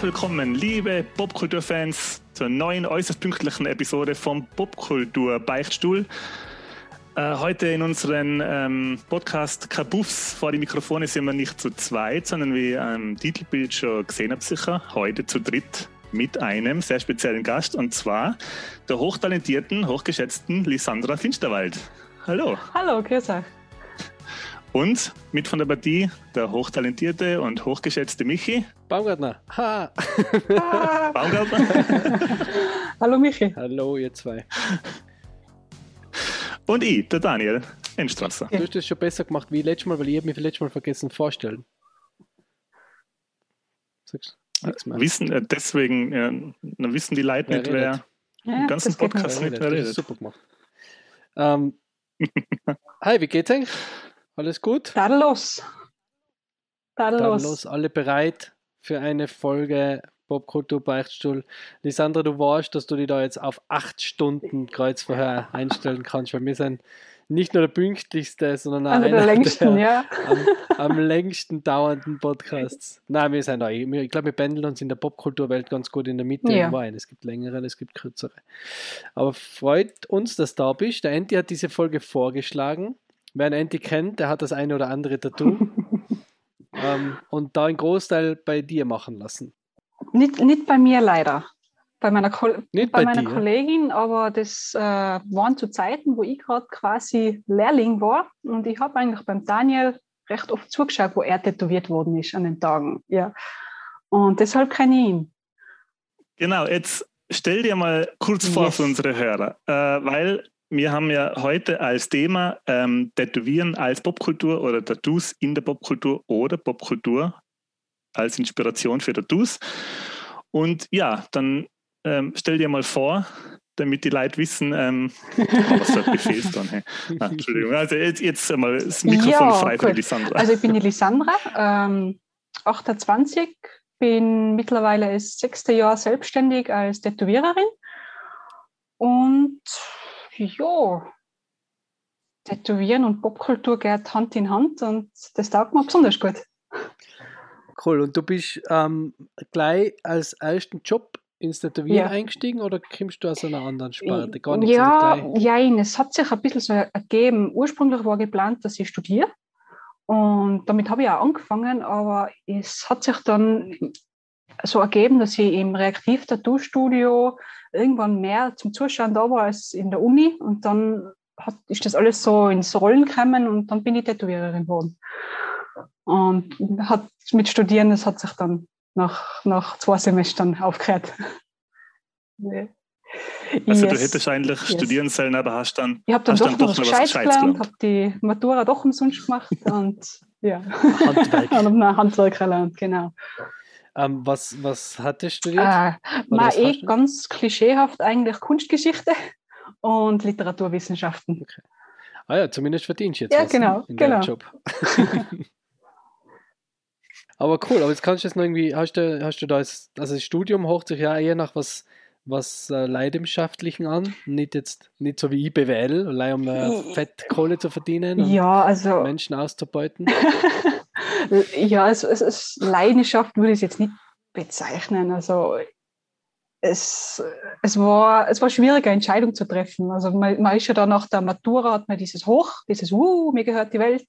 Herzlich willkommen, liebe Popkulturfans, zur neuen äußerst pünktlichen Episode vom Popkultur Beichtstuhl. Äh, heute in unserem ähm, Podcast Kabuffs vor die Mikrofone sind wir nicht zu zweit, sondern wie am Titelbild schon gesehen habt, sicher heute zu dritt mit einem sehr speziellen Gast und zwar der hochtalentierten, hochgeschätzten Lisandra Finsterwald. Hallo. Hallo, grüß euch. Und mit von der Partie der hochtalentierte und hochgeschätzte Michi. Baumgartner. Ha. Baumgartner. Hallo Michi. Hallo, ihr zwei. Und ich, der Daniel Enstrasser. Du hast das schon besser gemacht wie letztes Mal, weil ich habe mich letztes Mal vergessen vorstellen. Sagst. Wissen, äh, deswegen ja, dann wissen die Leute nicht, wer Ja, im ganzen Podcast Ja, nicht das wer ist redet. super gemacht. Ähm, hi, wie geht's euch? Alles gut? Tadellos. Dann Tadellos. los, alle bereit für eine Folge Popkultur Beichtstuhl. Lisandra, du weißt, dass du dich da jetzt auf acht Stunden Kreuzverhör einstellen kannst, weil wir sind nicht nur der pünktlichste, sondern auch Also der einer längsten, ja. am, am längsten dauernden Podcasts. Nein, wir sind da, ich ich glaube, wir pendeln uns in der Popkulturwelt ganz gut in der Mitte Ja. ein. Es gibt längere, es gibt kürzere. Aber freut uns, dass du da bist. Der Enti hat diese Folge vorgeschlagen. Wer einen Enti kennt, der hat das eine oder andere Tattoo. ähm, und da einen Großteil bei dir machen lassen. Nicht, nicht bei mir leider. Bei meiner, Ko Nicht bei bei meiner dir? Kollegin, aber das äh, waren zu Zeiten, wo ich gerade quasi Lehrling war. Und ich habe eigentlich beim Daniel recht oft zugeschaut, wo er tätowiert worden ist an den Tagen. Ja. Und deshalb kenne ich ihn. Genau, jetzt stell dir mal kurz vor Yes. für unsere Hörer, äh, weil wir haben ja heute als Thema ähm, Tätowieren als Popkultur oder Tattoos in der Popkultur oder Popkultur als Inspiration für Tattoos. Und ja, dann ähm, stell dir mal vor, damit die Leute wissen, ähm, was für. Hey. Ah, Entschuldigung, also jetzt, jetzt mal das Mikrofon Ja, frei für die Sandra. Also ich bin die Lisandra, ähm, 28, bin mittlerweile das sechste Jahr selbstständig als Tätowiererin. Und ja, Tätowieren und Popkultur geht Hand in Hand und das taugt mir besonders gut. Cool. Und du bist ähm, gleich als ersten Job ins Tätowieren Ja. eingestiegen oder kommst du aus einer anderen Sparte? Gar nicht ja, jein, es hat sich ein bisschen so ergeben. Ursprünglich war geplant, dass ich studiere. Und damit habe ich auch angefangen, aber es hat sich dann so ergeben, dass ich im Reaktiv-Tattoo-Studio irgendwann mehr zum Zuschauen da war als in der Uni. Und dann hat, ist das alles so ins Rollen gekommen und dann bin ich Tätowiererin geworden. Und hat mit Studieren, das hat sich dann nach, nach zwei Semestern aufgehört. Also du Yes. hättest eigentlich Yes. studieren sollen, aber hast dann Ich habe dann Hast doch dann noch doch noch was Gescheites gelernt, habe die Matura doch umsonst gemacht und ja, Handwerk. und Handwerk gelernt, genau. Ähm, was, was hat er studiert? Äh, was eh ganz klischeehaft eigentlich Kunstgeschichte und Literaturwissenschaften. Ah ja, zumindest verdienst du jetzt Ja, was genau, in deinem genau. Job. aber cool, aber jetzt kannst du jetzt noch irgendwie, hast du, hast du da, jetzt, also das Studium hocht sich ja eher nach was, was äh, Leidenschaftlichen an, nicht jetzt, nicht so wie ich BWL, allein um äh, Fettkohle zu verdienen und Ja, also Menschen auszubeuten. ja, es, es ist Leidenschaft würde ich es jetzt nicht bezeichnen. Also es, es, war, es war schwierig, eine Entscheidung zu treffen. Also man, man ist ja dann nach der Matura, hat man dieses Hoch, dieses Uh, mir gehört die Welt.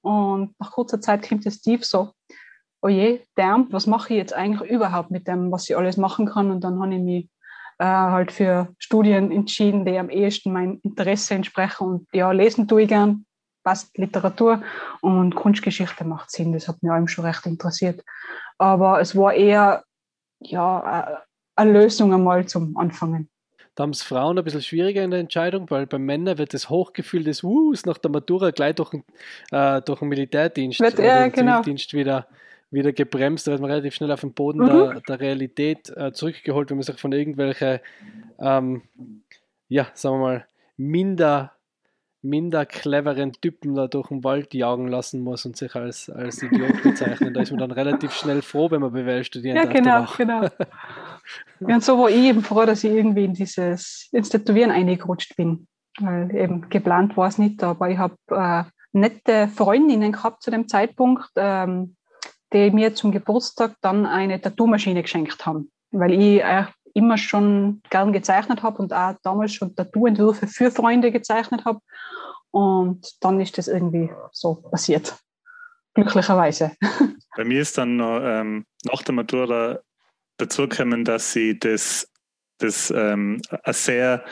Und nach kurzer Zeit kommt das Tief so, oh je, damn, was mache ich jetzt eigentlich überhaupt mit dem, was ich alles machen kann? Und dann habe ich mich äh, halt für Studien entschieden, die am ehesten meinem Interesse entsprechen. Und ja, lesen tue ich gern, passt Literatur und Kunstgeschichte macht Sinn. Das hat mich allem schon recht interessiert. Aber es war eher ja, eine Lösung einmal zum Anfangen. Da haben es Frauen ein bisschen schwieriger in der Entscheidung, weil bei Männern wird das Hochgefühl des Wus nach der Matura gleich durch den, äh, durch den Militärdienst Wird- ja, genau. Zivildienst wieder, wieder gebremst. Da wird man relativ schnell auf den Boden Mhm. der, der Realität äh, zurückgeholt, wenn man sich von irgendwelchen, ähm, ja, sagen wir mal, minder, minder cleveren Typen da durch den Wald jagen lassen muss und sich als, als Idiot bezeichnen. Da ist man dann relativ schnell froh, wenn man BWL studieren Ja, darf. genau, genau. Ja, und so war ich eben froh, dass ich irgendwie in dieses ins Tätowieren eingerutscht bin. Weil eben geplant war es nicht, aber ich habe äh, nette Freundinnen gehabt zu dem Zeitpunkt, ähm, die mir zum Geburtstag dann eine Tattoo-Maschine geschenkt haben, weil ich äh, immer schon gern gezeichnet habe und auch damals schon Tattoo-Entwürfe für Freunde gezeichnet habe. Und dann ist das irgendwie so passiert. Glücklicherweise. Bei mir ist dann noch, ähm, nach der Matura dazu gekommen, dass sie das, das ähm, ein sehr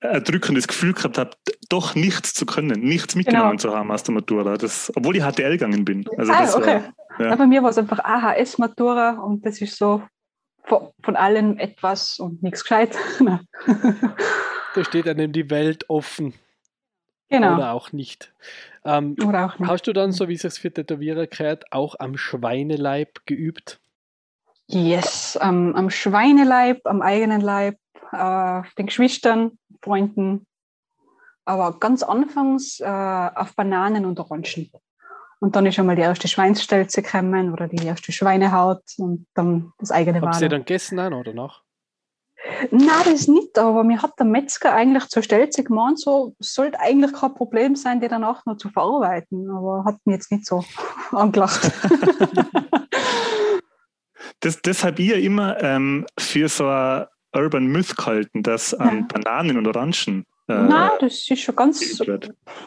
erdrückendes Gefühl gehabt habe, doch nichts zu können, nichts mitgenommen genau. zu haben aus der Matura. Das, obwohl ich HTL gegangen bin. Also ah, okay. War, ja. Bei mir war es einfach AHS-Matura und das ist so von, allem etwas und nichts gescheit. da steht einem die Welt offen. Genau. Oder auch nicht. Ähm, Oder auch nicht. Hast du dann, so wie es sich für Tätowierer gehört, auch am Schweineleib geübt? Yes, ähm, am Schweineleib, am eigenen Leib, äh, den Geschwistern, Freunden. Aber ganz anfangs äh, auf Bananen und Orangen. Und dann ist schon mal die erste Schweinsstelze gekommen oder die erste Schweinehaut und dann das eigene Habt ihr dann gegessen dann, oder noch? Nein, das nicht, aber mir hat der Metzger eigentlich zur Stelze gemeint, so sollte eigentlich kein Problem sein, die danach noch zu verarbeiten, aber hat mir jetzt nicht so angelacht. das, deshalb ich immer ähm, für so ein Urban Myth gehalten, dass an ja. Bananen und Orangen äh, Nein, das ist schon ganz,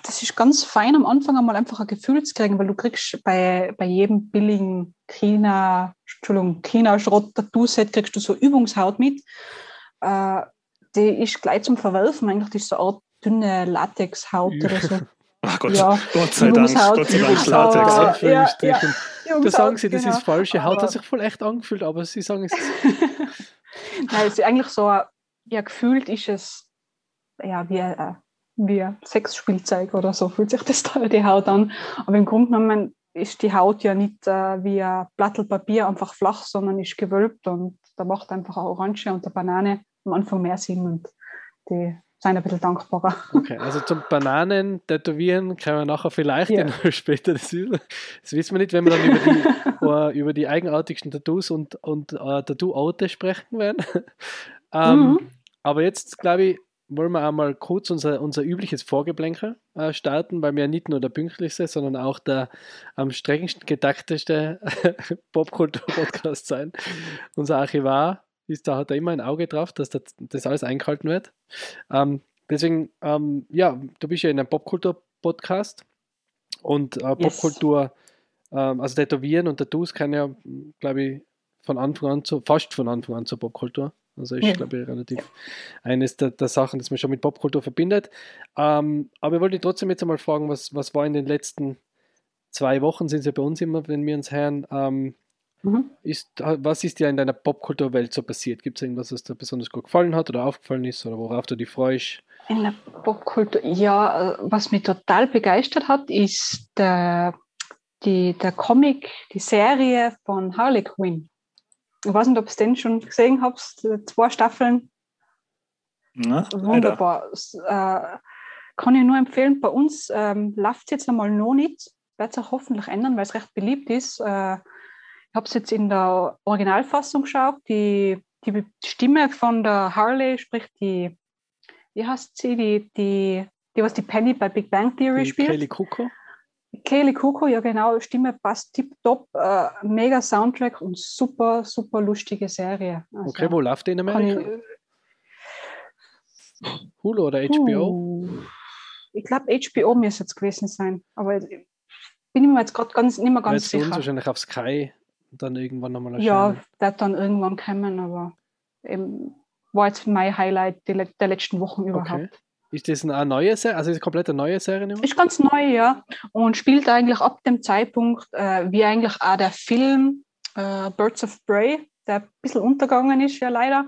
das ist ganz fein am Anfang einmal einfach ein Gefühl zu kriegen, weil du kriegst bei, bei jedem billigen China, Entschuldigung, China-Schrott-Tattoo-Set kriegst du so Übungshaut mit. Äh, die ist gleich zum Verwerfen, eigentlich die ist so eine Art dünne Latexhaut oder so. Ach Gott, ja, Gott sei Dank, Gott sei Dank Latex. Ja, ja, da sagen sie, das genau. ist falsche Haut, hat sich voll echt angefühlt, aber sie sagen es. Nein, es ist eigentlich so, ja, gefühlt ist es ja, wie, äh, wie Sexspielzeug oder so fühlt sich das da die Haut an. Aber im Grunde genommen ist die Haut ja nicht äh, wie ein Blattel Papier einfach flach, sondern ist gewölbt und da macht einfach eine Orange und eine Banane am Anfang mehr Sinn und die sind ein bisschen dankbarer. Okay, also zum Bananen tätowieren können wir nachher vielleicht ja. später das, das wissen wir nicht, wenn wir dann über die, über die eigenartigsten Tattoos und, und uh, Tattoo-Orte sprechen werden. ähm, mhm. Aber jetzt, glaube ich, wollen wir einmal kurz unser, unser übliches Vorgeblänkel äh, starten, weil wir ja nicht nur der pünktlichste, sondern auch der am strengsten gedachteste Popkultur-Podcast sein. Unser Archivar ist da, hat er immer ein Auge drauf, dass das, das alles eingehalten wird. Ähm, deswegen, ähm, ja, du bist ja in einem Popkultur-Podcast und äh, yes. Popkultur, ähm, also Tätowieren und Tattoos kann ja, glaube ich, von Anfang an zu, fast von Anfang an zur Popkultur. Also ist, ja. glaube ich, relativ eines der, der, Sachen, das man schon mit Popkultur verbindet. Ähm, aber ich wollte trotzdem jetzt einmal fragen, was, was war in den letzten zwei Wochen, sind es ja bei uns immer, wenn wir uns hören, ähm, mhm. ist, was ist dir in deiner Popkulturwelt so passiert? Gibt es irgendwas, was dir besonders gut gefallen hat oder aufgefallen ist oder worauf du dich freust? In der Popkultur, ja, was mich total begeistert hat, ist der, die, der Comic, die Serie von Harley Quinn. Ich weiß nicht, ob ihr den schon gesehen habt, zwei Staffeln. Na, Wunderbar. Äh, kann ich nur empfehlen. Bei uns ähm, läuft es jetzt einmal noch nicht. Wird sich auch hoffentlich ändern, weil es recht beliebt ist. Äh, ich habe es jetzt in der Originalfassung geschaut. Die, die Stimme von der Harley, sprich die, wie heißt sie, die, die, die was die Penny bei Big Bang Theory die spielt. Kelly Kuko. Kelly Kuko, ja genau, Stimme passt tipptopp, äh, mega Soundtrack und super, super lustige Serie. Also, okay, wo läuft die in Amerika? Ich, Hulu oder HBO? Uh, ich glaube, HBO müsste es gewesen sein, aber ich bin ich mir jetzt gerade ganz, nicht mehr ganz jetzt sicher. wahrscheinlich auf Sky dann irgendwann nochmal erscheinen. Ja, wird dann irgendwann kommen, aber eben, war jetzt mein Highlight der letzten Wochen überhaupt. Okay. Ist das eine neue Serie? Also ist es komplett eine neue Serie? Immer? Ist ganz neu, ja. Und spielt eigentlich ab dem Zeitpunkt, äh, wie eigentlich auch der Film äh, Birds of Prey, der ein bisschen untergegangen ist, ja leider,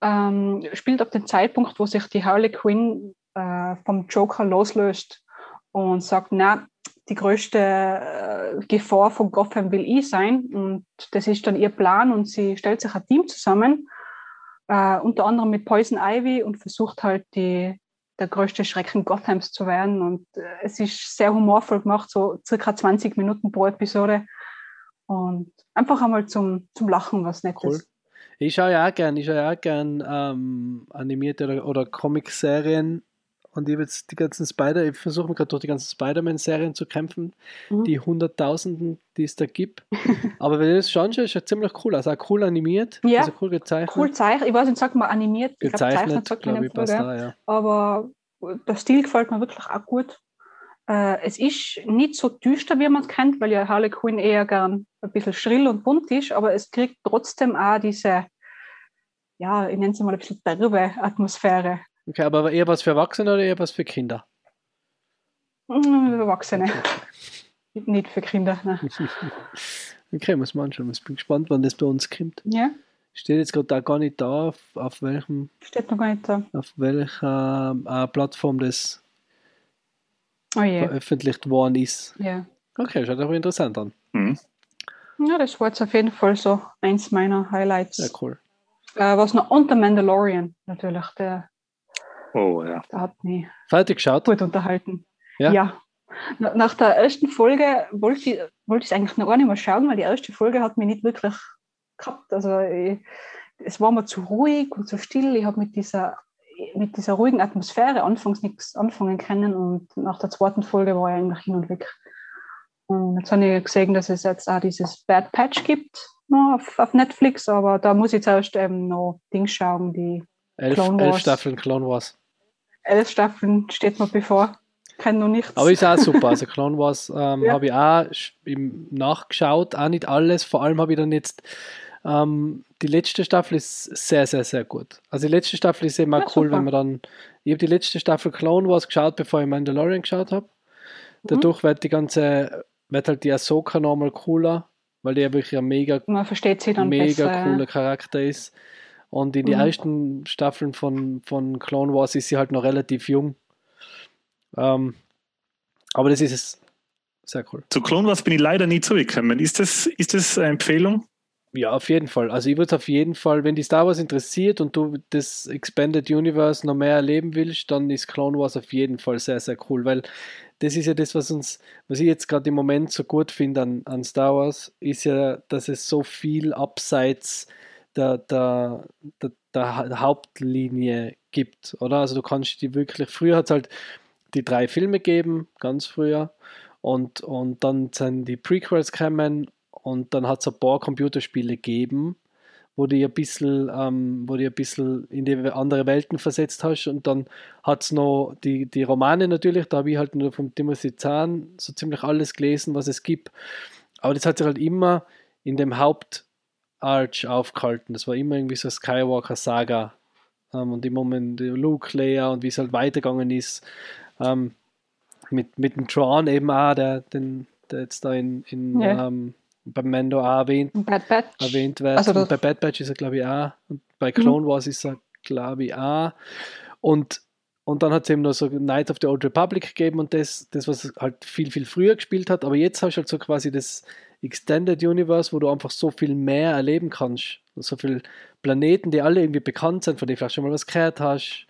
ähm, spielt ab dem Zeitpunkt, wo sich die Harley Quinn äh, vom Joker loslöst und sagt, na, die größte äh, Gefahr von Gotham will ich sein. Und das ist dann ihr Plan und sie stellt sich ein Team zusammen, äh, unter anderem mit Poison Ivy und versucht halt die, der größte Schrecken Gothams zu werden. Und äh, es ist sehr humorvoll gemacht, so circa 20 Minuten pro Episode. Und einfach einmal zum, zum Lachen was Nettes. Cool. Ich schaue ja auch gern, ich schaue ja auch gern ähm, animierte oder, oder Comic-Serien. Und ich habe jetzt die ganzen Spider, ich versuche mir gerade durch die ganzen Spider-Man-Serien zu kämpfen, Mhm. die Hunderttausenden, die es da gibt. Aber wenn du das schaust, ist ja ziemlich cool. Also auch cool animiert, Ja, also cool gezeichnet. Cool zeichnet. Ich weiß nicht, sagt man animiert. Ich glaub, gezeichnet, glaube in ich, passt da, ja. Aber der Stil gefällt mir wirklich auch gut. Äh, es ist nicht so düster, wie man es kennt, weil ja Harley Quinn eher gern ein bisschen schrill und bunt ist, aber es kriegt trotzdem auch diese, ja, ich nenne es mal ein bisschen derbe Atmosphäre. Okay, aber eher was für Erwachsene oder eher was für Kinder? Mm, Erwachsene. Nicht für Kinder. Ne? Okay, muss man anschauen. Ich bin gespannt, wann das bei uns kommt. Ja, Steht jetzt gerade da gar nicht da, auf, auf welchem, steht noch gar nicht da. auf welcher äh, Plattform das Oh je. veröffentlicht worden ist. Ja. Okay, schaut aber interessant an. Mhm. ja, das war jetzt auf jeden Fall so eins meiner Highlights. Ja, cool. Äh, was noch und der Mandalorian natürlich, der, Oh ja. der hat mich Fertig geschaut? gut unterhalten. Ja. Na- Nach der ersten Folge wollte ich, wollte ich es eigentlich noch gar nicht mehr schauen, weil die erste Folge hat mich nicht wirklich gehabt. Also ich, es war mir zu ruhig und zu still. Ich habe mit dieser, mit dieser ruhigen Atmosphäre anfangs nichts anfangen können und nach der zweiten Folge war ich eigentlich hin und weg. Und jetzt habe ich gesehen, dass es jetzt auch dieses Bad Patch gibt auf, auf Netflix, aber da muss ich zuerst eben noch Dings schauen, die Elf, elf. Staffeln Clone Wars. elf Staffeln steht mir bevor. Kenne noch nichts. Aber ist auch super. Also Clone Wars ähm, Ja. habe ich auch nachgeschaut, auch nicht alles. Vor allem habe ich dann jetzt ähm, die letzte Staffel ist sehr, sehr, sehr gut. Also die letzte Staffel ist immer Ja, cool, super. wenn man dann. Ich habe die letzte Staffel Clone Wars geschaut, bevor ich Mandalorian geschaut habe. Dadurch wird die ganze, wird halt die Ahsoka nochmal cooler, weil die ja wirklich ein mega man versteht sie dann mega besser. ja. cooler Charakter ist. Und in den Mhm. ersten Staffeln von, von Clone Wars ist sie halt noch relativ jung. Ähm, aber das ist es. Sehr cool. Zu Clone Wars bin ich leider nie zurückgekommen. Ist das, ist das eine Empfehlung? Ja, auf jeden Fall. Also ich würde auf jeden Fall, wenn die Star Wars interessiert und du das Expanded Universe noch mehr erleben willst, dann ist Clone Wars auf jeden Fall sehr, sehr cool, weil das ist ja das, was uns, was ich jetzt gerade im Moment so gut finde an, an Star Wars, ist ja, dass es so viel abseits der, der, der, der Ha- Hauptlinie gibt, oder? Also du kannst die wirklich, früher hat es halt die drei Filme gegeben, ganz früher, und, und dann sind die Prequels gekommen und dann hat es ein paar Computerspiele gegeben, wo du ein bisschen, ähm, wo du ein bisschen in die andere Welten versetzt hast. Und dann hat es noch die, die Romane natürlich, da habe ich halt nur vom Timothy Zahn so ziemlich alles gelesen, was es gibt. Aber das hat sich halt immer in dem Hauptarch aufgehalten. Das war immer irgendwie so eine Skywalker-Saga. Ähm, und im Moment Luke, Leia und wie es halt weitergegangen ist. Ähm, mit, mit dem Tron eben auch, der, den, der jetzt da in, in Ja. ähm, beim Mando auch erwähnt, erwähnt wird. Also bei Bad Batch ist er, glaube ich, auch. Und bei Clone Wars ist er, glaube ich, auch. Und, und dann hat es eben noch so Night of the Old Republic gegeben und das, das, was halt viel, viel früher gespielt hat. Aber jetzt hast du halt so quasi das Extended Universe, wo du einfach so viel mehr erleben kannst. So viele Planeten, die alle irgendwie bekannt sind, von denen du vielleicht schon mal was gehört hast.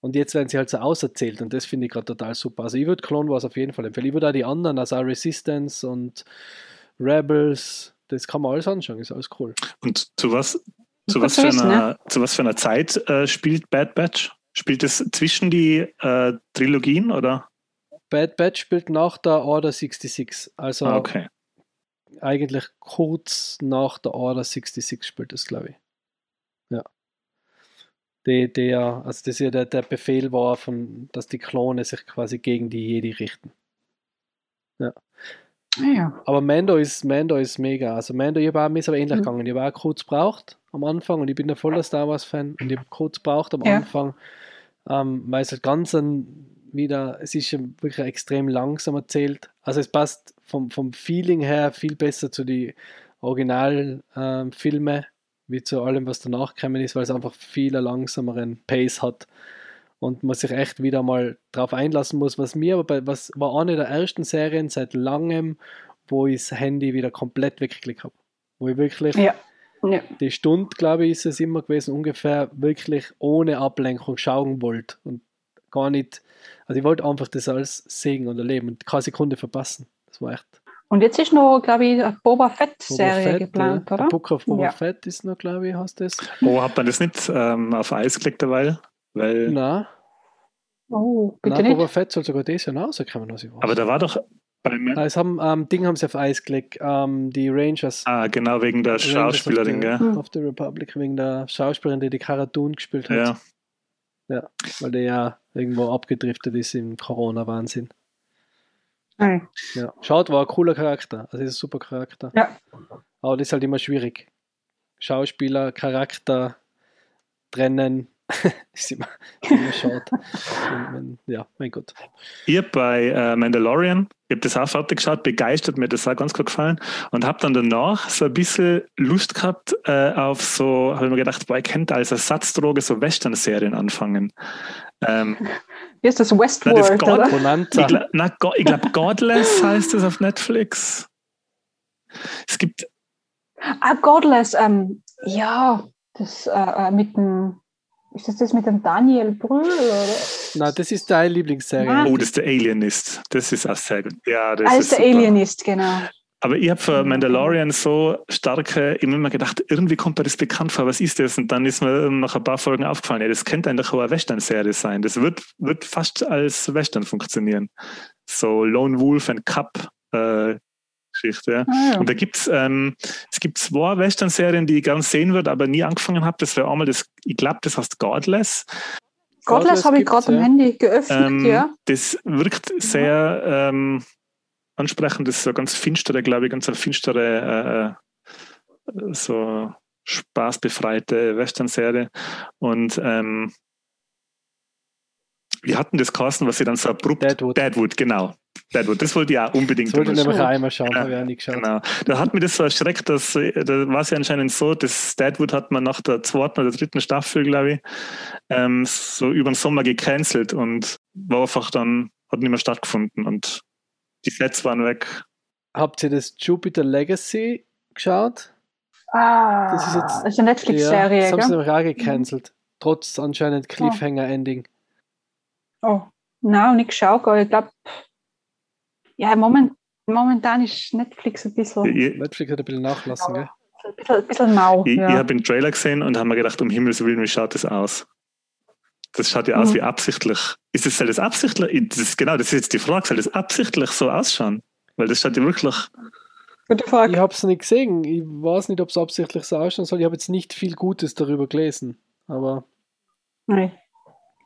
Und jetzt werden sie halt so auserzählt und das finde ich gerade total super. Also ich würde Clone Wars auf jeden Fall empfehlen. Ich würde auch die anderen, also auch Resistance und Rebels, das kann man alles anschauen, ist alles cool. Und zu was, zu was, für, einer, zu was für einer Zeit äh, spielt Bad Batch? Spielt es zwischen die äh, Trilogien oder? Bad Batch spielt nach der Order 66, also Ah, okay. Eigentlich kurz nach der Order 66 spielt es, glaube ich. Ja. Die, der, also das ja der, der Befehl war, von, dass die Klone sich quasi gegen die Jedi richten. Ah, ja. Aber Mando ist, Mando ist mega. Also Mando, ich habe auch, mir ist aber ähnlich Mhm. gegangen. Ich habe auch kurz braucht am Anfang und ich bin ein voller Star Wars Fan und ich habe kurz braucht am Ja. Anfang, ähm, weil es halt ganz ein, wieder, es ist wirklich extrem langsam erzählt. Also es passt vom, vom Feeling her viel besser zu den Originalfilmen, ähm, Filme, wie zu allem, was danach gekommen ist, weil es einfach viel langsameren Pace hat und man sich echt wieder mal drauf einlassen muss, was mir aber bei, was war eine der ersten Serien seit langem, wo ich das Handy wieder komplett weggeklickt habe. Wo ich wirklich Ja. ja. die Stunde, glaube ich, ist es immer gewesen, ungefähr wirklich ohne Ablenkung schauen wollte und gar nicht, also ich wollte einfach das alles sehen und erleben und keine Sekunde verpassen. Das war echt Und jetzt ist noch, glaube ich, eine Boba Fett-Serie Fett, geplant, ja. oder? Der Book of Boba Ja. Fett ist noch, glaube ich, heißt das. Oh, hat man das nicht ähm, auf Eis gelegt derweil? Weil Na, Oh, bitte Nein, nicht. Boba Fett soll sogar das Jahr noch rauskommen, was ich weiß. Aber da war doch beim Ah, es haben, ähm, Ding haben sie auf Eis gelegt, ähm, die Rangers. Ah, genau, wegen der Rangers Schauspielerin, gell? of the Republic, wegen der Schauspielerin, die die Cara Dune gespielt hat. Ja. Weil die ja irgendwo abgedriftet ist im Corona-Wahnsinn. Nein. Ja. Schaut, war ein cooler Charakter. Also ist ein super Charakter. Ja. Aber das ist halt immer schwierig. Schauspieler, Charakter trennen. ist immer, ist immer wenn- ja, mein Gott. Hab bei äh, Mandalorian, ich habe das auch fertig geschaut, begeistert, mir hat das auch ganz gut gefallen und habe dann danach so ein bisschen Lust gehabt äh, auf so, habe ich mir gedacht, boah, ich könnte als Ersatzdroge so Western-Serien anfangen. Ähm, Wie ist das Westworld, das Gott- oder? ich Bonanza. gla- na, Go- ich glaube, Godless heißt es auf Netflix. Es gibt, Ah, Godless. Ähm, ja, das äh, äh, mit dem. Ist das das mit dem Daniel Brühl? Oder? Na, das ist deine Lieblingsserie. Ah. oh, das ist der Alienist. Das ist auch sehr gut. Ja, das Als ist der super. Alienist, genau. Aber ich habe für Mhm. Mandalorian so starke, ich habe immer gedacht, irgendwie kommt mir das bekannt vor, was ist das? Und dann ist mir nach ein paar Folgen aufgefallen, ja, das könnte eigentlich auch eine Western-Serie sein. Das wird, wird fast als Western funktionieren. So Lone Wolf and Cup äh, Geschichte. Ja. Ah, ja. Und da gibt's ähm, es gibt zwei Western-Serien, die ich gern sehen würde, aber nie angefangen habe. Das wäre einmal das, ich glaube, das heißt Godless. Godless habe ich gerade am ja. Handy geöffnet, Ähm, ja. Das wirkt sehr ähm, ansprechend. Das ist so ganz finstere, glaube ich, ganz finstere, äh, äh, so spaßbefreite Western-Serie. Und ähm, wir hatten das Carsten, was sie dann so abrupt. Deadwood. Deadwood, genau. Deadwood, das wollte ich auch unbedingt Das wollte ich nämlich auch einmal schauen, Ja, habe ich auch nicht geschaut. Genau. Da hat mir das so erschreckt, dass da war es ja anscheinend so, das Deadwood hat man nach der zweiten oder dritten Staffel, glaube ich, ähm, so über den Sommer gecancelt und war einfach dann, hat nicht mehr stattgefunden und die Sets waren weg. Habt ihr das Jupiter Legacy geschaut? Ah, das ist jetzt- das ist eine Netflix-Serie, das haben sie nämlich auch gecancelt. Trotz anscheinend Cliffhanger-Ending. Oh, nein, nicht geschaut, aber ich glaube, ja, moment, momentan ist Netflix ein bisschen, ein Ich, Netflix hat ein bisschen nachlassen, gell? bisschen, ein bisschen mau. ich, ich ja. habe den Trailer gesehen und habe mir gedacht, um Himmels Willen, wie schaut das aus? Das schaut ja aus Mhm. wie absichtlich. Ist das, soll das absichtlich? Das ist, genau, das ist jetzt die Frage. Soll das absichtlich so ausschauen? Weil das schaut ja wirklich. Gute Ich Frage. habe es nicht gesehen. Ich weiß nicht, ob es absichtlich so ausschauen soll. Ich habe jetzt nicht viel Gutes darüber gelesen. Aber Nein.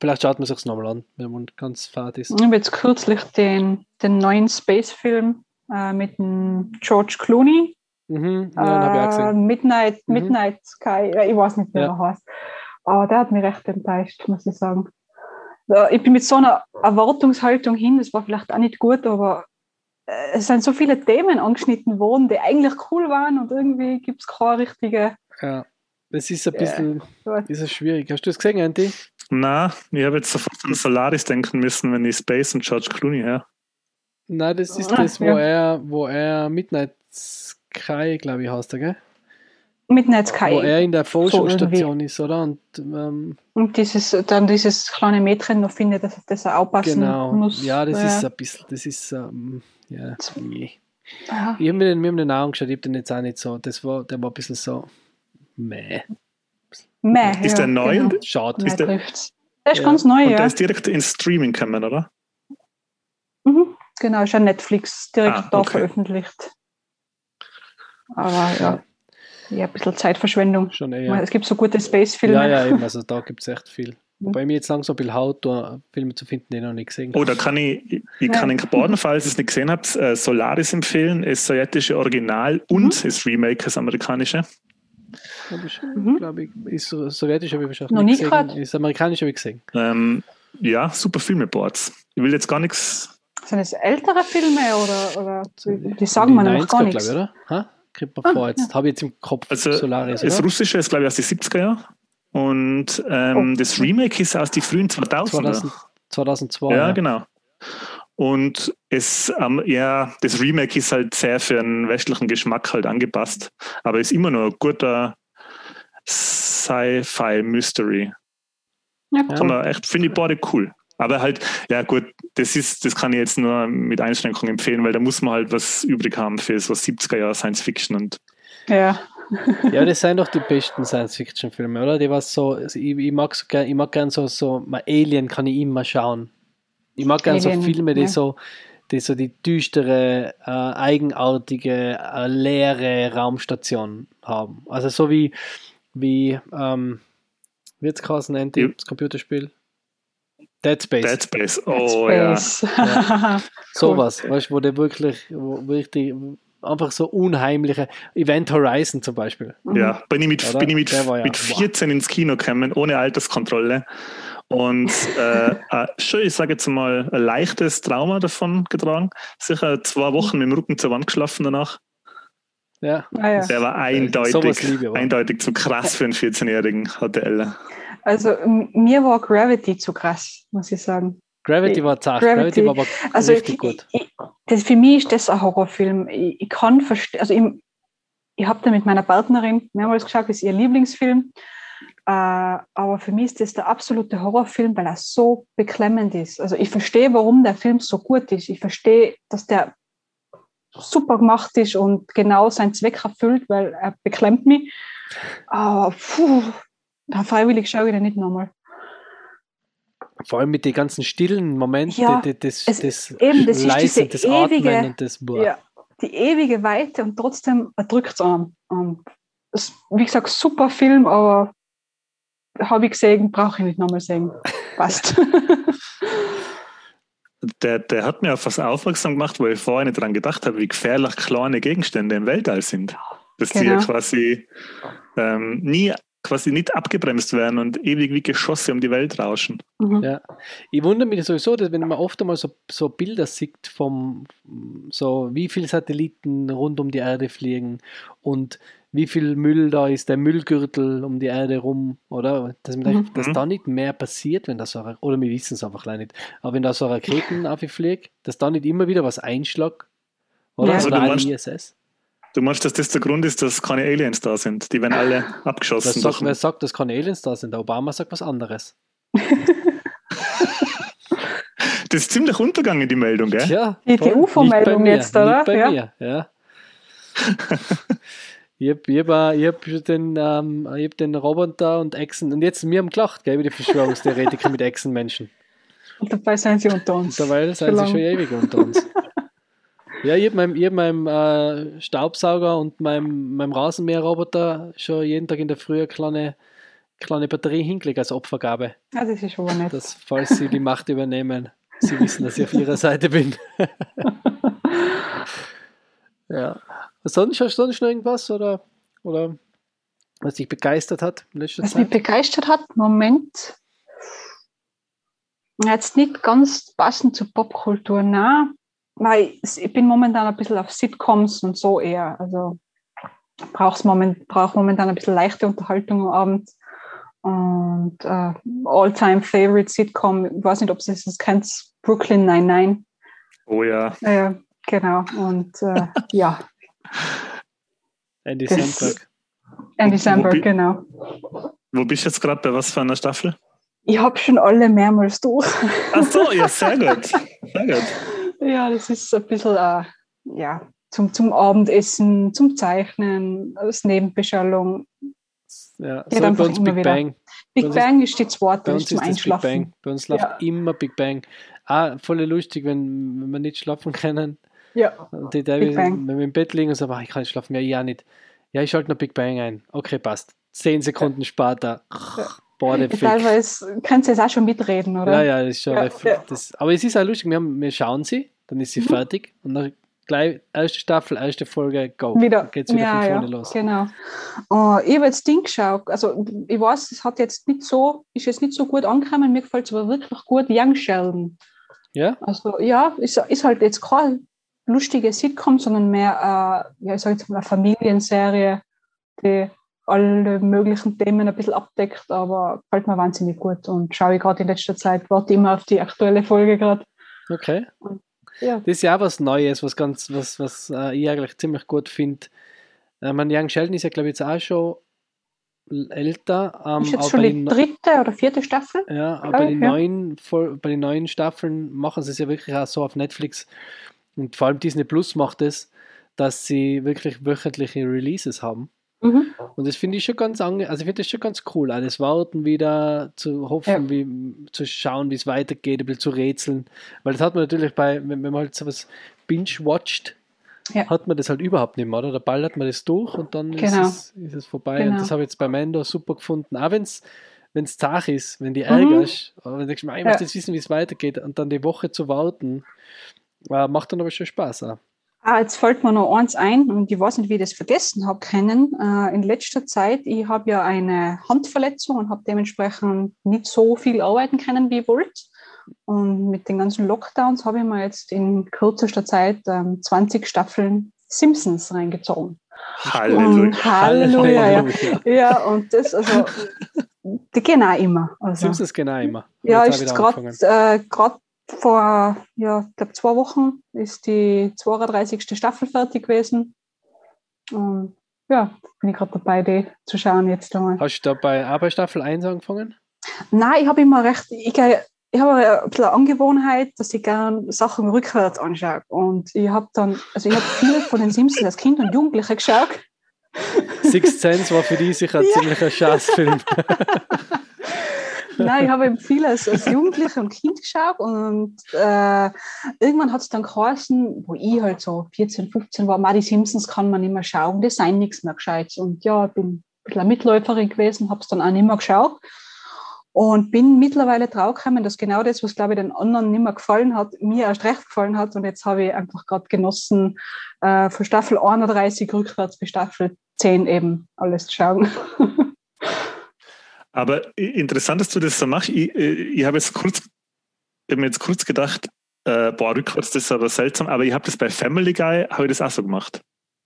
vielleicht schaut man sich nochmal an, wenn man ganz fad ist. Ich habe jetzt kürzlich den, den neuen Space-Film äh, mit dem George Clooney. Mhm, ja, den habe ich auch äh, gesehen. Midnight, Mhm. Midnight Sky, ja, ich weiß nicht, wie Ja. er heißt. Aber der hat mich recht enttäuscht, muss ich sagen. Ich bin mit so einer Erwartungshaltung hin, das war vielleicht auch nicht gut, aber äh, es sind so viele Themen angeschnitten worden, die eigentlich cool waren und irgendwie gibt es keine richtige. Ja. Das ist ein bisschen Ja. ist schwierig. Hast du es gesehen, Andy? Na, ich habe jetzt sofort an Solaris denken müssen, wenn ich Space und George Clooney her. Nein, das ist Ah, das, wo ja. er, wo er Midnight Sky, glaube ich, heißt er, gell? Midnight Sky. Wo er in der. Forschungsstation ist, oder? Und ähm, Und dieses, dann dieses kleine Mädchen noch findet, dass das er aufpassen genau. muss. Ja, das ist ein bisschen, das ist, ähm, ja, nee. Ja. Ich habe mir den, mir den auch angeschaut, ich habe den jetzt auch nicht so, das war, der war ein bisschen so, meh. Meh, Ist ja, der neu? Genau. Schade. Ist der-. Der ist Ja. ganz neu, Und ja. der ist direkt ins Streaming gekommen, oder? Mhm. Genau, ist ja Netflix direkt Ah, da okay. veröffentlicht. Aber ja, ja, ein bisschen Zeitverschwendung. Schon eher. Es gibt so gute Space-Filme. Ja, ja, eben, also da gibt es echt viel. Mhm. Wobei mir jetzt langsam ein bisschen haut, da Filme zu finden, die ich noch nicht gesehen Oh, da kann ich, ich, kann Ja. in Baden, falls ihr es nicht gesehen habt, äh, Solaris empfehlen, das sowjetische Original und Mhm. das Remake, das amerikanische. Habe ich, Mhm. glaube ich, ist so- sowjetisch habe ich wahrscheinlich Noch nicht nie gesehen. gehört. Ist amerikanisch habe ich gesehen. Ähm, ja, super Filmeboards. Ich will jetzt gar nichts. Sind es ältere Filme oder, oder die, sagen mir noch gar 90er, nichts? glaube ich, oder? Ha? Kriegt man Ah, vor, jetzt habe ich jetzt im Kopf Also, Solaris, Das oder? russische ist, glaube ich, aus den 70er Jahren. Und ähm, Oh. das Remake ist aus den frühen 2000er. 2000, 2002. ja, ja. genau. Und es, ähm, ja, das Remake ist halt sehr für einen westlichen Geschmack halt angepasst, aber ist immer noch ein guter Sci-Fi-Mystery. Ja, Ja. Kann man echt, finde ich beide cool. Aber halt, ja gut, das ist, das kann ich jetzt nur mit Einschränkungen empfehlen, weil da muss man halt was übrig haben für so 70er Jahre Science Fiction und ja. Ja, das sind doch die besten Science-Fiction-Filme, oder? Die was so, also ich, ich mag so gern, ich mag gern so, so, mal Alien kann ich immer schauen. Ich mag gerne so Alien, Filme, die ja. so die so die düstere, äh, eigenartige, äh, leere Raumstation haben. Also so wie, wie ähm, wird es nennt Ja. das Computerspiel? Dead Space. Dead Space. Oh ja. Space. Sowas, weißt du, wo der wirklich, wo wirklich einfach so unheimliche Event Horizon zum Beispiel. Mhm. Ja, bin ich mit, Oder? bin ich mit, ja- mit 14 ins Kino gekommen, ohne Alterskontrolle. Und äh, äh, schon, ich sage jetzt mal, ein leichtes Trauma davon getragen. Sicher zwei Wochen mit dem Rücken zur Wand geschlafen danach. Ja, Ah, ja. Der war eindeutig, liebe eindeutig zu krass für einen 14-Jährigen, hatte Ella. Also mir war Gravity zu krass, muss ich sagen. Gravity war zart, Gravity. Gravity, war aber Also richtig ich, gut. Ich, das, für mich ist das ein Horrorfilm. Ich, ich kann verstehen, also ich, ich habe da mit meiner Partnerin mehrmals geschaut, das ist ihr Lieblingsfilm. Äh, aber für mich ist das der absolute Horrorfilm, weil er so beklemmend ist. Also ich verstehe, warum der Film so gut ist. Ich verstehe, dass der super gemacht ist und genau seinen Zweck erfüllt, weil er beklemmt mich. Aber puh, freiwillig schaue ich den nicht nochmal. Vor allem mit den ganzen stillen Momenten, Ja, die- das, es- das, eben, das ist Leise, diese das Atmen ewige- und das boah. Ja, die ewige Weite und trotzdem erdrückt es an. Das, wie gesagt, super Film, aber habe ich gesehen, brauche ich nicht nochmal sehen. Passt. Der, der hat mir auf was aufmerksam gemacht, wo ich vorher nicht dran gedacht habe, wie gefährlich kleine Gegenstände im Weltall sind. Dass die ja Genau. quasi ähm, nie quasi nicht abgebremst werden und ewig wie Geschosse um die Welt rauschen. Mhm. Ja. Ich wundere mich sowieso, dass wenn man oft einmal so, so Bilder sieht vom so wie viele Satelliten rund um die Erde fliegen und wie viel Müll da ist, der Müllgürtel um die Erde rum, oder? Dass, man Mhm. denkt, dass da nicht mehr passiert, wenn da so eine- oder wir wissen es einfach leider nicht, aber wenn da so Raketen auffliegt, dass da nicht immer wieder was einschlägt, oder? Ja. Also oder du ein meinst- ISS. Du meinst, dass das der Grund ist, dass keine Aliens da sind? Die werden alle Wer abgeschossen. sagt, durch- wer sagt, dass keine Aliens da sind? Der Obama sagt was anderes. Das ist ziemlich untergegangen, die Meldung, gell? Tja, Die- die. UFO-Meldung jetzt, oder? Nicht bei Ja. mir, ja. ich habe ich hab, ich hab den, ähm, ich hab den Roboter und Echsen, und jetzt wir haben gelacht, gell, über die Verschwörungstheoretiker mit Echsenmenschen. Und dabei sind sie unter uns. Dabei sind sie schon ewig unter uns. Ja, ich habe meinem, hab meinem äh, Staubsauger und meinem, meinem Rasenmäherroboter schon jeden Tag in der Früh eine kleine, kleine Batterie hingelegt als Opfergabe, Ja, das ist aber nett. dass, falls sie die Macht übernehmen, sie wissen, dass ich auf ihrer Seite bin. ja. Sonst hast du sonst noch irgendwas oder, oder was dich begeistert hat in letzter Was mich Zeit? begeistert hat, Moment, jetzt nicht ganz passend zur Popkultur, nein, weil ich bin momentan ein bisschen auf Sitcoms und so eher. Also brauch's moment, brauche momentan ein bisschen leichte Unterhaltung am Abend. Und äh, All-Time Favorite Sitcom, ich weiß nicht, ob ihr das kennt, Brooklyn 99. Oh ja. Äh, genau. Und äh, ja, Andy Samberg. Andy Samberg, genau. Wo bist du jetzt gerade bei was für einer Staffel? Ich habe schon alle mehrmals durch. Ach so, ja, sehr gut. Sehr gut. Ja, das ist ein bisschen äh, ja, zum, zum Abendessen, zum Zeichnen, als Nebenbeschallung. Ja, so bei uns Big wieder. Bang. Big Das Bang ist die zweite, Bei das uns ist zum ist das Big Einschlafen. Bang. Bei uns läuft Ja. immer Big Bang. Ah, voll lustig, wenn, wenn wir nicht schlafen können. Ja, Und die David, Bang. wenn wir im Bett liegen und sagen, "Ah, ich kann nicht schlafen, ja, ja nicht. Ja, ich schalte noch Big Bang ein. Okay, passt. Zehn Sekunden später. Boah, der teilweise kannst du jetzt auch schon mitreden, oder? Ja, ja, das ist schon. Ja, ja. Das, aber es ist auch lustig, wir, haben, wir schauen sie, dann ist sie Mhm. fertig und dann gleich erste Staffel, erste Folge, go. Wieder, Geht's wieder ja, von vorne ja, los. Genau. Uh, ich habe jetzt Ding geschaut. Also, ich weiß, es hat jetzt nicht so, ist jetzt nicht so gut angekommen. Mir gefällt es aber wirklich gut. Young Sheldon. Ja? Also, ja, ist, ist halt jetzt keine lustige Sitcom, sondern mehr, äh, ja, ich sage jetzt mal, eine Familienserie, die alle möglichen Themen ein bisschen abdeckt, aber gefällt mir wahnsinnig gut und schaue ich gerade in letzter Zeit, warte immer auf die aktuelle Folge gerade. Okay. Ja. Das ist ja auch was Neues, was ganz, was, was äh, ich eigentlich ziemlich gut finde. Äh, mein Young Sheldon ist ja, glaube ich, jetzt auch schon älter. Ähm, ist jetzt schon die dritte oder vierte Staffel? Ja, aber bei den, ja. neuen, bei den neuen Staffeln machen sie es ja wirklich auch so auf Netflix und vor allem Disney Plus macht es, dass sie wirklich wöchentliche Releases haben. Mhm. Und das finde ich schon ganz ange also ich finde das schon ganz cool, alles warten wieder, zu hoffen, Ja. wie, zu schauen, wie es weitergeht, ein bisschen zu rätseln. Weil das hat man natürlich bei, wenn, man halt sowas binge-watcht, Ja. hat man das halt überhaupt nicht mehr, oder? Da ballert man das durch und dann Genau. ist, es, ist es vorbei. Und Genau. das habe ich jetzt bei Mando super gefunden. Auch wenn es wenn es zart ist, wenn die Mhm. ärgerst, aber wenn du denkst, ich möchte jetzt wissen, wie es weitergeht und dann die Woche zu warten, äh, macht dann aber schon Spaß. Auch. Ah, jetzt fällt mir noch eins ein und ich weiß nicht, wie ich das vergessen habe können. Äh, in letzter Zeit, ich habe ja eine Handverletzung und habe dementsprechend nicht so viel arbeiten können, wie ich wollte. Und mit den ganzen Lockdowns habe ich mir jetzt in kürzester Zeit ähm, 20 Staffeln Simpsons reingezogen. Halleluja. Und Halleluja, ja. Halleluja. Ja, und das, also, die gehen auch immer. Also, Simpsons genau immer. ja, ist auch gerade äh, grad vor, ja, ich glaube, zwei Wochen ist die 32. Staffel fertig gewesen. Und ja, bin ich gerade dabei, die zu schauen jetzt einmal. Hast du da bei, auch bei Staffel 1 angefangen? Nein, ich habe immer recht, ich, ich habe ein bisschen eine Angewohnheit, dass ich gerne Sachen rückwärts anschaue. Und ich habe dann, also ich habe viele von den Simpsons als Kind und Jugendliche geschaut. Sixth Sense war für die sicher ein Ja. ziemlicher Scheißfilm. Nein, ich habe eben viel als, als Jugendliche und Kind geschaut und äh, irgendwann hat es dann geheißen, wo ich halt so 14, 15 war, "Ma, die Simpsons kann man nicht mehr schauen, das sei nichts mehr gescheit. Und ja, ich bin ein bisschen eine Mitläuferin gewesen, habe es dann auch nicht mehr geschaut und bin mittlerweile draufgekommen, dass genau das, was glaube ich den anderen nicht mehr gefallen hat, mir erst recht gefallen hat und jetzt habe ich einfach gerade genossen, äh, von Staffel 31 rückwärts bis Staffel 10 eben alles zu schauen. Aber interessant, dass du das so machst. Ich, äh, ich habe jetzt kurz, ich habe mir jetzt kurz gedacht, äh, boah, rückwärts, das ist aber seltsam, aber ich habe das bei Family Guy, habe ich das auch so gemacht.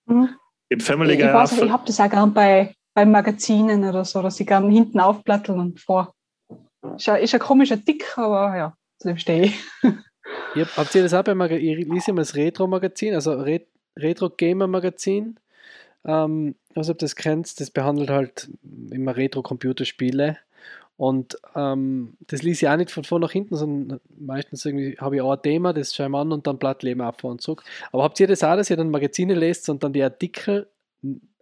Mhm. Im Family Ich, Guy ich, weiß, ich habe das auch gern bei, bei Magazinen oder so, dass ich gern hinten aufplatteln und vor. Ist ein, ist ein komischer Tick, aber ja, zu dem stehe ich. Ihr, habt ihr das auch bei Magazin? Ich lese immer das Retro-Magazin, also Re Retro-Gamer-Magazin. Ähm, also ob du das kennst, das behandelt halt immer Retro-Computerspiele. Und ähm, das lese ich auch nicht von vorne nach hinten, sondern meistens irgendwie habe ich auch ein Thema, das schaue ich mir an und dann Blatt leben ab und zurück. Aber habt ihr das auch, dass ihr dann Magazine lest und dann die Artikel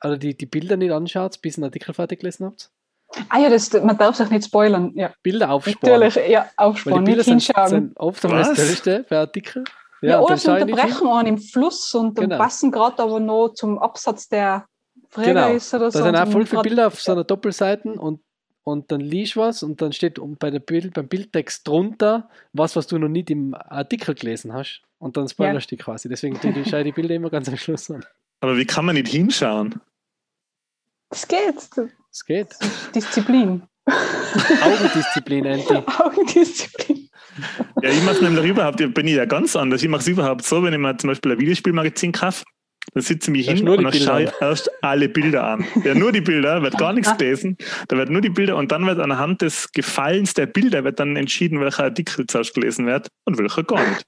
oder die, die Bilder nicht anschaut, bis ihr einen Artikel fertig gelesen habt? Ah ja, das, man darf sich nicht spoilern. Ja, Bilder aufsparen. natürlich. Ja, Weil die aufsparen, Bilder nicht sind, hinschauen. sind oft einmal das Was? Tollste bei Artikeln. ja, und oder sie nicht unterbrechen einen im Fluss und dann Genau. passen gerade aber noch zum Absatz der Träger Genau. ist oder so. Da sind und auch dann voll viele Bilder auf so einer Doppelseite und, und dann liest was und dann steht bei der Bild, beim Bildtext drunter was, was du noch nicht im Artikel gelesen hast. Und dann spoilerst du die quasi. Deswegen schaue ich die Bilder immer ganz am Schluss an. Aber wie kann man nicht hinschauen? Das geht. Es geht. Disziplin. Augendisziplin, Anti. Augendisziplin. Ja, ich mache nämlich überhaupt, ich bin ich ja ganz anders. Ich mache es überhaupt so, wenn ich mir zum Beispiel ein Videospielmagazin kaufe, dann sitze ich mich hin und dann schaue ich erst alle Bilder an. Ja, nur die Bilder, wird gar nichts gelesen. Da wird nur die Bilder und dann wird anhand des Gefallens der Bilder wird dann entschieden, welcher Artikel zuerst gelesen wird und welcher gar nicht.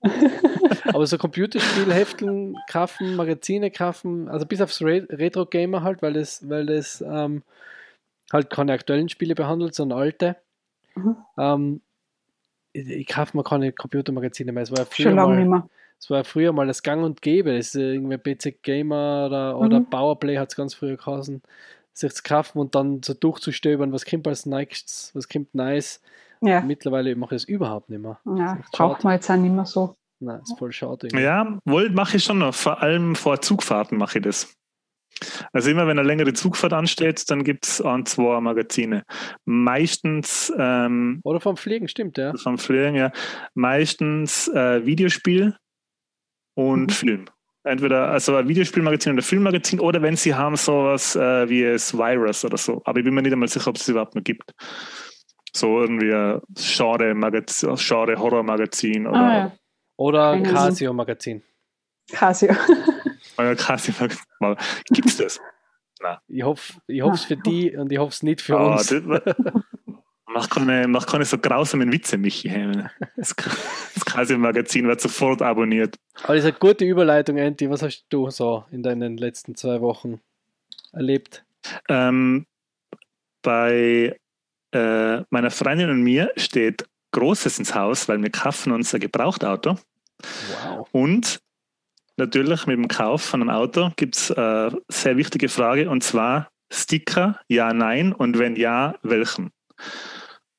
Aber so Computerspielhefteln kaufen, Magazine kaufen, also bis aufs Re Retro-Gamer halt, weil das, weil das ähm, halt keine aktuellen Spiele behandelt, sondern alte. Mhm. Ähm, ich, ich kaufe mir keine Computermagazine mehr. Es war ja früher Schon lange nicht mehr. Es war früher mal das Gang und Gäbe, das ist irgendwie PC Gamer oder, oder Mhm. Powerplay hat es ganz früher geheißen, sich zu kaufen und dann so durchzustöbern, was kommt als nächstes, was kommt nice. Ja, Mittlerweile mache ich das überhaupt nicht mehr. ja braucht man jetzt auch nicht mehr so. Nein, ist voll schade. irgendwie. Ja, wohl mache ich schon noch. Vor allem vor Zugfahrten mache ich das. Also immer wenn eine längere Zugfahrt ansteht, dann gibt es ein, zwei Magazine. Meistens ähm, Oder vom Fliegen, stimmt, ja. vom Fliegen, ja, meistens äh, Videospiel und Mhm. Film. Entweder also ein Videospielmagazin oder Filmmagazin oder wenn sie haben sowas äh, wie es Virus oder so. Aber ich bin mir nicht einmal sicher, ob es überhaupt noch gibt. So irgendwie ein Genre-Magazin, Genre-Horror-Magazin oder Ah, ja. Oder. Casio-Magazin. Casio. euer Casio-Magazin. Gibt es das? Ich hoffe ich hoffe es für die und ich hoffe es nicht für Ah, uns. das, mach, keine, mach keine so grausamen Witze, Michi. Das, das Casio-Magazin wird sofort abonniert. Aber das ist eine gute Überleitung, Andy. Was hast du so in deinen letzten zwei Wochen erlebt? Ähm, bei äh, meiner Freundin und mir steht Großes ins Haus, weil wir kaufen uns ein Gebrauchtauto. Wow. Und natürlich mit dem Kauf von einem Auto gibt es eine sehr wichtige Frage und zwar Sticker, ja, nein und wenn ja, welchen?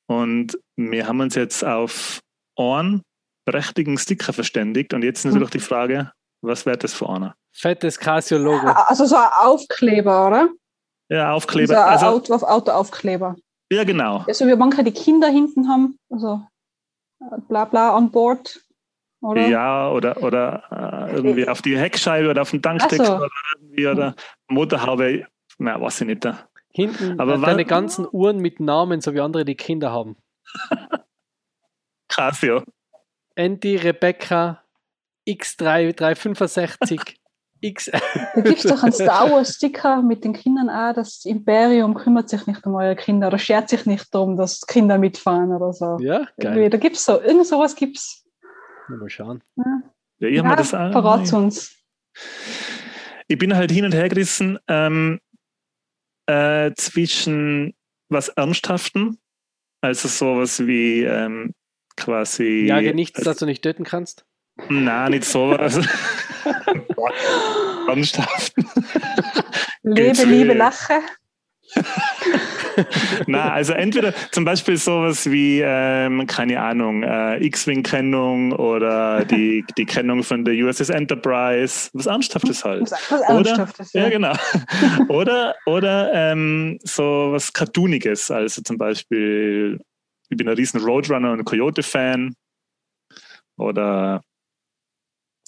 Und wir haben uns jetzt auf einen prächtigen Sticker verständigt und jetzt natürlich die Frage, was wäre das für einer? Fettes Casio-Logo. Also so ein Aufkleber, oder? Ja, Aufkleber. Also ein Also, Auto, Autoaufkleber. ja, genau. Ja, so wie manche die Kinder hinten haben, also äh, bla bla on board. Oder? Ja, oder, oder äh, irgendwie auf die Heckscheibe oder auf den Tankdeckel Ach so. oder irgendwie oder Motorhaube. Na, weiß ich nicht. Hinten Aber deine ganzen Uhren mit Namen, so wie andere die Kinder haben. Casio. Andy, Rebecca, X3, 365, X. Da gibt es doch einen Star Wars Sticker mit den Kindern auch, das Imperium kümmert sich nicht um eure Kinder oder schert sich nicht darum, dass Kinder mitfahren oder so. Ja, geil. Da gibt es so, irgend sowas gibt es. Mal schauen. Ja, mir Ja, das auch- verrat's uns. ich bin halt hin und her gerissen ähm, äh, zwischen was Ernsthaften, also sowas wie ähm, quasi. Jage nichts, also, das du nicht töten kannst. Nein, nicht sowas. Ernsthaften. Lebe, Liebe. Lache. Na, also entweder zum Beispiel sowas wie, ähm, keine Ahnung, äh, X-Wing-Kennung oder die, die Kennung von der USS Enterprise, was Ernsthaftes halt. Was, was Oder? Ernsthaftes. Ja, Ja. genau. oder oder ähm, so was Cartooniges, also zum Beispiel, ich bin ein riesen Roadrunner und Coyote-Fan oder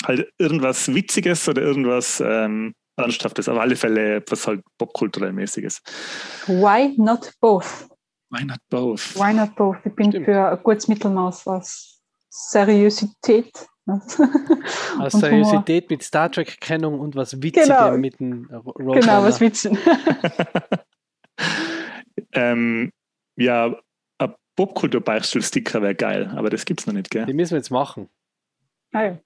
halt irgendwas Witziges oder irgendwas ähm, Ernsthaftes, auf alle Fälle was halt popkulturell mäßiges. Why not both? Why not both? Why not both? Ich bin Stimmt. für ein gutes Mittelmaß aus Seriosität. Aus und Humor. Seriosität mit Star Trek-Kennung und was Witzigem Genau. mit dem Roadrunner. Genau, was Witzen. ähm, ja, ein Popkultur-Beichtstuhl-Sticker wäre geil, aber das gibt's noch nicht, gell? Die müssen wir jetzt machen. Ah, ja.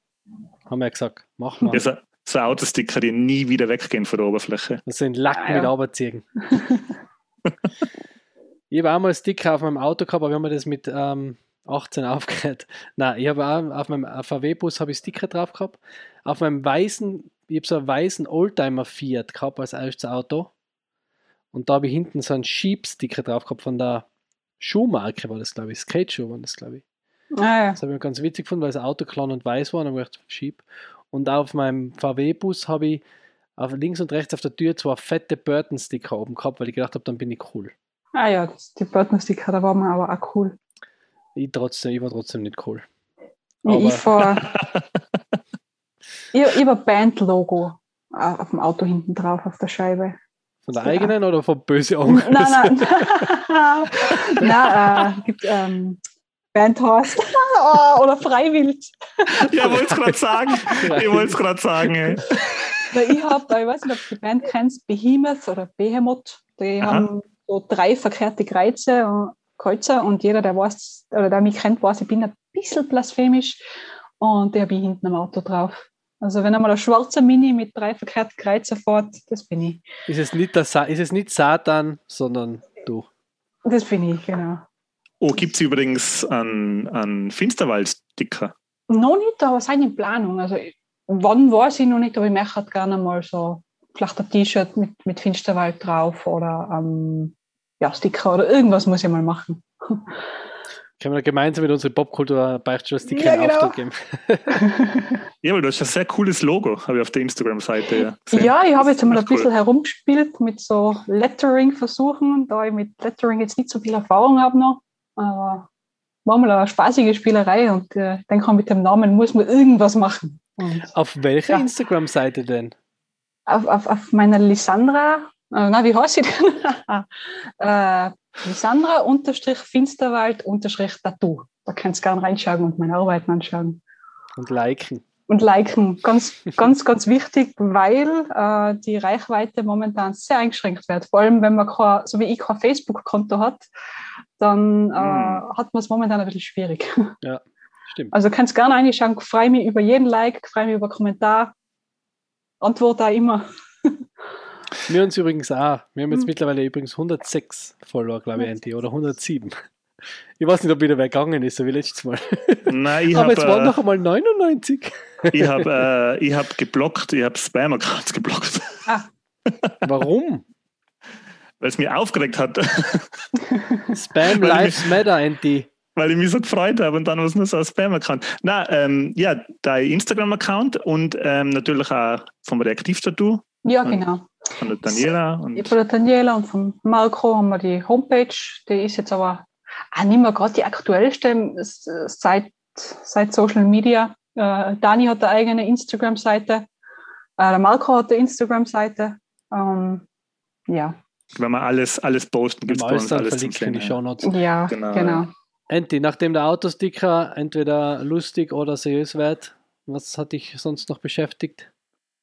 Haben wir ja gesagt. Machen wir. So, Autosticker, die nie wieder weggehen von der Oberfläche. Das sind Lack Ah, mit ja. Ich habe auch mal Sticker auf meinem Auto gehabt, aber wir haben das mit ähm, 18 aufgehört. Nein, ich habe auch auf meinem VW-Bus habe ich Sticker drauf gehabt. Auf meinem weißen, ich habe so einen weißen Oldtimer Fiat gehabt als erstes Auto. Und da habe ich hinten so einen Sheep-Sticker drauf gehabt von der Schuhmarke, war das, glaube ich. Skate-Schuh waren das, glaube ich. Ah, ja. Das habe ich ganz witzig gefunden, weil das Auto klein und weiß war. Und dann habe ich gedacht, Sheep. Und auf meinem VW-Bus habe ich auf links und rechts auf der Tür zwei fette Burton-Sticker oben gehabt, weil ich gedacht habe, dann bin ich cool. ah ja, die Burton-Sticker, da war man aber auch cool. Ich, trotzdem, ich war trotzdem nicht cool. Ich, Aber- ich, fahr, ich, ich ein Band-Logo auf dem Auto hinten drauf, auf der Scheibe. Von der Ja. eigenen oder von böse Nein, Onkel? nein. nein, äh, gibt ähm, Bandhorst oh, oder Freiwild. Ja, ich wollte es gerade sagen. Ich wollte es gerade sagen. Ey. Weil ich habe, ich weiß nicht, ob du die Band kennst, Behemoth oder Behemoth. Die Aha. haben so drei verkehrte Kreuze und Kreuzer und jeder, der weiß, oder der mich kennt, weiß, ich bin ein bisschen blasphemisch und der habe ich hinten am Auto drauf. Also wenn einmal ein schwarzer Mini mit drei verkehrten Kreuzen fährt, das bin ich. Ist es nicht, der Sa ist es nicht Satan, sondern du. Das bin ich, genau. Oh, gibt es übrigens einen, einen Finsterwald-Sticker? Noch nicht, aber sind in Planung. Also wann weiß ich noch nicht, aber ich möchte halt gerne mal so vielleicht ein T-Shirt mit, mit Finsterwald drauf oder ähm, ja, Sticker oder irgendwas muss ich mal machen. Können wir gemeinsam mit unserer Popkultur-Beichtstuhl-Sticker Ja, genau. Auftrag geben? Ja, weil du hast ein sehr cooles Logo, habe ich auf der Instagram-Seite ja gesehen. Ja, ich habe jetzt einmal ein Cool. bisschen herumgespielt mit so Lettering-Versuchen, da ich mit Lettering jetzt nicht so viel Erfahrung habe noch. Aber war mal eine spaßige Spielerei und äh, ich denke, mit dem Namen muss man irgendwas machen. Und Auf welcher Ja. Instagram-Seite denn? auf, auf, auf meiner Lisandra, äh, na, wie heißt sie denn? äh, Lisandra unterstrich Finsterwald unterstrich Tattoo. Da kannst du gerne reinschauen und meine Arbeiten anschauen. Und liken. Und liken, ganz, ganz, ganz wichtig, weil äh, die Reichweite momentan sehr eingeschränkt wird. Vor allem, wenn man kein, so wie ich kein Facebook-Konto hat, dann äh, Hm. hat man es momentan ein bisschen schwierig. Stimmt. Also kannst gerne reinschauen, freue mich über jeden Like, freue mich über Kommentar, antworte auch immer. Wir uns übrigens auch. Wir haben jetzt Hm. mittlerweile übrigens 106 Follower, glaube ich, Andy, oder 107. Ich weiß nicht, ob wieder wer gegangen ist, so wie letztes Mal. Nein, ich Aber habe jetzt waren äh, noch einmal 99. ich hab, äh, ich hab geblockt, ich habe Spam-Accounts geblockt, Ah, Warum? Weil es mich aufgeregt hat, Spam Lives Matter, Anti. weil ich mich so gefreut habe und dann war es nur so ein Spam-Account. Nein, ähm, ja, dein Instagram-Account und ähm, natürlich auch vom Reaktivtattoo ja, genau. von der Daniela. Und Von der Daniela und von Marco haben wir die Homepage. Die ist jetzt aber auch nicht mehr gerade die aktuellste seit, seit Social Media. Äh, Dani hat eine eigene Instagram-Seite. Äh, der Marco hat eine Instagram-Seite. Ähm, ja, wenn wir alles, alles posten, gibt es bei uns dann alles zum in die ja. Shownotes. ja, Genau, genau. ja. Anti, nachdem der Autosticker entweder lustig oder seriös wird, was hat dich sonst noch beschäftigt?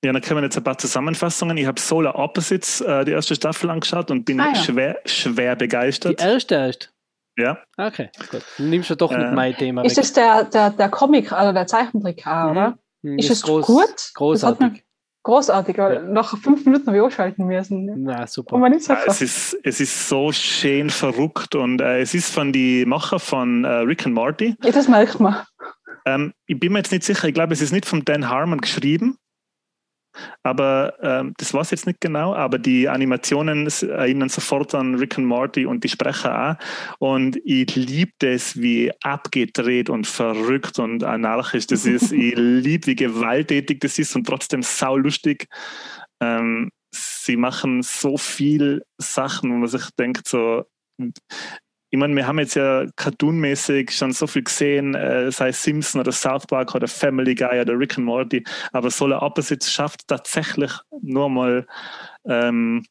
Ja, dann kommen jetzt ein paar Zusammenfassungen. Ich habe Solar Opposites, äh, die erste Staffel angeschaut und bin Ah, ja. schwer, schwer Die begeistert. erste erst. Ja, Okay, gut. Dann nimmst du doch nicht Äh, mein Thema Ist weg. es der, der, der Comic, also der Zeichentrick Mhm. oder? Hm, Ist das es gut? Das hat Großartig. Großartig, weil Ja. nach fünf Minuten habe ich ausschalten müssen. Na, Und super. man nicht so ja es, ist, es ist so schön verrückt und äh, es ist von die Macher von äh, Rick and Morty. Ja, das merkt man. Ähm, ich bin mir jetzt nicht sicher, ich glaube, es ist nicht von Dan Harmon geschrieben, aber ähm, das weiß ich jetzt nicht genau, aber die Animationen erinnern sofort an Rick and Morty und die Sprecher auch. Und ich liebe das, wie abgedreht und verrückt und anarchisch das ist. ich liebe, wie gewalttätig das ist und trotzdem saulustig. Ähm, sie machen so viel Sachen, wo man sich denkt, so, ich meine, wir haben jetzt ja cartoonmäßig schon so viel gesehen, äh, sei es Simpson oder South Park oder Family Guy oder Rick and Morty, aber Solar Opposites schafft tatsächlich nur mal ähm,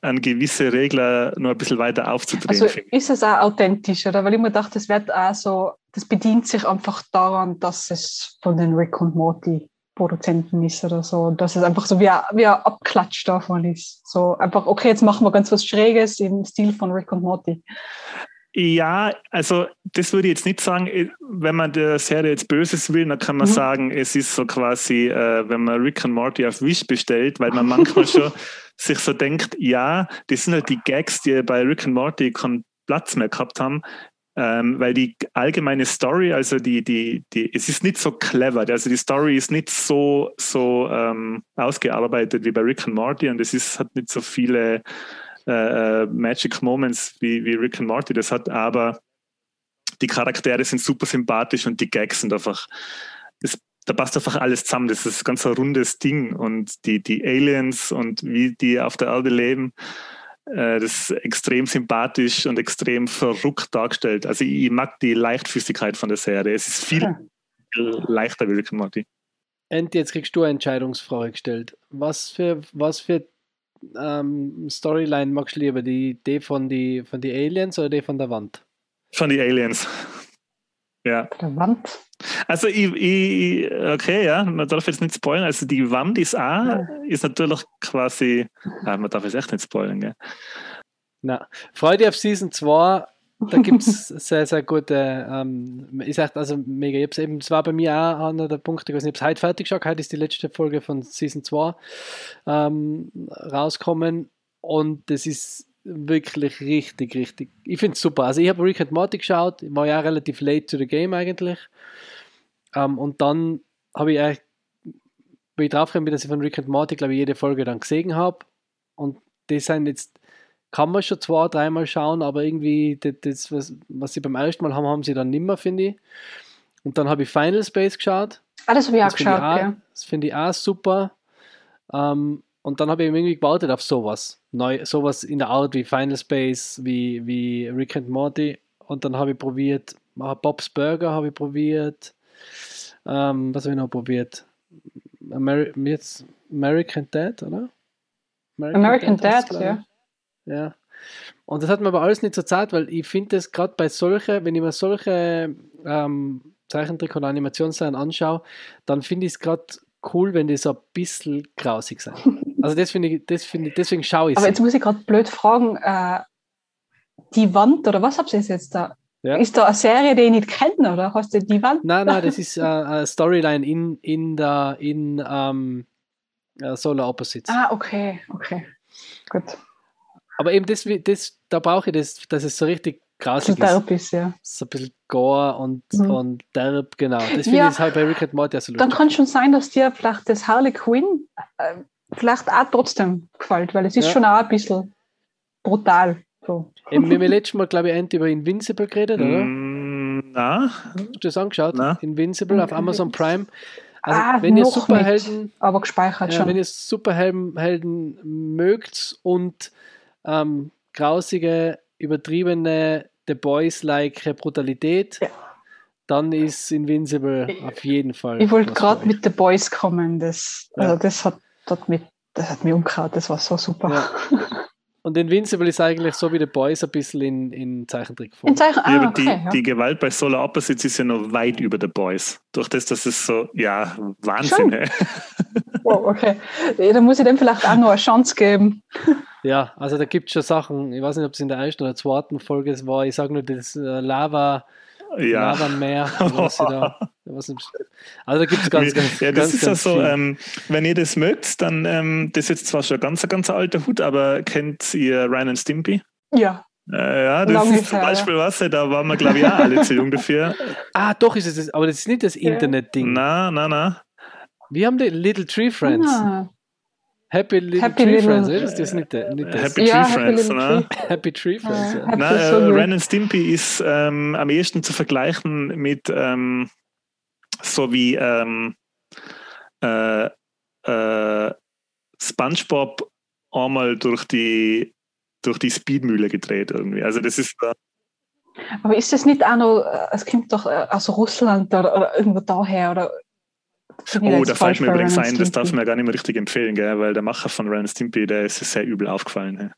an gewisse Regler nur ein bisschen weiter aufzudrehen. Also ist es auch authentisch, oder? Weil ich mir dachte, das wird auch so, das bedient sich einfach daran, dass es von den Rick und Morty Produzenten ist oder so. Dass es einfach so wie ein, wie ein Abklatsch davon ist. So einfach, okay, jetzt machen wir ganz was Schräges im Stil von Rick und Morty. Ja, also das würde ich jetzt nicht sagen, eh, wenn man der Serie jetzt Böses will, dann kann man Mhm. sagen, es ist so quasi, äh, wenn man Rick and Morty auf Wish bestellt, weil man manchmal schon sich so denkt, ja, das sind halt die Gags, die bei Rick and Morty keinen Platz mehr gehabt haben, ähm, weil die allgemeine Story, also die, die, die, es ist nicht so clever, also die Story ist nicht so, so ähm, ausgearbeitet wie bei Rick and Morty und es ist, hat nicht so viele äh, äh, Magic Moments wie, wie Rick and Morty. Das hat, aber die Charaktere sind super sympathisch und die Gags sind einfach, das, da passt einfach alles zusammen. Das ist ganz ein rundes Ding und die, die Aliens und wie die auf der Erde leben, das ist extrem sympathisch und extrem verrückt dargestellt. Also ich, mag die Leichtfüßigkeit von der Serie. Es ist viel Ja. leichter wie Rick and Morty. Anti, jetzt kriegst du eine Entscheidungsfrage gestellt. Was für, was für ähm, Storyline magst du lieber? Die Idee von die, von die Aliens oder die von der Wand? Von die Aliens. Ja. Der Wand. Also ich, ich, okay, ja, man darf jetzt nicht spoilern. Also die Wand ist auch, Ja. ist natürlich quasi, ah, man darf jetzt echt nicht spoilern, gell? Na, Freude auf Season 2, da gibt es sehr, sehr gute, ähm, ist echt also mega. Ich hab's eben, es war bei mir auch einer der Punkte, ich ich habe heute fertig geschaut, heute ist die letzte Folge von Season 2 ähm, rauskommen und das ist wirklich richtig, richtig. Ich finde es super. Also ich habe Rick and Morty geschaut, ich war ja relativ late to the game eigentlich. Ähm, und dann habe ich eigentlich, bin ich draufgekommen, dass ich von Rick and Morty, glaube ich, jede Folge dann gesehen habe. Und die sind jetzt, kann man schon zwei, dreimal schauen, aber irgendwie das, das was, was sie beim ersten Mal haben, haben sie dann nimmer, finde ich. Und dann habe ich Final Space geschaut. Ah, das habe ich auch Das finde ich, geschaut, auch- ja. das finde ich auch super. Ähm, und dann habe ich irgendwie gewartet auf sowas. Neu, sowas in der Art wie Final Space, wie, wie Rick and Morty. Und dann habe ich probiert, ah, Bob's Burger habe ich probiert. Ähm, was habe ich noch probiert? Ameri jetzt American Dad, oder? American es, Dad, ja. Ja. Und das hat mir aber alles nicht so Zeit, weil ich finde das gerade bei solchen, wenn ich mir solche ähm, Zeichentrick- oder Animationsserien anschaue, dann finde ich es gerade cool, wenn die so ein bisschen grausig sind. Also das finde ich, das finde ich, deswegen schaue ich Aber jetzt muss ich gerade blöd fragen, äh, die Wand, oder was habt ihr jetzt da? Ja. Ist da eine Serie, die ich nicht kenne, oder hast du die Wand? Nein, nein, das ist äh, eine Storyline in, in der in ähm, äh, Solar Opposites. Ah, okay, okay. Gut. Aber eben das, das da brauche ich das, dass es so richtig grausig derb ist, ja. So ein bisschen gore und, Mhm. und derb, genau. Das finde Ja. ich halt bei Rick and Morty so Dann kann schon sein, dass dir vielleicht das Harley Quinn äh, vielleicht auch trotzdem gefällt, weil es ist Ja. schon auch ein bisschen brutal. So. Eben, wir haben ja letztes Mal, glaube ich, endlich über Invincible geredet, oder? Mm, na, Hast du das angeschaut? Na. Invincible auf Amazon Prime. Also, Ah, wenn ihr Superhelden, Aber gespeichert ja, schon. wenn ihr Superhelden Helden mögt und ähm, grausige, übertriebene The Boys-like Brutalität, Ja. dann ist Invincible Ich- auf jeden Fall. Ich wollte gerade mit The Boys kommen. Das, Ja. also das hat dort mit, das hat mich umgehauen, das war so super. Ja. Und Invincible ist eigentlich so wie The Boys ein bisschen in, in Zeichentrickform. In Zeichen, ja, ah, aber okay, die, ja. die Gewalt bei Solar Opposites ist ja noch weit über The Boys. Durch das, dass es so, ja, Wahnsinn. Hey. Wow, okay. Ja, Da muss ich dem vielleicht auch noch eine Chance geben. Ja, also da gibt es schon Sachen, ich weiß nicht, ob es in der ersten oder zweiten Folge war, ich sage nur das äh, Lava, Ja. Lava-Meer, was da, nicht. Also da gibt es ganz, ganz, ja, das ganz, ist ja so, ähm, wenn ihr das mögt, dann, ähm, das ist jetzt zwar schon ein ganz, ganz alter Hut, aber kennt ihr Ryan and Stimpy? Ja. Äh, ja, das Lange ist zum her, ja. Beispiel was, da waren wir, glaube ich, auch alle zu jung dafür. ah, doch ist es, aber das ist nicht das. Internet-Ding. Na, na, na. Wir haben die Little Tree Friends. Ah, Happy Little Happy Tree Little- Friends, ist das nicht, der- nicht das? Happy ja, Tree Friends, Little ne? Tree. Happy Tree Friends, Ah, ja. Happy Na, äh, so gut. Ren and Stimpy ist ähm, am ehesten zu vergleichen mit ähm, so wie ähm, äh, äh, SpongeBob einmal durch die durch die Speedmühle gedreht irgendwie. Also das ist äh, Aber ist das nicht auch noch, äh, es kommt doch äh, aus Russland oder, oder irgendwo daher oder Oh, da fällt mir übrigens ein, das darf man ja gar nicht mehr richtig empfehlen, gell? weil der Macher von Ren Stimpy, der ist sehr übel aufgefallen. Hey.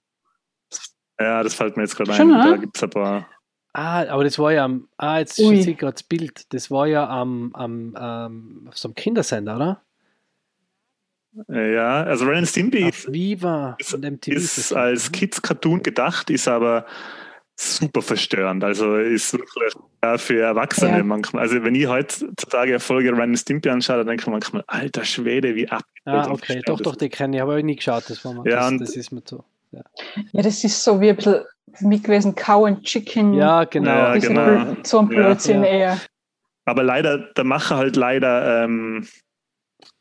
Ja, das fällt mir jetzt gerade ein. Da gibt es ein paar. Ah, aber das war ja am, ah, jetzt Ui. sehe ich gerade das Bild. Das war ja am, am, ähm, auf so einem Kindersender, oder? Ja, also Ren Stimpy Auf Viva ist- und MTV. ist als Kids-Cartoon gedacht, ist aber super verstörend. Also ist wirklich ja, für Erwachsene Ja. manchmal. Also wenn ich heutzutage eine Folge Ren and Stimpy anschaue, dann denke ich manchmal, alter Schwede, wie ab. Ah, okay, doch, doch, die kenne ich, aber ich nie geschaut. Das, war mal, Ja, das, das ist mir so. Ja, das ist so wie ein bisschen für mich gewesen, Cow and Chicken. Ja, genau. Ja, genau. So ein Ja. Blödsinn Ja. eher. Aber leider, der Macher halt leider, ähm,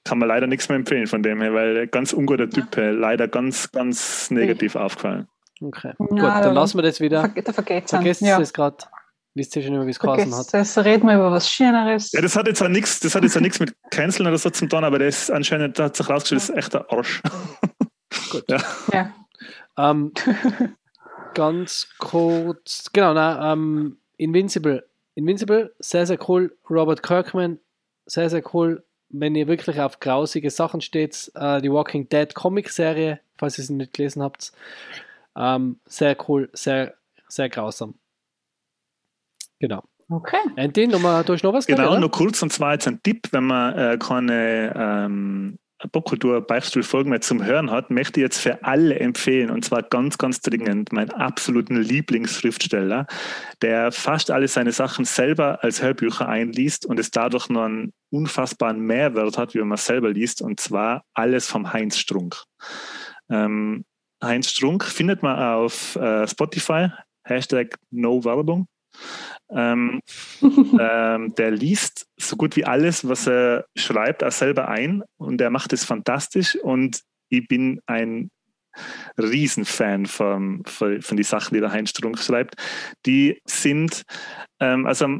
kann man leider nichts mehr empfehlen von dem her, weil ganz unguter Typ, äh, leider ganz, ganz negativ aufgefallen. Okay. Ja, Gut, da- dann lassen wir das wieder. Ver da vergeht's Vergesst ja. es gerade. Wisst ihr schon immer, wie es geheißen hat. es. Reden wir über was Schöneres. Ja, das hat jetzt auch nichts, das hat jetzt auch nichts mit Canceln oder so zu tun, aber das ist anscheinend, da hat sich rausgestellt, das ist echt ein Arsch. Gut. Ja. Ja. Ähm, ganz kurz, genau, na, ähm, Invincible. Invincible, sehr, sehr cool. Robert Kirkman, sehr, sehr cool. Wenn ihr wirklich auf grausige Sachen steht, äh, die Walking Dead Comic-Serie, falls ihr sie nicht gelesen habt, ähm, sehr cool, sehr, sehr grausam. Genau. Okay. Andy, nochmal, du hast noch was? Genau, oder? nur kurz, und zwar jetzt ein Tipp, wenn man äh, keine ähm, Popkultur-Beichtstuhl-Folgen mehr zum Hören hat, möchte ich jetzt für alle empfehlen, und zwar ganz, ganz dringend, meinen absoluten Lieblingsschriftsteller, der fast alle seine Sachen selber als Hörbücher einliest und es dadurch nur einen unfassbaren Mehrwert hat, wie wenn man selber liest, und zwar alles vom Heinz Strunk. Ähm, Heinz Strunk findet man auf äh, Spotify, Hashtag No Werbung. Ähm, ähm, der liest so gut wie alles, was er schreibt, auch selber ein und er macht es fantastisch und ich bin ein Riesenfan von, von, von den Sachen, die der Heinz Strunk schreibt. Die sind, ähm, also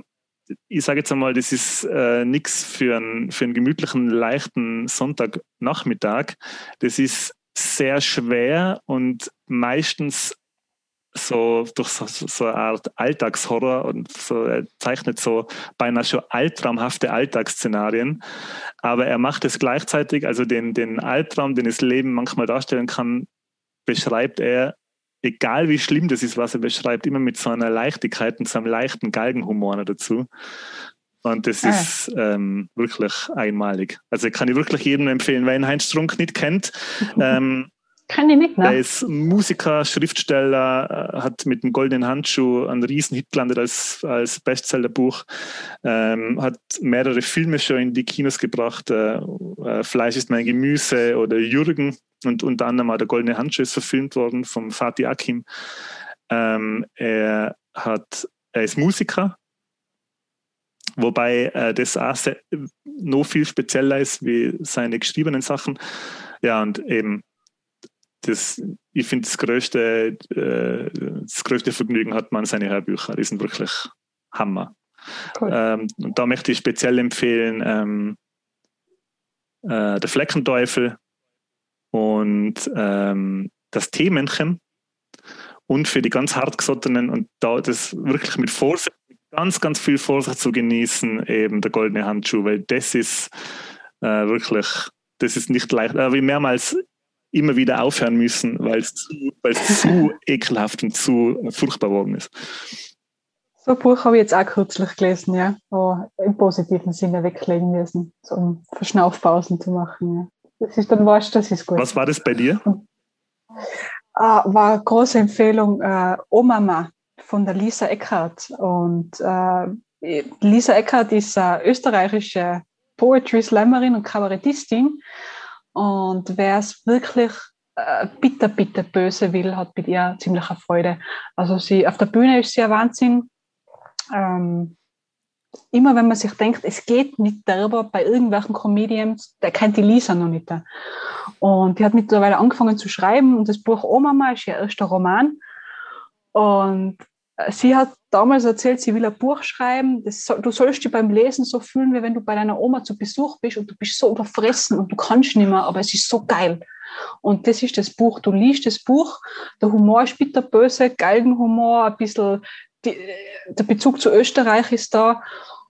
ich sage jetzt einmal, das ist äh, nichts für, ein, für einen gemütlichen, leichten Sonntagnachmittag. Das ist sehr schwer und meistens so durch so, so eine Art Alltagshorror und so, er zeichnet so beinahe schon albtraumhafte Alltagsszenarien. Aber er macht es gleichzeitig, also den, den Albtraum, den das Leben manchmal darstellen kann, beschreibt er, egal wie schlimm das ist, was er beschreibt, immer mit so einer Leichtigkeit und so einem leichten Galgenhumor dazu. Und das Ah. ist ähm, wirklich einmalig. Also kann ich wirklich jedem empfehlen, wer ihn Heinz Strunk nicht kennt. Ähm, Kann ich nicht, ne? ist Musiker, Schriftsteller, äh, hat mit dem Goldenen Handschuh einen Riesenhit gelandet als, als Bestsellerbuch, ähm, hat mehrere Filme schon in die Kinos gebracht, äh, äh, Fleisch ist mein Gemüse oder Jürgen und unter anderem auch der Goldene Handschuh ist verfilmt worden vom Fatih Akim. Ähm, er hat, er ist Musiker, wobei äh, das auch sehr, noch viel spezieller ist wie seine geschriebenen Sachen. Ja, und eben, das, ich finde, das größte, äh, das größte Vergnügen hat man seine Hörbücher. Die sind wirklich Hammer. Cool. Ähm, und da möchte ich speziell empfehlen ähm, äh, Der Fleckenteufel und ähm, das Teemännchen und für die ganz hartgesottenen und da das wirklich mit Vorsicht, ganz, ganz viel Vorsicht zu genießen, eben der goldene Handschuh, weil das ist äh, wirklich, das ist nicht leicht, äh, wie mehrmals immer wieder aufhören müssen, weil es zu, zu ekelhaft und zu furchtbar geworden ist. So ein Buch habe ich jetzt auch kürzlich gelesen, ja. Aber im positiven Sinne weglegen müssen, so um Verschnaufpausen zu machen. Ja. Das ist dann wurscht, das ist gut. Was war das bei dir? Ah, war eine große Empfehlung äh, Omama von der Lisa Eckhardt. Und äh, Lisa Eckhardt ist eine österreichische Poetry Slammerin und Kabarettistin. Und wer es wirklich äh, bitter, bitter böse will, hat mit ihr ziemliche Freude. Also sie auf der Bühne ist sie ein Wahnsinn ähm, immer wenn man sich denkt, es geht nicht darüber, bei irgendwelchen Comedians, der kennt die Lisa noch nicht. Und die hat mittlerweile angefangen zu schreiben und das Buch Oma ist ihr erster Roman. Und äh, sie hat damals erzählt, sie will ein Buch schreiben. Das, du sollst dich beim Lesen so fühlen, wie wenn du bei deiner Oma zu Besuch bist und du bist so überfressen und du kannst nicht mehr, aber es ist so geil. Und das ist das Buch. Du liest das Buch, der Humor ist bitterböse, Galgenhumor, ein bisschen die, der Bezug zu Österreich ist da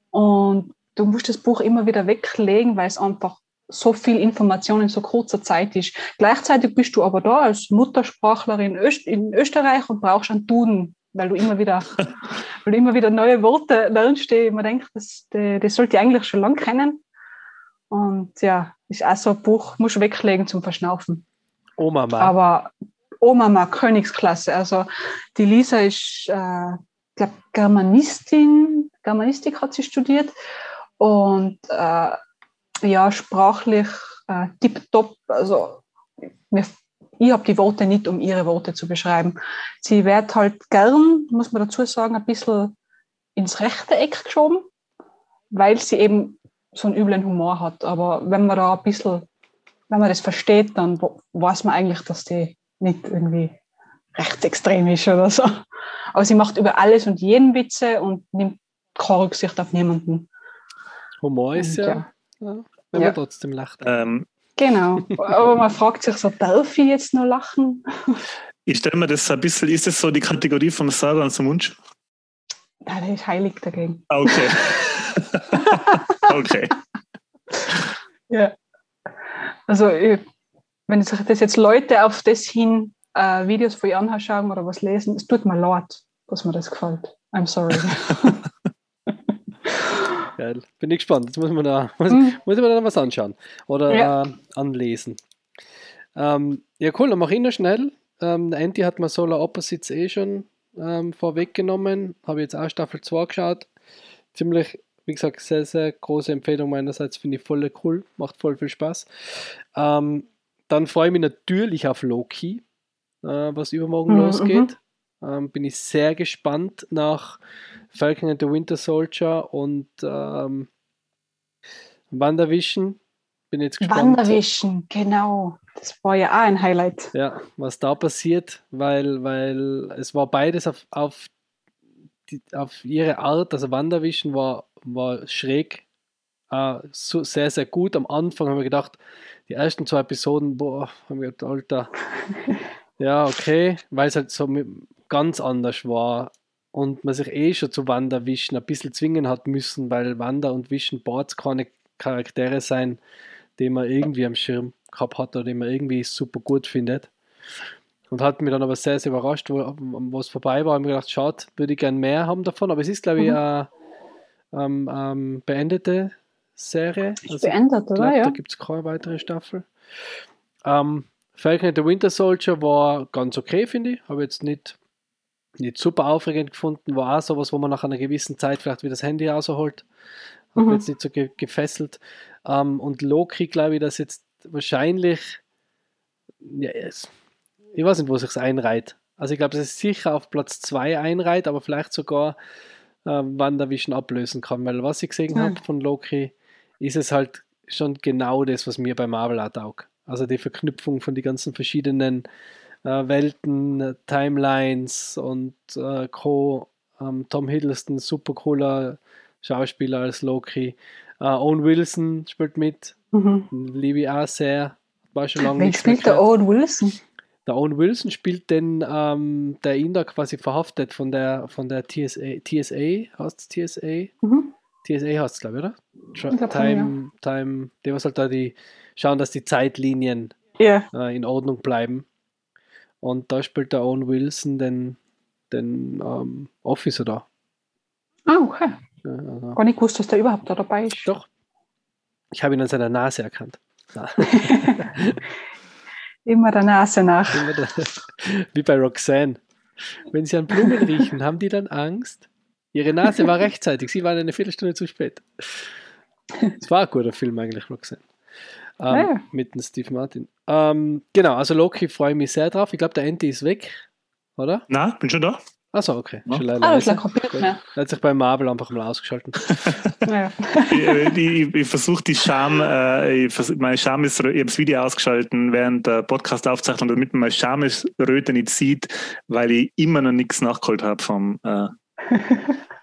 und du musst das Buch immer wieder weglegen, weil es einfach so viel Information in so kurzer Zeit ist. Gleichzeitig bist du aber da als Muttersprachlerin in Österreich und brauchst einen Duden, weil du immer wieder, weil du immer wieder neue Worte lernst, die man denkt, das, das, sollte ich eigentlich schon lange kennen. Und ja, ist auch so ein Buch, musst du weglegen zum Verschnaufen. Oma mal. Aber Oma mal Königsklasse. Also die Lisa ist äh, glaube, Germanistin, Germanistik hat sie studiert und äh, ja, sprachlich äh, tipptopp. Also mir, ich habe die Worte nicht, um ihre Worte zu beschreiben. Sie wird halt gern, muss man dazu sagen, ein bisschen ins rechte Eck geschoben, weil sie eben so einen üblen Humor hat. Aber wenn man da ein bisschen, wenn man das versteht, dann weiß man eigentlich, dass die nicht irgendwie rechtsextrem ist oder so. Aber sie macht über alles und jeden Witze und nimmt keine Rücksicht auf niemanden. Humor ist und, ja, ja, ja, wenn ja. man trotzdem lacht. Ähm, genau. Aber man fragt sich so, darf ich jetzt noch lachen? Ich stelle mir das ein bisschen, ist das so die Kategorie vom Satan zum Wunsch? Nein, der ist heilig dagegen. Okay. okay. Ja. Also, wenn sich das jetzt Leute auf das hin äh, Videos von ihr anschauen oder was lesen. Es tut mir leid, dass mir das gefällt. I'm sorry. Geil. Bin ich gespannt. Jetzt muss man da, muss, mm. muss man da was anschauen oder ja. äh, anlesen. Ähm, ja, cool, dann mache ich noch schnell. Ähm, Andy hat mir Solar Opposites eh schon ähm, vorweggenommen. Habe jetzt auch Staffel 2 geschaut. Ziemlich, wie gesagt, sehr, sehr große Empfehlung meinerseits. Finde ich voll cool. Macht voll viel Spaß. Ähm, dann freue ich mich natürlich auf Loki äh, was übermorgen mhm. losgeht. Ähm, bin ich sehr gespannt nach Falcon and the Winter Soldier und ähm, WandaVision. Bin jetzt gespannt. WandaVision, genau. Das war ja auch ein Highlight. Ja, was da passiert, weil, weil es war beides auf, auf, die, auf ihre Art. Also WandaVision war, war schräg, äh, so, sehr, sehr gut. Am Anfang haben wir gedacht, die ersten zwei Episoden, boah, haben wir gedacht, Alter, Ja, okay, weil es halt so ganz anders war und man sich eh schon zu Wanda Vision ein bisschen zwingen hat müssen, weil Wanda und Vision Boards keine Charaktere sein, die man irgendwie am Schirm gehabt hat oder die man irgendwie super gut findet. Und hat mich dann aber sehr, sehr überrascht, wo, es vorbei war. Ich mir gedacht, schade, würde ich gern mehr haben davon, aber es ist, glaube ich, mhm. eine ähm, ähm, beendete Serie. Also, beendet, oder? Glaub, ja. Da gibt es keine weitere Staffel. Ähm, Falcon and the Winter Soldier war ganz okay, finde ich. Habe jetzt nicht, nicht super aufregend gefunden. War auch sowas, wo man nach einer gewissen Zeit vielleicht wieder das Handy rausholt. Hat mhm. jetzt nicht so ge gefesselt. Ähm, und Loki, glaube ich, dass jetzt wahrscheinlich, ja, ich weiß nicht, wo sich einreiht. Also ich glaube, dass es sicher auf Platz 2 einreiht, aber vielleicht sogar äh, WandaVision ablösen kann. Weil was ich gesehen Ja. habe von Loki, ist es halt schon genau das, was mir bei Marvel auch taugt. Also die Verknüpfung von den ganzen verschiedenen äh, Welten, Timelines und äh, Co. Ähm, Tom Hiddleston, super cooler Schauspieler als Loki. Äh, Owen Wilson spielt mit, Mhm. liebe ich auch sehr. War schon lange Wen spielt der. Owen Wilson? Der Owen Wilson spielt den, ähm, der ihn da quasi verhaftet von der, von der TSA, TSA, heißt TSA? Mhm. TSA heißt es, glaube ich, oder? Tra Ich glaub Time, Time, die was halt da die, schauen, dass die Zeitlinien Ja. äh, in Ordnung bleiben. Und da spielt der Owen Wilson den, den ähm, Officer da. Ah, okay. Ja, also, Gar nicht gewusst, dass der überhaupt da dabei ist. doch. Ich habe ihn an seiner Nase erkannt. Immer der Nase nach. da- Wie bei Roxanne. Wenn sie an Blumen riechen, haben die dann Angst? Ihre Nase war rechtzeitig, sie waren eine Viertelstunde zu spät. Es war ein guter Film eigentlich, Roxanne. Ähm, Ja. Mit dem Steve Martin. Ähm, genau, also Loki freue ich mich sehr drauf. Ich glaube, der Enti ist weg, oder? Na, bin schon da. Achso, okay. Ja. Schon leider Ah, ist Bild mehr. Er hat sich bei Marvel einfach mal ausgeschalten. Ja. ich ich, ich, versuche die Scham, äh, ich vers meine Scham ist, ich habe das Video ausgeschalten während der Podcast-Aufzeichnung, damit man meine Schamröte nicht sieht, weil ich immer noch nichts nachgeholt habe vom. Äh,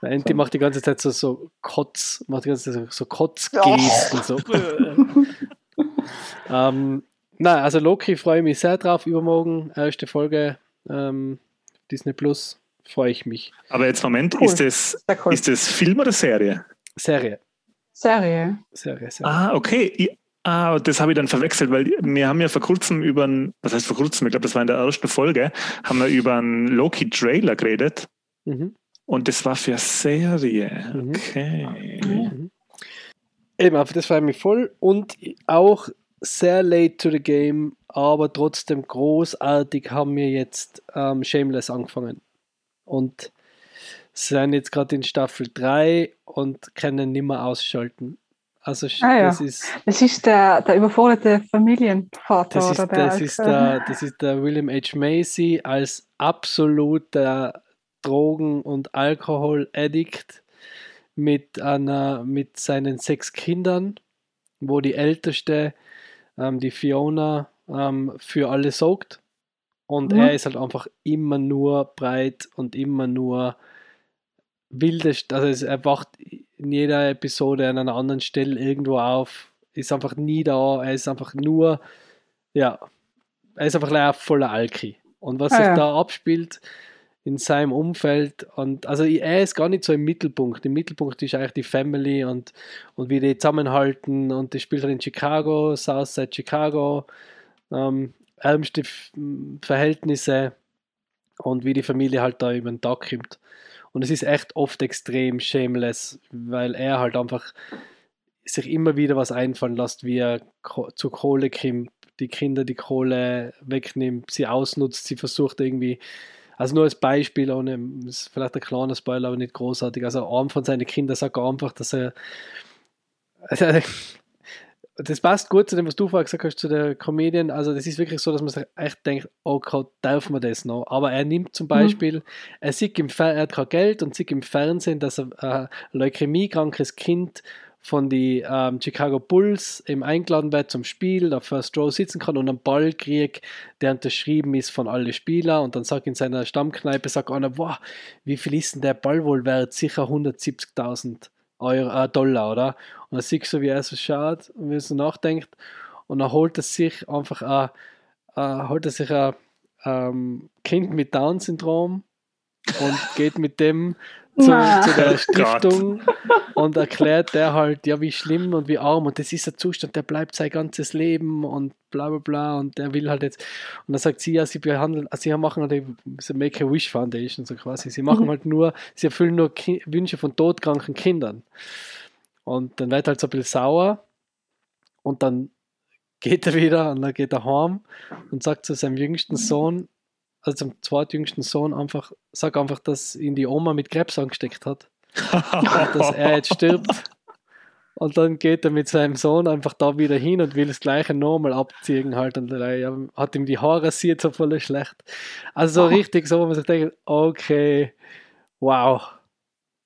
Der Enti macht die ganze Zeit so, so Kotz, macht die ganze Zeit so, so Kotzgesten. So. ähm, na, also Loki freue ich mich sehr drauf. Übermorgen, erste Folge ähm, Disney Plus, freue ich mich. aber jetzt Moment, Cool. ist das cool. ist das Film oder Serie? Serie. Serie. Serie, Serie. Ah, okay. Ich, ah, das habe ich dann verwechselt, weil wir haben ja vor kurzem über einen, was heißt vor kurzem, ich glaube, das war in der ersten Folge, haben wir über einen Loki-Trailer geredet Mhm. und das war für Serie. Mhm. Okay. Mhm. Eben, auf das freue ich mich voll und auch sehr late to the game, aber trotzdem großartig haben wir jetzt ähm, Shameless angefangen. Und sind jetzt gerade in Staffel 3 und können nicht mehr ausschalten. Also Ah, ja. das ist Das ist der, der überforderte Familienvater. das ist, oder der, das, ist der, das ist der William H. Macy als absoluter Drogen- und Alkohol-Addict mit, einer, mit seinen sechs Kindern, wo die älteste, ähm, die Fiona, ähm, für alle sorgt. Und Mhm. er ist halt einfach immer nur breit und immer nur wildest, also er wacht in jeder Episode an einer anderen Stelle irgendwo auf, ist einfach nie da, er ist einfach nur, ja, er ist einfach leider voller Alki. Und was Ah, sich ja. da abspielt in seinem Umfeld und also er ist gar nicht so im Mittelpunkt. Im Mittelpunkt ist eigentlich die Family und, und wie die zusammenhalten und die spielt halt in Chicago, Southside Chicago, ähm, ärmste Verhältnisse und wie die Familie halt da über den Tag kommt. Und es ist echt oft extrem shameless, weil er halt einfach sich immer wieder was einfallen lässt, wie er zu Kohle kommt, die Kinder die Kohle wegnimmt, sie ausnutzt, sie versucht irgendwie, also nur als Beispiel, ohne, ist vielleicht ein kleiner Spoiler, aber nicht großartig, also einem von seinen Kindern sagt er einfach, dass er, also, das passt gut zu dem, was du vorher gesagt hast, zu der Comedian. Also, das ist wirklich so, dass man sich echt denkt, oh Gott, darf man das noch? Aber er nimmt zum Beispiel, er sieht im Fer er hat kein Geld und sieht im Fernsehen, dass ein äh, leukämiekrankes Kind von den ähm, Chicago Bulls eben eingeladen wird zum Spiel, auf First Row sitzen kann und einen Ball kriegt, der unterschrieben ist von allen Spielern und dann sagt in seiner Stammkneipe, sagt einer, boah, wie viel ist denn der Ball wohl wert? Sicher 170.000 Euro, äh, Dollar, oder? Und dann siehst du, wie er so schaut und wie er so nachdenkt und dann holt er sich einfach ein, äh, holt er sich ein ähm, Kind mit Down-Syndrom und geht mit dem zu, zu der Stiftung und erklärt der halt, ja, wie schlimm und wie arm und das ist ein Zustand, der bleibt sein ganzes Leben und bla bla bla und der will halt jetzt und dann sagt sie ja, sie behandeln, also sie machen halt die Make-A-Wish Foundation so quasi, sie machen Mhm. halt nur, sie erfüllen nur Ki Wünsche von todkranken Kindern. Und dann wird halt so ein bisschen sauer und dann geht er wieder und dann geht er heim und sagt zu seinem jüngsten Sohn, also zum zweitjüngsten Sohn einfach, sag einfach, dass ihn die Oma mit Krebs angesteckt hat, dass er jetzt stirbt Und dann geht er mit seinem Sohn einfach da wieder hin und will das gleiche nochmal abziehen halt und er hat ihm die Haare rasiert, so voll schlecht. Also so oh. richtig so, wo man sich denkt, okay, wow.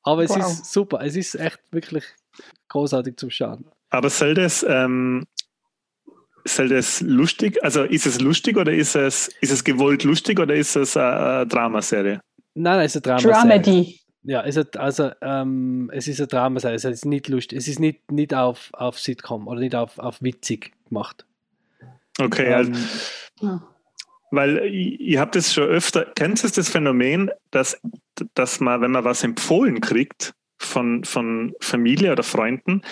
Aber es wow. ist super, es ist echt wirklich großartig zum Schauen. Aber soll das, ähm, soll das lustig, also ist es lustig oder ist es, ist es gewollt lustig oder ist es eine, eine Dramaserie? Nein, nein, es ist eine Dramaserie. Dramedy. Ja, es ist, also, ähm, es ist eine Dramaserie, es ist nicht lustig, es ist nicht, nicht auf, auf Sitcom oder nicht auf, auf witzig gemacht. Okay, ähm, also, weil ich, ich habe das schon öfter, kennst du das Phänomen, dass, dass man, wenn man was empfohlen kriegt von, von Familie oder Freunden,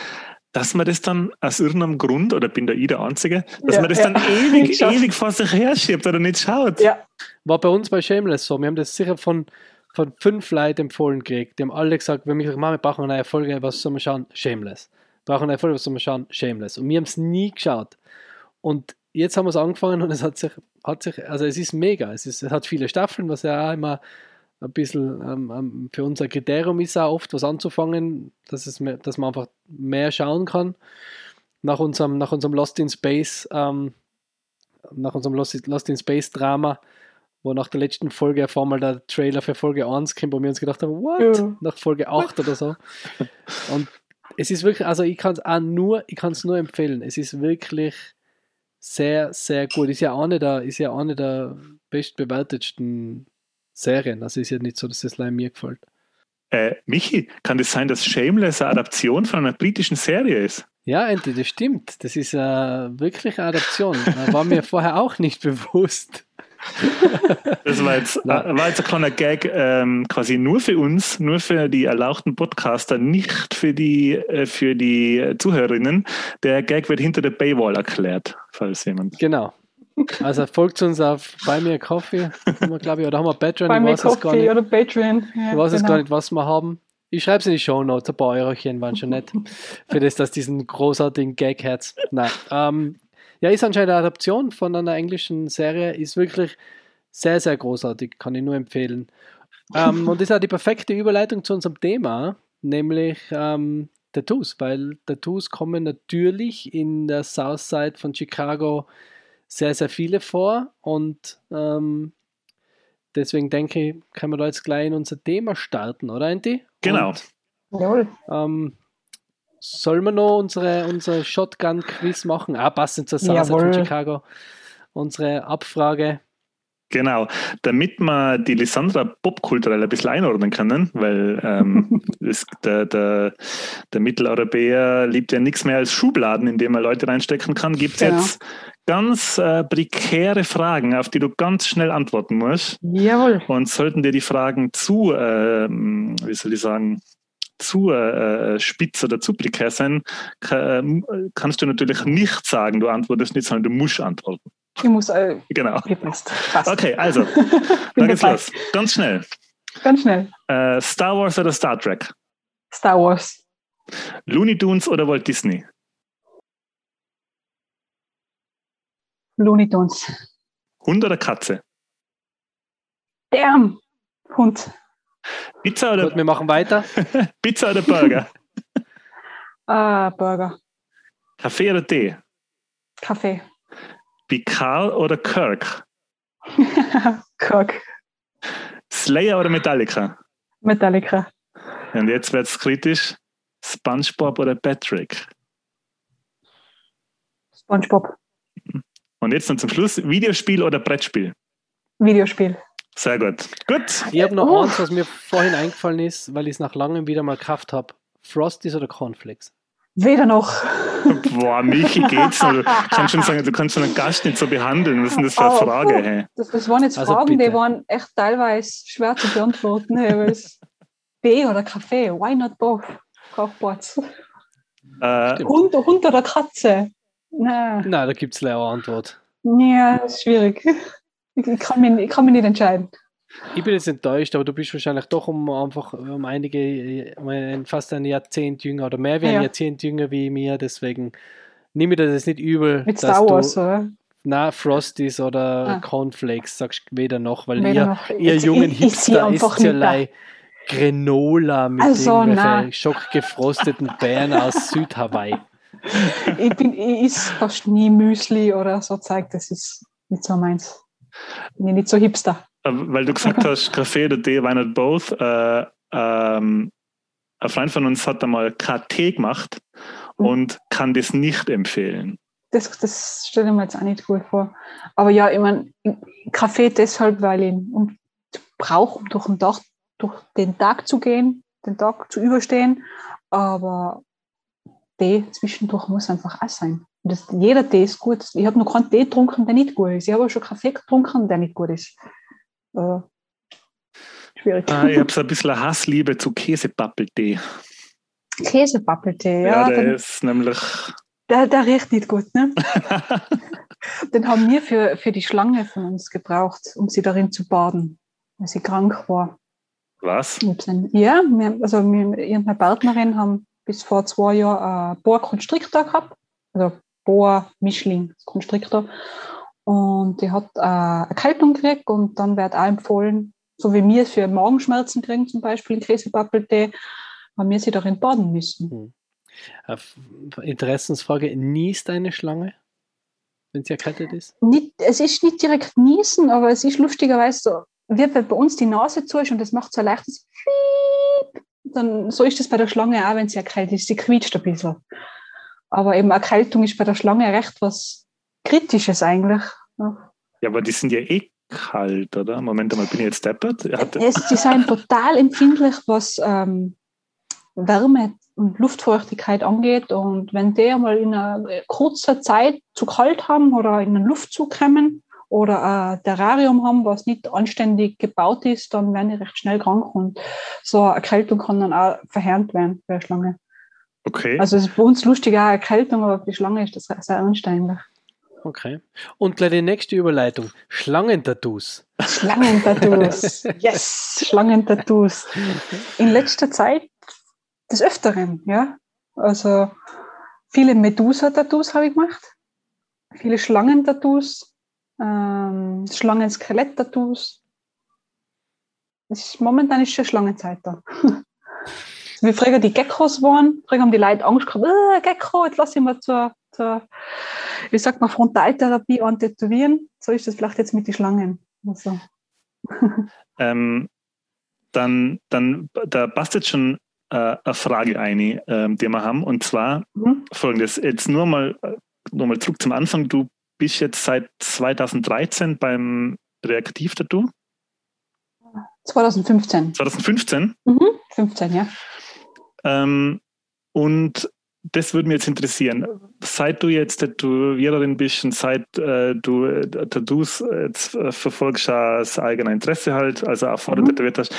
dass man das dann aus irgendeinem Grund, oder bin da ich der Einzige, dass ja, man das ja. dann ewig, ewig vor sich her schiebt oder nicht schaut. Ja. War bei uns bei Shameless so. Wir haben das sicher von, von fünf Leuten empfohlen gekriegt. Die haben alle gesagt, wenn wir gesagt wir brauchen eine neue Folge, was soll man schauen? Shameless. Wir brauchen eine neue Folge, was soll man schauen? Shameless. Und wir haben es nie geschaut. Und jetzt haben wir es angefangen und es hat sich, hat sich, also es ist mega. Es, ist, es hat viele Staffeln, was ja auch immer ein bisschen ähm, ähm, für unser Kriterium ist auch oft was anzufangen, dass, es mehr, dass man einfach mehr schauen kann. Nach unserem, nach unserem Lost in Space, ähm, nach unserem Lost, Lost in Space Drama, wo nach der letzten Folge auf einmal der Trailer für Folge 1 kommt, wo wir uns gedacht haben, what? Ja. Nach Folge 8 oder so. Und es ist wirklich, also ich kann es auch nur, ich kann es nur empfehlen. Es ist wirklich sehr, sehr gut. Ist ja eine der, ist ja eine der bestbewertetsten Serien. Also ist ja nicht so, dass das allein mir gefällt. Äh, Michi, kann das sein, dass Shameless eine Adaption von einer britischen Serie ist? Ja, Enti, das stimmt. Das ist äh, wirklich eine Adaption. war mir vorher auch nicht bewusst. Das war jetzt, war jetzt ein kleiner Gag, ähm, quasi nur für uns, nur für die erlauchten Podcaster, nicht für die, äh, für die Zuhörerinnen. Der Gag wird hinter der Paywall erklärt, falls jemand. Genau, also folgt uns auf bei mir Coffee, glaube ich, oder haben wir Patreon? Bei mir Coffee oder Patreon. Ja, ich weiß genau. gar nicht, was wir haben. Ich schreibe es in die Show Notes, ein paar Eurochen waren schon nett. Für das, dass diesen großartigen Gag-Herz. Nein. Ähm, ja, ist anscheinend eine Adaption von einer englischen Serie, ist wirklich sehr, sehr großartig, kann ich nur empfehlen. Ähm, und ist auch die perfekte Überleitung zu unserem Thema, nämlich ähm, Tattoos, weil Tattoos kommen natürlich in der Southside von Chicago sehr, sehr viele vor und ähm, deswegen denke ich, können wir da jetzt gleich in unser Thema starten, oder Andy? Genau. Und, ähm, sollen wir noch unsere, unsere Shotgun-Quiz machen? Ah, passend zur Sache von Chicago. Unsere Abfrage. Genau, damit wir die Lissandra popkulturell ein bisschen einordnen können, weil ähm, das, der, der, der Mitteleuropäer liebt ja nichts mehr als Schubladen, in die man Leute reinstecken kann, gibt es ja. jetzt ganz äh, prekäre Fragen, auf die du ganz schnell antworten musst. Jawohl. Und sollten dir die Fragen zu, äh, wie soll ich sagen, zu äh, spitz oder zu prekär sein, kann, äh, kannst du natürlich nicht sagen, du antwortest nicht, sondern du musst antworten. Ich muss. Äh, genau. Passt, passt. Okay, also, dann geht's los. Ganz schnell. Ganz schnell. Äh, Star Wars oder Star Trek? Star Wars. Looney Tunes oder Walt Disney? Looney Tunes. Hund oder Katze? Damn. Hund. Pizza oder. Gut, wir machen weiter. Pizza oder Burger? ah, Burger. Kaffee oder Tee? Kaffee. Picard oder Kirk? Kirk. Slayer oder Metallica? Metallica. Und jetzt wird es kritisch. SpongeBob oder Patrick? SpongeBob. Und jetzt dann zum Schluss, Videospiel oder Brettspiel? Videospiel. Sehr gut. Gut. Ich habe noch oh. eins, was mir vorhin eingefallen ist, weil ich es nach langem wieder mal gekauft habe. Frosties oder Cornflakes? Weder noch. Boah, Michi geht's noch. Du kannst schon sagen, du kannst schon einen Gast nicht so behandeln. Was ist denn das für eine oh, Frage? Hey? Das, das, waren jetzt also Fragen, bitte. die waren echt teilweise schwer zu beantworten. Hey, B oder Kaffee, why not both? Kochboards. Äh, Hund, Hund oder Katze? Nein, Nein da gibt es leider eine Antwort. Ja, das ist schwierig. Ich kann, mich, ich kann mich nicht entscheiden. Ich bin jetzt enttäuscht, aber du bist wahrscheinlich doch um einfach um einige, um fast ein Jahrzehnt jünger oder mehr wie ein ja. Jahrzehnt jünger wie mir, deswegen nehme ich das nicht übel. Mit Star Wars, du, oder? Na, Frosties oder ah. Cornflakes sagst du weder noch, weil weder ihr, noch. ihr jungen Hipster ist ja lei Granola mit Also, irgendwelchen schockgefrosteten Beeren aus Südhawaii. ich, bin, ich is fast nie Müsli oder so zeigt, das ist nicht so meins. Bin ich nicht so hipster. Äh, Weil du gesagt hast, Kaffee oder Tee, why not both? Äh, ähm, ein Freund von uns hat einmal KT gemacht Mhm. und kann das nicht empfehlen. Das, das stelle ich mir jetzt auch nicht gut vor. Aber ja, ich meine, Kaffee deshalb, weil ich ihn brauche, um durch den, Tag, durch den Tag zu gehen, den Tag zu überstehen. Aber Tee zwischendurch muss einfach auch sein. Das, jeder Tee ist gut. Ich habe noch keinen Tee getrunken, der nicht gut ist. Ich habe aber schon Kaffee getrunken, der nicht gut ist. Äh, schwierig. Ah, ich habe so ein bisschen Hassliebe zu Käsepappeltee. Käsepappeltee, Ja, ja, der den, ist nämlich. der, der riecht nicht gut. Ne? Den haben wir für, für die Schlange von uns gebraucht, um sie darin zu baden, weil sie krank war. Was? Dann- Ja, wir, also wir, ich und meine Partnerin haben bis vor zwei Jahren einen Boa Constrictor gehabt, also Boa Mischling Constrictor. Und die hat äh, eine Erkältung gekriegt und dann wird auch empfohlen, so wie wir es für Magenschmerzen kriegen, zum Beispiel in Käsepappeltee, haben wir sie darin baden müssen. Auf Interessensfrage: Niest eine Schlange, wenn sie erkältet ist? Nicht, es ist nicht direkt Niesen, aber es ist lustigerweise so, wenn bei uns die Nase zu ist und das macht so ein leichtes Piep, dann so ist das bei der Schlange auch, wenn sie erkältet ist. Sie quietscht ein bisschen. Aber eben Erkältung ist bei der Schlange recht was Kritisches eigentlich. Ja. Aber die sind ja eh kalt, oder? Moment mal, bin ich jetzt deppert? Die sind total empfindlich, was ähm, Wärme und Luftfeuchtigkeit angeht. Und wenn die einmal in einer kurzer Zeit zu kalt haben oder in einen Luftzug kommen oder ein Terrarium haben, was nicht anständig gebaut ist, dann werden die recht schnell krank. Und so eine Erkältung kann dann auch verheerend werden bei der Schlange. okay. Also es ist bei uns lustig auch eine Erkältung, aber für die Schlange ist das sehr eigentlich. Okay. Und gleich die nächste Überleitung: Schlangentattoos. Schlangentattoos. Yes, Schlangentattoos. In letzter Zeit des Öfteren, ja. Also viele Medusa-Tattoos habe ich gemacht, viele Schlangentattoos, ähm, Schlangen-Skelett-Tattoos. Momentan ist schon Schlangenzeit da. Wie früher die Geckos waren, früher haben die Leute Angst gehabt, äh, Gecko, jetzt lass ich mal zur, zur, wie sagt man, Frontaltherapie antätowieren. So ist das vielleicht jetzt mit den Schlangen. Also, Ähm, dann, dann, da passt jetzt schon äh, eine Frage ein, ähm, die wir haben. Und zwar mhm. folgendes: Jetzt nur mal, äh, nur mal zurück zum Anfang. Du bist jetzt seit 2013 beim Reaktiv-Tattoo. 2015. 2015. Mhm. 15, ja. Ähm, und das würde mich jetzt interessieren. Seit du jetzt Tätowiererin bist und seit äh, du äh, Tattoos jetzt äh, verfolgst als eigener Interesse halt, also auch vorher Mhm. tätowiert hast,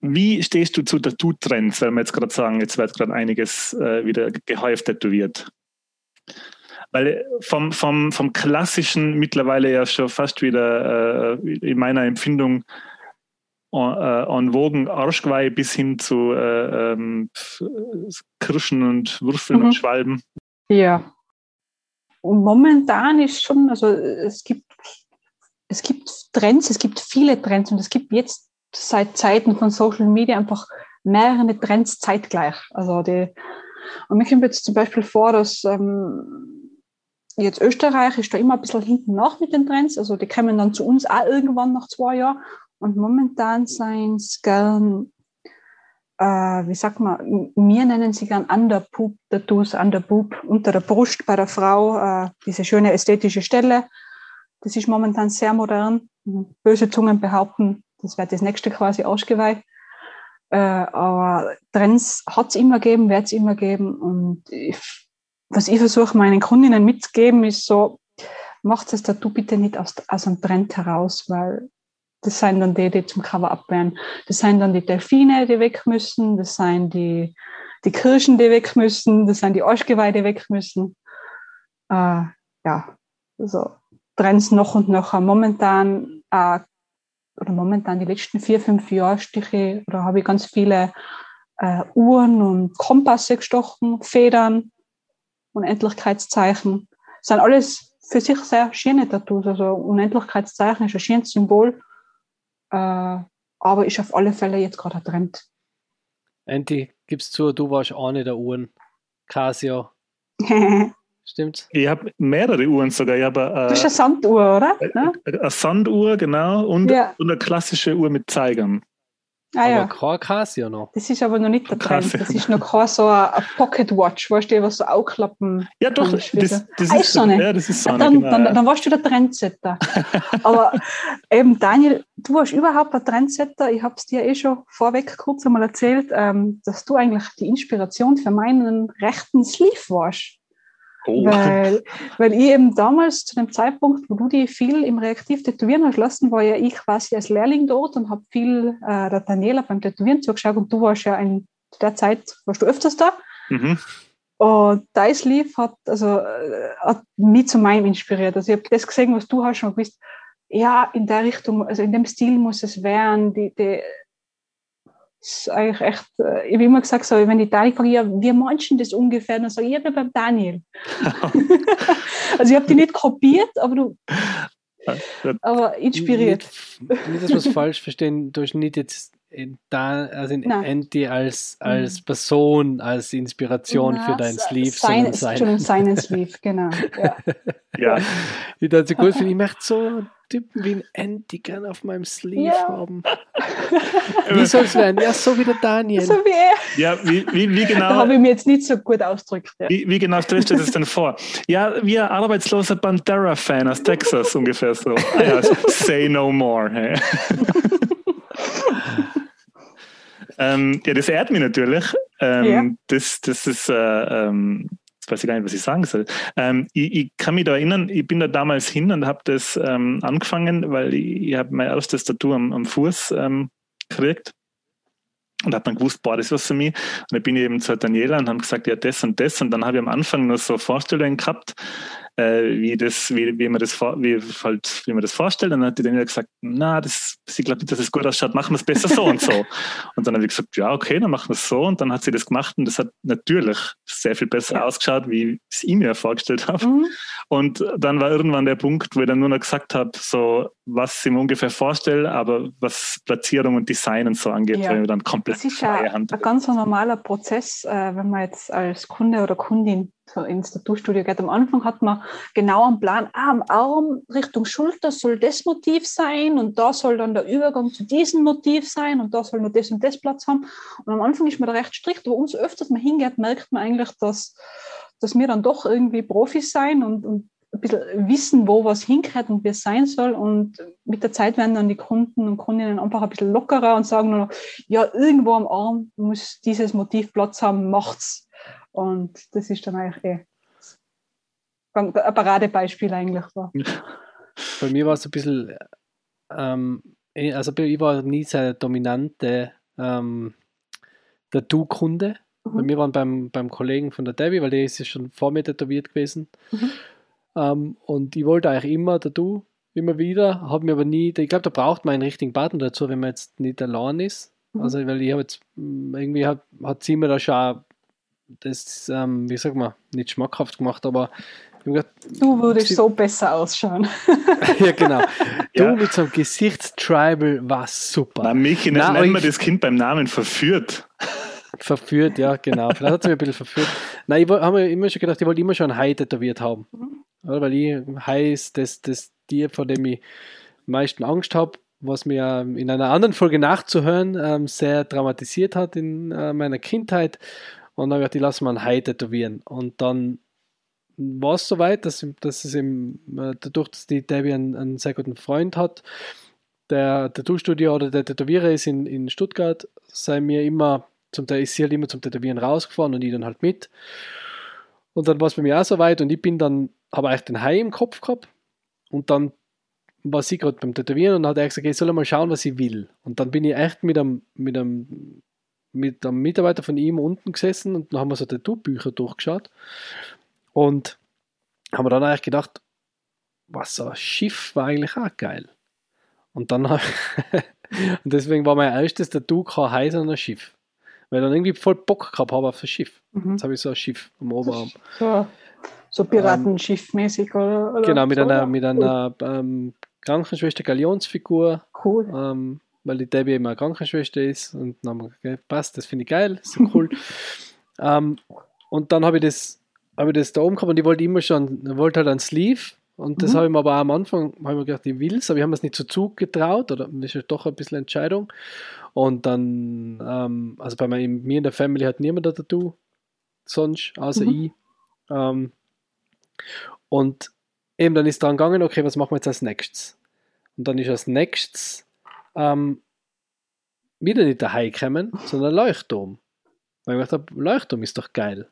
wie stehst du zu Tattoo-Trends, weil wir jetzt gerade sagen, jetzt wird gerade einiges äh, wieder gehäuft tätowiert? Weil vom, vom, vom klassischen mittlerweile ja schon fast wieder äh, in meiner Empfindung en, äh, en Wogen Arschgeweih bis hin zu äh, ähm, Kirschen und Würfeln Mhm. und Schwalben. Ja. Und momentan ist schon, also es gibt, es gibt Trends, es gibt viele Trends und es gibt jetzt seit Zeiten von Social Media einfach mehrere Trends zeitgleich. Also die, und mir kommt jetzt zum Beispiel vor, dass ähm, jetzt Österreich ist da immer ein bisschen hinten nach mit den Trends. Also die kommen dann zu uns auch irgendwann nach zwei Jahren. Und momentan seien es gern äh, wie sagt man, wir nennen sie gern Underboob-Tattoos, Underboob, unter der Brust bei der Frau, äh, diese schöne ästhetische Stelle. Das ist momentan sehr modern. Böse Zungen behaupten, das wird das nächste quasi Arschgeweih. Äh, aber Trends hat es immer gegeben, wird es immer geben. Und ich, was ich versuche meinen Kundinnen mitzugeben, ist so, macht das Tattoo bitte nicht aus, aus einem Trend heraus, weil das sind dann die, die zum Cover-up werden. Das sind dann die Delfine, die weg müssen. Das sind die, die Kirschen, die weg müssen. Das sind die Arschgeweih, die weg müssen. Äh, ja, also Trends noch und noch. Momentan, äh, oder momentan die letzten vier, fünf Jahre stiche oder habe ich ganz viele äh, Uhren und Kompasse gestochen, Federn, Unendlichkeitszeichen. Das sind alles für sich sehr schöne Tattoos. Also Unendlichkeitszeichen ist ein schönes Symbol. Äh, aber ist auf alle Fälle jetzt gerade ein Trend. Andy, gibst zu, du warst eine der Uhren. Casio. Stimmt's? Ich habe mehrere Uhren sogar. Ich habe, äh, du hast eine Sanduhr, oder? Ja? Eine Sanduhr, genau. Und, ja. und eine klassische Uhr mit Zeigern. Ah, aber ja. kein Casio noch. Das ist aber noch nicht der Trend. Das ist noch kein so ein Pocket Watch, weißt du, was so aufklappen Ja, doch, das, das, das, ist so Ja, das ist so dann, genau, dann, dann, warst du der Trendsetter. aber eben, Daniel, du warst überhaupt der Trendsetter. Ich habe es dir eh schon vorweg kurz einmal erzählt, ähm, dass du eigentlich die Inspiration für meinen rechten Sleeve warst. Oh. Weil, weil ich eben damals zu dem Zeitpunkt, wo du die viel im Reaktiv tätowieren hast lassen, war ja ich quasi als Lehrling dort und habe viel äh, der Daniela beim Tätowieren zugeschaut und du warst ja in der Zeit, warst du öfters da. Mhm. Und dein Sleeve hat, also, äh, hat mich zu meinem inspiriert. Also ich habe das gesehen, was du hast und gewusst, ja, in der Richtung, also in dem Stil muss es werden, die, die, ist eigentlich echt, ich habe immer gesagt, so, wenn die Dani fragen, ja, wie manchen das ungefähr, dann sage ich, ja, beim Daniel. also ich habe die nicht kopiert, aber du, aber inspiriert. Nicht, nicht dass wir es falsch verstehen, du hast nicht jetzt da, also in Anti als, als mhm. Person, als Inspiration Na, für dein Sleeve, sein, sein. seinen Sleeve, genau. Ja. ja. Ich dachte, gut finde, ich möchte so Typen wie ein Anti gerne auf meinem Sleeve ja. haben. wie soll es werden? Ja, so wie der Daniel. So wie er. Ja, wie, wie, wie genau. Da habe ich mir jetzt nicht so gut ausgedrückt. Ja. Wie, wie, genau stellst du das denn vor? Ja, wie ein arbeitsloser Bandera-Fan aus Texas ungefähr so. Ah, ja, say no more. Hey. ähm, ja, das ehrt mich natürlich. Ähm, ja. das, das ist äh, ähm, weiß ich gar nicht, was ich sagen soll. Ähm, ich, ich, kann mich da erinnern, ich bin da damals hin und habe das ähm, angefangen, weil ich, ich habe mein erstes Tattoo am, am Fuß ähm, gekriegt und habe dann gewusst, boah, das ist was für mich. Und dann bin ich eben zu Daniela und habe gesagt, ja, das und das. Und dann habe ich am Anfang nur so Vorstellungen gehabt, wie, das, wie, wie, man das, wie, halt, wie man das vorstellt. Und dann hat die Daniela gesagt, na, das, sie glaubt nicht, dass es gut ausschaut, machen wir es besser so und so. Und dann habe ich gesagt, ja, okay, dann machen wir es so. Und dann hat sie das gemacht und das hat natürlich sehr viel besser ja. ausgeschaut, wie es ich mir vorgestellt habe. Mhm. Und dann war irgendwann der Punkt, wo ich dann nur noch gesagt habe, so, was ich mir ungefähr vorstelle, aber was Platzierung und Design und so angeht, ja. weil wir dann komplett Das ist ja ein ganz normaler Prozess, äh, wenn man jetzt als Kunde oder Kundin ins Tattoo-Studio geht. Am Anfang hat man genau einen Plan, ah, am Arm Richtung Schulter soll das Motiv sein und da soll dann der Übergang zu diesem Motiv sein und da soll nur das und das Platz haben. Und am Anfang ist man da recht strikt, aber umso öfter man hingeht, merkt man eigentlich, dass, dass wir dann doch irgendwie Profis sein und, und ein bisschen wissen, wo was hinkehrt und wie es sein soll. Und mit der Zeit werden dann die Kunden und Kundinnen einfach ein bisschen lockerer und sagen nur noch, ja, irgendwo am Arm muss dieses Motiv Platz haben, macht's. Und das ist dann eigentlich eh ein Paradebeispiel eigentlich. War. Bei mir war es ein bisschen, ähm, eh, also ich war nie sehr dominante ähm, Tattoo-Kunde. Mhm. Bei mir waren beim, beim Kollegen von der Debbie, weil der ist ja schon vor mir tätowiert gewesen. Mhm. Ähm, und ich wollte eigentlich immer Tattoo, immer wieder, habe mir aber nie, ich glaube, da braucht man einen richtigen Partner dazu, wenn man jetzt nicht allein ist. Mhm. Also, weil ich habe jetzt, irgendwie hat, hat sie mir da schon das, ähm, wie sag man, nicht schmackhaft gemacht, aber gedacht, du würdest sie, so besser ausschauen. ja, genau. Du ja. mit so einem Gesichtstribal war super. Na, Michi, nicht nennen wir das Kind beim Namen verführt. Verführt, ja, genau. Vielleicht hat es mich ein bisschen verführt. Nein, ich habe mir immer schon gedacht, ich wollte immer schon ein Hai tätowiert haben. Mhm. Weil ich Hai ist das, das Tier, vor dem ich am meisten Angst habe, was mir in einer anderen Folge nachzuhören ähm, sehr dramatisiert hat in äh, meiner Kindheit. Und dann habe ich gedacht, ich lasse mal ein Hai tätowieren. Und dann war es soweit, dass, dass es eben, äh, dadurch, dass die Debbie einen, einen sehr guten Freund hat, der Tattoo-Studio oder der Tätowierer ist in, in Stuttgart, sei mir immer, zum ist sie halt immer zum Tätowieren rausgefahren und ich dann halt mit. Und dann war es bei mir auch soweit und ich bin dann, habe eigentlich den Hai im Kopf gehabt und dann war sie gerade beim Tätowieren und hat er gesagt, ich soll mal schauen, was ich will. Und dann bin ich echt mit einem, mit einem mit einem Mitarbeiter von ihm unten gesessen und dann haben wir so Tattoo-Bücher durchgeschaut und haben wir dann eigentlich gedacht, was so ein Schiff war eigentlich auch geil. Und dann und deswegen war mein erstes Tattoo kein ein Schiff. Weil ich dann irgendwie voll Bock gehabt habe auf ein Schiff. Mhm. Jetzt habe ich so ein Schiff am Oberarm. So, so Piratenschiff-mäßig, oder, oder? Genau, mit so, einer, mit einer ähm, Krankenschwester Galionsfigur. Cool. Ähm, weil die Debbie eben eine Krankenschwester ist. Und dann haben wir gesagt, passt, das finde ich geil, ist so cool. ähm, und dann habe ich das, habe ich das da oben gehabt und ich wollte immer schon, wollte halt ein Sleeve. Und das Mhm. habe ich mir aber auch am Anfang, habe ich mir gedacht, ich will es, aber ich habe mir es nicht zu Zug getraut, oder das ist ja doch ein bisschen Entscheidung. Und dann, ähm, also bei mir, mir in der Family hat niemand ein Tattoo, sonst, außer Mhm. ich. Ähm, und eben dann ist dran gegangen, okay, was machen wir jetzt als nächstes? Und dann ist als nächstes ähm, wieder nicht der Hai gekommen, sondern Leuchtturm. Weil ich gedacht habe, Leuchtturm ist doch geil.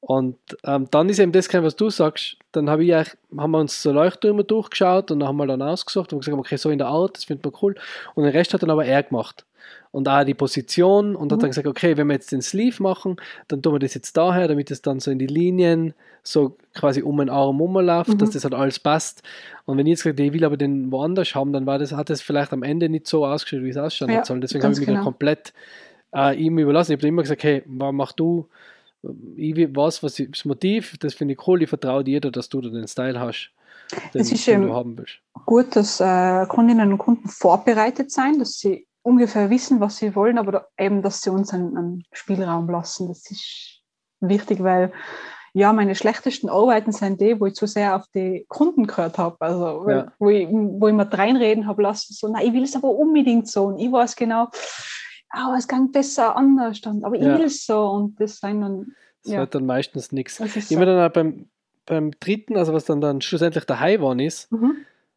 Und ähm, dann ist eben das was du sagst. Dann habe ich haben wir uns so Leuchttürme durchgeschaut und dann haben wir dann ausgesucht und gesagt, okay, so in der Art, das findet man cool. Und den Rest hat dann aber er gemacht. Und auch die Position und hat Mhm. dann gesagt, okay, wenn wir jetzt den Sleeve machen, dann tun wir das jetzt daher, damit es dann so in die Linien so quasi um den Arm rumläuft, Mhm. dass das halt alles passt. Und wenn ich jetzt gesagt ich will aber den woanders haben, dann war das, hat das vielleicht am Ende nicht so ausgeschaut, wie es ausschauen Ja, soll. Deswegen habe ich mich dann genau. komplett äh, ihm überlassen. Ich habe immer gesagt, hey, wa- mach du, ich will was, ich, das Motiv, das finde ich cool, ich vertraue dir, dass du da den Style hast, den, Es ist, den du haben willst. gut, dass äh, Kundinnen und Kunden vorbereitet sein, dass sie ungefähr wissen, was sie wollen, aber da, eben, dass sie uns einen, einen Spielraum lassen. Das ist wichtig, weil ja, meine schlechtesten Arbeiten sind die, wo ich zu sehr auf die Kunden gehört habe. Also, Ja. wo, ich, wo ich mir reinreden habe lassen, so, nein, ich will es aber unbedingt so. Und ich weiß genau, aber es kann besser anders. Aber ich Ja. will so. Und das sind dann, Das ja. wird dann meistens nichts. Immer so. dann auch beim, beim dritten, also was dann, dann schlussendlich der Hai war ist, Mhm.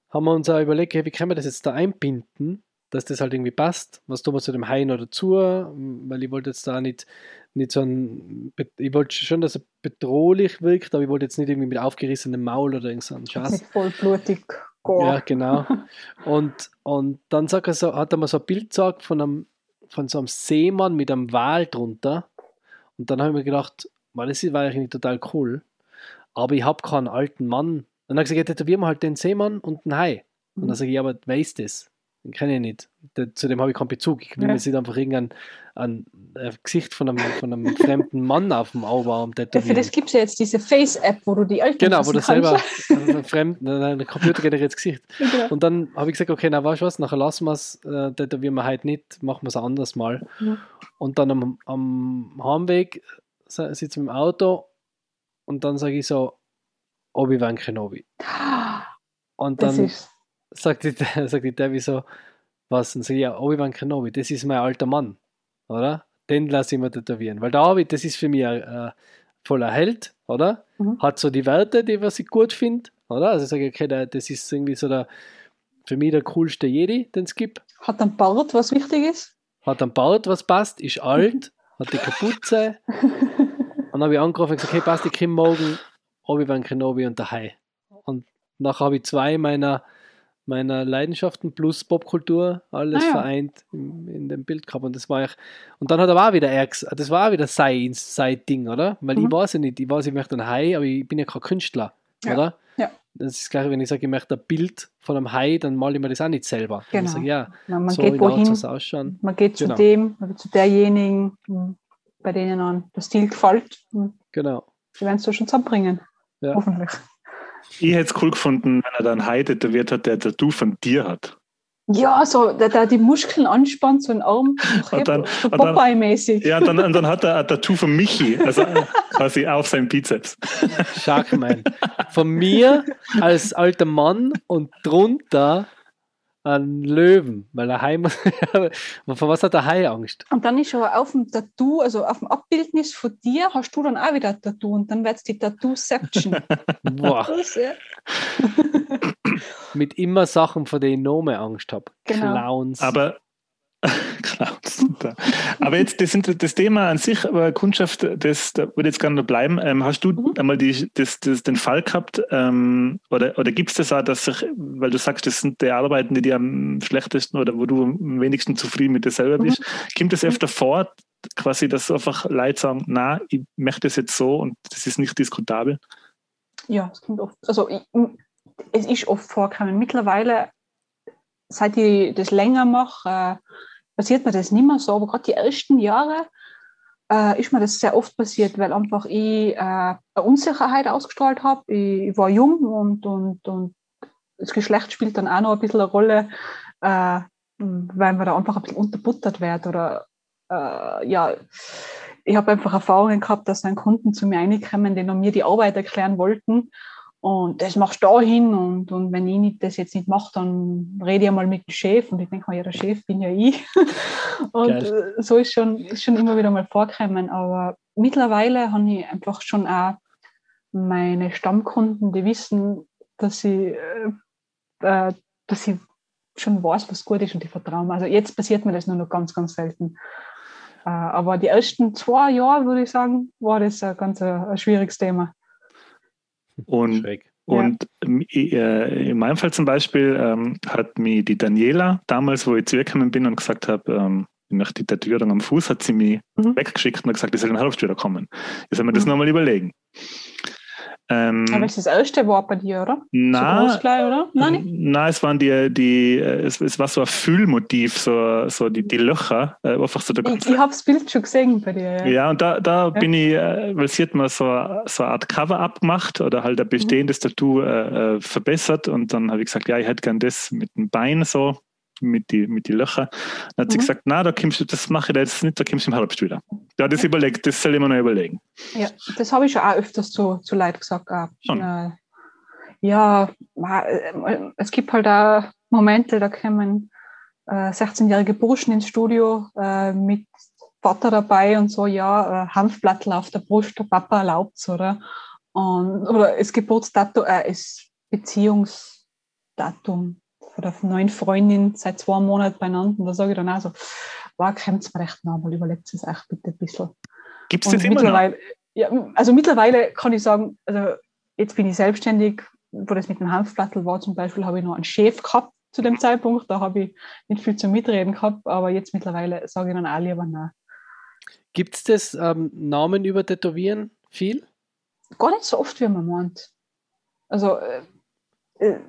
haben wir uns auch überlegt, hey, wie können wir das jetzt da einbinden, dass das halt irgendwie passt. Was tun wir zu dem Hai noch dazu? Weil ich wollte jetzt da nicht, nicht so ein, ich wollte schon, dass er bedrohlich wirkt, aber ich wollte jetzt nicht irgendwie mit aufgerissenem Maul oder irgend so einen Schatz. Nicht vollblutig. Ja, genau. Und, und dann sagt er so, hat er mir so ein Bild gesagt von, einem, von so einem Seemann mit einem Wal drunter. Und dann habe ich mir gedacht, man, das war eigentlich total cool. Aber ich habe keinen alten Mann. Und dann habe ich gesagt, ja, tätowieren wir halt den Seemann und den Hai. Und dann Mhm. sage ich, ja, aber wer ist das? Den kenne ich nicht. Der, zu dem habe ich keinen Bezug. Ich will Ja. mir jetzt nicht einfach irgendein ein, ein Gesicht von einem, von einem fremden Mann auf dem Augenarm Ja, für das gibt es ja jetzt diese Face-App, wo du die Eltern Genau, wo du selber kannst. ein fremden, ein computergeneriertes Gesicht. Genau. Und dann habe ich gesagt, okay, na weißt du was, nachher lassen wir es, äh, tätowieren wir heute nicht, machen wir es ein anderes Mal. Mhm. Und dann am, am Heimweg si- sitze ich im Auto und dann sage ich so, Obi-Wan Kenobi. Und dann sagt die, sagt die Debbie so, was? Und ich, ja, Obi-Wan Kenobi, das ist mein alter Mann, oder? Den lasse ich mir tätowieren. Weil der Obi, das ist für mich ein äh, voller Held, oder? Mhm. Hat so die Werte, die was ich gut finde, oder? Also ich sage, okay, der, das ist irgendwie so der, für mich der coolste Jedi, den es gibt. hat ein Bart, was wichtig ist. Hat einen Bart, was passt, ist alt, hat die Kapuze. Und dann habe ich angerufen und gesagt, hey, passt, ich komme morgen Obi-Wan Kenobi und der Hai. Und nachher habe ich zwei meiner, meiner Leidenschaften plus Popkultur alles Ah ja. vereint in, in dem Bild gehabt. Und das war ich, und dann hat er auch wieder er, ges- das war auch wieder sein, sein Ding, oder? Weil ich Mhm. weiß ja nicht, ich weiß, ich möchte einen Hai, aber ich bin ja kein Künstler, Ja. oder? Ja. Das ist gleich, wenn ich sage, ich möchte ein Bild von einem Hai, dann male ich mir das auch nicht selber. Genau. Ich sage, ja, Ja, man so geht Art wohin, es ausschauen. man geht zu Genau. dem zu derjenigen, m, bei denen an der Stil gefällt. m, Genau. Die werden es so schon zusammenbringen. Ja. Hoffentlich. Ich hätte es cool gefunden, wenn er dann Hai tätowiert hat, der ein Tattoo von dir hat. Ja, so, der, der die Muskeln anspannt, so ein Arm, Und dann- so dann- Popeye-mäßig. Ja, dann, und dann hat er ein Tattoo von Michi, also quasi auf seinem Bizeps. Sharkman. Von mir als alter Mann und drunter ein Löwen, weil der Hai muss. Vor was hat der Hai Angst? Und dann ist aber auf dem Tattoo, also auf dem Abbildnis von dir, hast du dann auch wieder ein Tattoo und dann wird es die Tattooception. Boah, mit immer Sachen, vor denen ich noch mehr Angst habe. Genau. Clowns. Aber Clowns. Aber jetzt das, das Thema an sich, aber Kundschaft, das da würde jetzt gerne bleiben. Ähm, hast du Mhm. einmal die, das, das, den Fall gehabt, ähm, oder, oder gibt es das auch, dass sich, weil du sagst, das sind die Arbeiten, die dir am schlechtesten oder wo du am wenigsten zufrieden mit dir selber Mhm. bist, kommt das öfter vor, quasi, dass einfach Leute sagen, na, ich möchte das jetzt so und das ist nicht diskutabel? Ja, es kommt oft. Also ich, es ist oft vorgekommen. Mittlerweile, seit ich das länger mache, äh, passiert mir das nicht mehr so. Aber gerade die ersten Jahre äh, ist mir das sehr oft passiert, weil einfach ich äh, eine Unsicherheit ausgestrahlt habe. Ich, ich war jung und, und, und das Geschlecht spielt dann auch noch ein bisschen eine Rolle. Äh, weil man da einfach ein bisschen unterbuttert wird oder äh, ja, ich habe einfach Erfahrungen gehabt, dass dann Kunden zu mir reinkommen, die noch mir die Arbeit erklären wollten und das machst du da hin und, und wenn ich nicht, das jetzt nicht mache, dann rede ich mal mit dem Chef und ich denke mal, ja, der Chef bin ja ich. und Geil. so ist schon, ist schon immer wieder mal vorgekommen. Aber mittlerweile habe ich einfach schon auch meine Stammkunden, die wissen, dass ich, äh, äh dass ich schon weiß, was gut ist und die vertrauen. Also jetzt passiert mir das nur noch ganz, ganz selten. Äh, aber die ersten zwei Jahre, würde ich sagen, war das ein ganz ein, äh, ein schwieriges Thema. Und, und äh, in meinem Fall zum Beispiel ähm, hat mir die Daniela damals, wo ich zu ihr gekommen bin und gesagt habe, ähm, nach die Tätowierung am Fuß, hat sie mich mhm. weggeschickt und gesagt, ich soll in Herbst wieder kommen. Jetzt soll wir das mhm. nochmal überlegen. Ähm, Aber das erste Wort bei dir, oder? Na, so gleich, oder? Nein, na, es waren die, die es, es war so ein Füllmotiv, so, so die, die Löcher. Äh, einfach so der ich ich habe das Bild schon gesehen bei dir. Ja, ja und da, da ja. bin ich, äh, weil sie hat mal so, so eine Art Cover-up gemacht oder halt ein bestehendes mhm. Tattoo äh, äh, verbessert und dann habe ich gesagt, ja, ich hätte gern das mit dem Bein so mit die, mit die Löcher. Dann hat mhm. sie gesagt, na, da kommst du, das mache ich jetzt nicht, da kommst du im Herbst wieder. Ja, das überlegt, das soll ich mir noch überlegen. Ja, das habe ich schon auch öfters zu, zu Leid gesagt. Äh, ja, äh, es gibt halt auch Momente, da kommen äh, 16-jährige Burschen ins Studio äh, mit Vater dabei und so, ja, äh, Hanfblattel auf der Brust, der Papa erlaubt es, oder? Und, oder das Geburtsdatum, äh, das Beziehungsdatum von der neuen Freundin seit zwei Monaten beieinander. Und da sage ich dann auch so, wow, kommt es mir recht nach, mal überlegt es euch bitte ein bisschen. Gibt es das immer noch? Ja, also mittlerweile kann ich sagen, also jetzt bin ich selbstständig, wo das mit dem Hanfplattel war zum Beispiel, habe ich noch einen Chef gehabt zu dem Zeitpunkt, da habe ich nicht viel zu mitreden gehabt, aber jetzt mittlerweile sage ich dann auch lieber nein. Gibt es das ähm, Namen über Tätowieren viel? Gar nicht so oft, wie man meint. Also äh, äh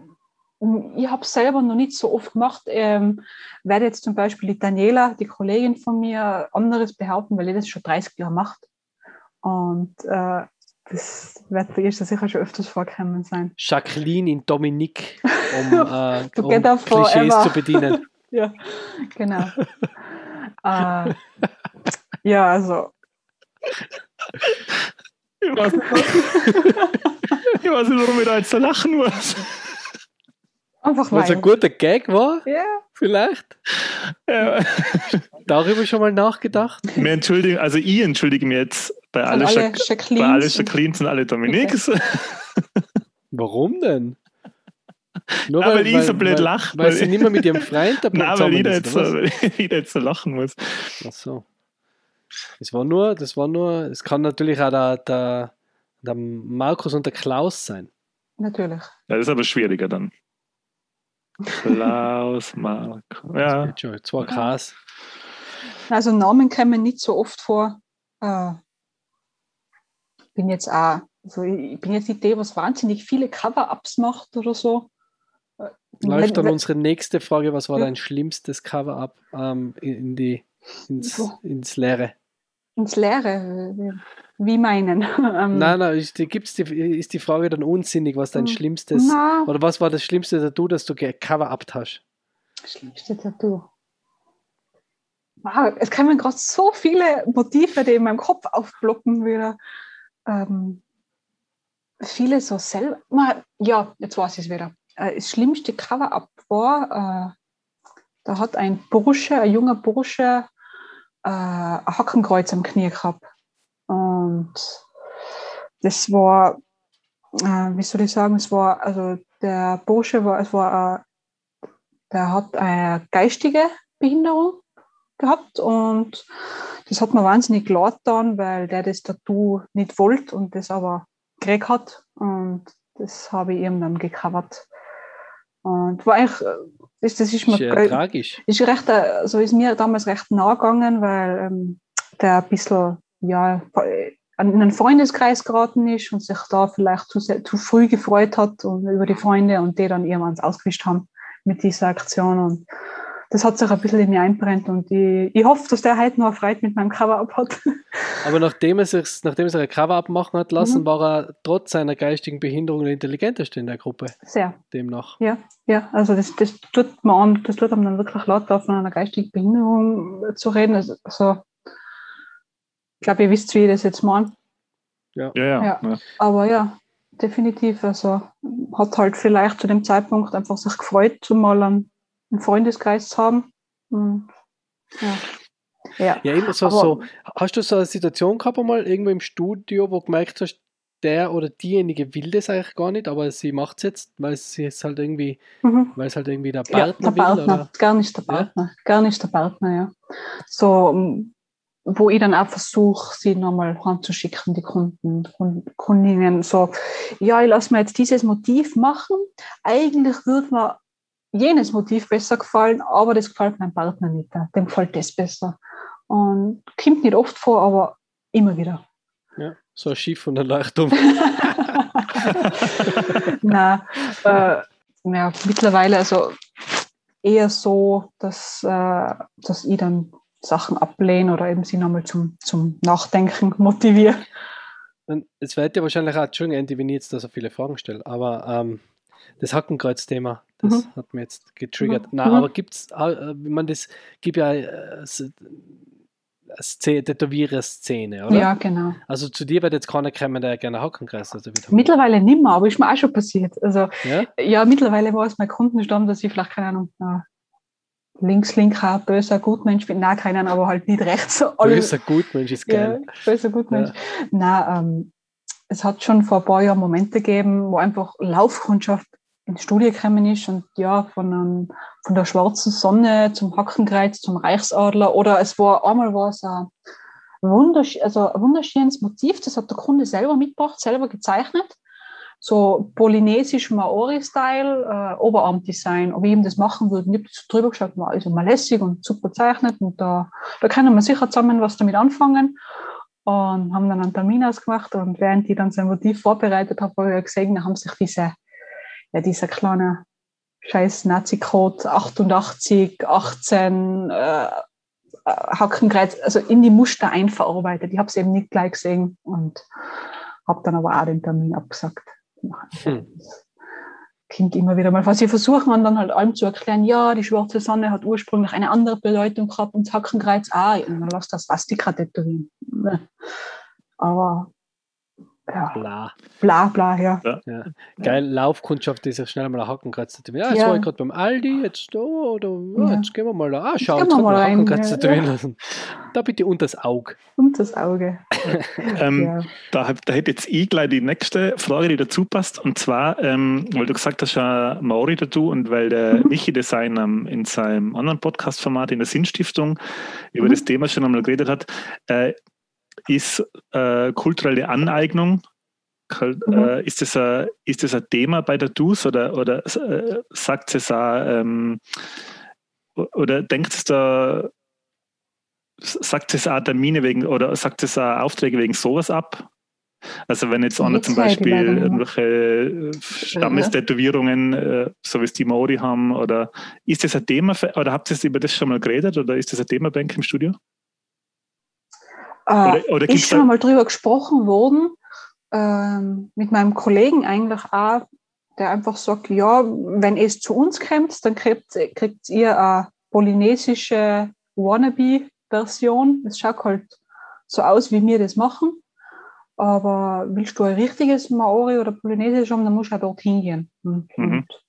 ich habe es selber noch nicht so oft gemacht. Ähm, werde jetzt zum Beispiel die Daniela, die Kollegin von mir, anderes behaupten, weil ich das schon 30 Jahre macht. Und äh, das wird bei ihr sicher schon öfters vorgekommen sein. Jacqueline in Dominique, um, äh, um Klischees forever. zu bedienen. ja, genau. äh, ja, also. Ich weiß, nicht, ich weiß nicht, warum ich da jetzt so lachen muss. Einfach Was ein guter Gag war? Ja. Vielleicht? Ja. Darüber schon mal nachgedacht? Wir entschuldigen, also ich entschuldige mich jetzt bei allen alle Jacquelines, bei alle Jacquelines und alle Dominiques. Okay. Warum denn? Nur Na, weil, weil, ich so blöd lache. Weil, weil sie nicht mehr mit ihrem Freund dabei Nein, weil ich jetzt, so, jetzt so lachen muss. Ach so. Das war nur, das war nur, es kann natürlich auch der, der, der Markus und der Klaus sein. Natürlich. Ja, das ist aber schwieriger dann. Klaus, Marco. Ja. Das. Zwei Ks. Also Namen kommen nicht so oft vor. Äh, bin jetzt auch, also ich bin jetzt nicht der, was wahnsinnig viele Cover-Ups macht oder so. Äh, Läuft dann unsere nächste Frage, was war dein schlimmstes Cover-Up ähm, in die, ins, ins Leere? Ins Leere? Wie meinen? Ähm, nein, nein, ist die, gibt's die, ist die Frage dann unsinnig, was dein hm, schlimmstes, na, oder was war das schlimmste Tattoo, das du gecover-upt hast? Schlimmste Tattoo? Wow, es kommen gerade so viele Motive, die in meinem Kopf aufblocken wieder. Ähm, viele so selber. Ja, jetzt weiß ich es wieder. Äh, das schlimmste Cover-Up war, äh, da hat ein Bursche, ein junger Bursche, äh, ein Hackenkreuz am Knie gehabt. Und das war, äh, wie soll ich sagen, es war, also der Bursche war, es war, äh, der hat eine geistige Behinderung gehabt und das hat mir wahnsinnig leid getan, weil der das Tattoo nicht wollte und das aber gekriegt hat und das habe ich ihm dann gecovert. Und war eigentlich, das, das ist mir ist tragisch. Ist, recht, also ist mir damals recht nah gegangen, weil ähm, der ein bisschen ja, in einen Freundeskreis geraten ist und sich da vielleicht zu, zu früh gefreut hat und über die Freunde und die dann irgendwann ausgewischt haben mit dieser Aktion. Und das hat sich ein bisschen in mir einbrennt und ich, ich hoffe, dass der heute noch Freude mit meinem Cover-Up hat. Aber nachdem er sich, nachdem er sich ein Cover-Up machen hat lassen, mhm. war er trotz seiner geistigen Behinderung der intelligenteste in der Gruppe. Sehr. Demnach. Ja, ja, also das, das tut man an, das tut einem dann wirklich laut auf von einer geistigen Behinderung zu reden. Also, also ich glaube, ihr wisst, wie ich das jetzt meine. Ja. Ja, ja. ja. ja. Aber ja, definitiv. Also hat halt vielleicht zu dem Zeitpunkt einfach sich gefreut, zumal einen, einen Freundeskreis zu haben. Und, ja. Ja, ja immer so, so. Hast du so eine Situation gehabt einmal irgendwo im Studio, wo du gemerkt hast, der oder diejenige will das eigentlich gar nicht, aber sie macht es jetzt, weil sie es halt irgendwie, mhm. weil es halt irgendwie der Partner ja, der Partner, will? Oder? Gar nicht der Partner, ja? gar nicht der Partner, ja. So, wo ich dann auch versuche, sie nochmal ranzuschicken, die Kunden, Kundinnen, so, ja, ich lasse mir jetzt dieses Motiv machen. Eigentlich würde mir jenes Motiv besser gefallen, aber das gefällt meinem Partner nicht. Dem gefällt das besser. Und kommt nicht oft vor, aber immer wieder. Ja, so ein Schiff von der Leuchtturm. Nein, äh, ja, mittlerweile also eher so, dass, äh, dass ich dann Sachen ablehne oder eben sie nochmal zum, zum Nachdenken motiviere. Und es wird ja wahrscheinlich auch, Entschuldigung, Andy, wenn ich jetzt da so viele Fragen stelle, aber ähm, das Hackenkreuz-Thema, das mhm. hat mir jetzt getriggert. Mhm. Na, mhm. aber gibt es, äh, man das gibt ja äh, Tätowierer-Szene, oder? Ja, genau. Also zu dir wird jetzt keiner kommen, der gerne Hackenkreis also Mittlerweile nicht mehr, aber ist mir auch schon passiert. Also ja, ja mittlerweile war es mein Kundenstamm, dass ich vielleicht, keine Ahnung, links-linker, böser Gutmensch bin. Nein, keinen, aber halt nicht rechts. Böser Gutmensch ist geil. Ja, böser Gutmensch. Ja. Nein, ähm, es hat schon vor ein paar Jahren Momente gegeben, wo einfach Laufkundschaft ins Studio gekommen ist und ja, von, einem, von der schwarzen Sonne zum Hackenkreuz, zum Reichsadler oder es war einmal war es ein, wundersch also ein wunderschönes Motiv, das hat der Kunde selber mitgebracht, selber gezeichnet so polynesisch Maori-Style, äh, Oberarmdesign, ob ich ihm das machen würde. Ich habe drüber geschaut, war also mal lässig und super zeichnet und da, da können wir sicher zusammen was damit anfangen und haben dann einen Termin ausgemacht und während ich dann sein Motiv vorbereitet habe, habe ich gesehen, da haben sich diese, ja, dieser kleine scheiß Nazi-Code 88, 18, äh, Hackenkreuz, also in die Muster einverarbeitet. Ich habe es eben nicht gleich gesehen und habe dann aber auch den Termin abgesagt. Hm. Kommt immer wieder mal. Was sie versuchen dann halt allem zu erklären, ja, die schwarze Sonne hat ursprünglich eine andere Bedeutung gehabt und Hackenkreuz. Und dann lass das Swastika tätowieren. Aber ja. Bla. Bla, bla, ja. ja. ja. Geil, Laufkundschaft ist ja schnell mal ein Hackenkreuz tätowieren. Ja, jetzt ja. war ich gerade beim Aldi, jetzt da, oder ja, jetzt gehen wir mal da. Ah, schau, jetzt kann man Hackenkreuz tätowieren lassen. Da bitte unter das Auge. Unter das Auge. ähm, da, da hätte jetzt ich gleich die nächste Frage, die dazu passt. Und zwar, ähm, weil du gesagt hast, ja Maori dazu und weil der mhm. Michi Design ähm, in seinem anderen Podcast-Format in der Sinnstiftung über mhm. das Thema schon einmal geredet hat, äh, ist äh, kulturelle Aneignung. Mhm. Äh, ist, das ein, ist das ein Thema bei der DUS oder, oder äh, sagt es auch, ähm, oder denkt es da, sagt es auch Termine wegen oder sagt es auch Aufträge wegen sowas ab? Also wenn jetzt einer zum Beispiel irgendwelche äh, Stammestätowierungen, äh, so wie es die Maori haben, oder ist das ein Thema, für, oder habt ihr über das schon mal geredet oder ist das ein Thema bei im Studio? Äh, oder, oder ist schon mal drüber gesprochen worden, ähm, mit meinem Kollegen eigentlich auch, der einfach sagt, ja, wenn es zu uns kommt, dann kriegt, kriegt ihr eine polynesische Wannabe-Version. Es schaut halt so aus, wie wir das machen. Aber willst du ein richtiges Maori oder Polynesisch haben, dann musst du auch dorthin gehen. Und, mhm. und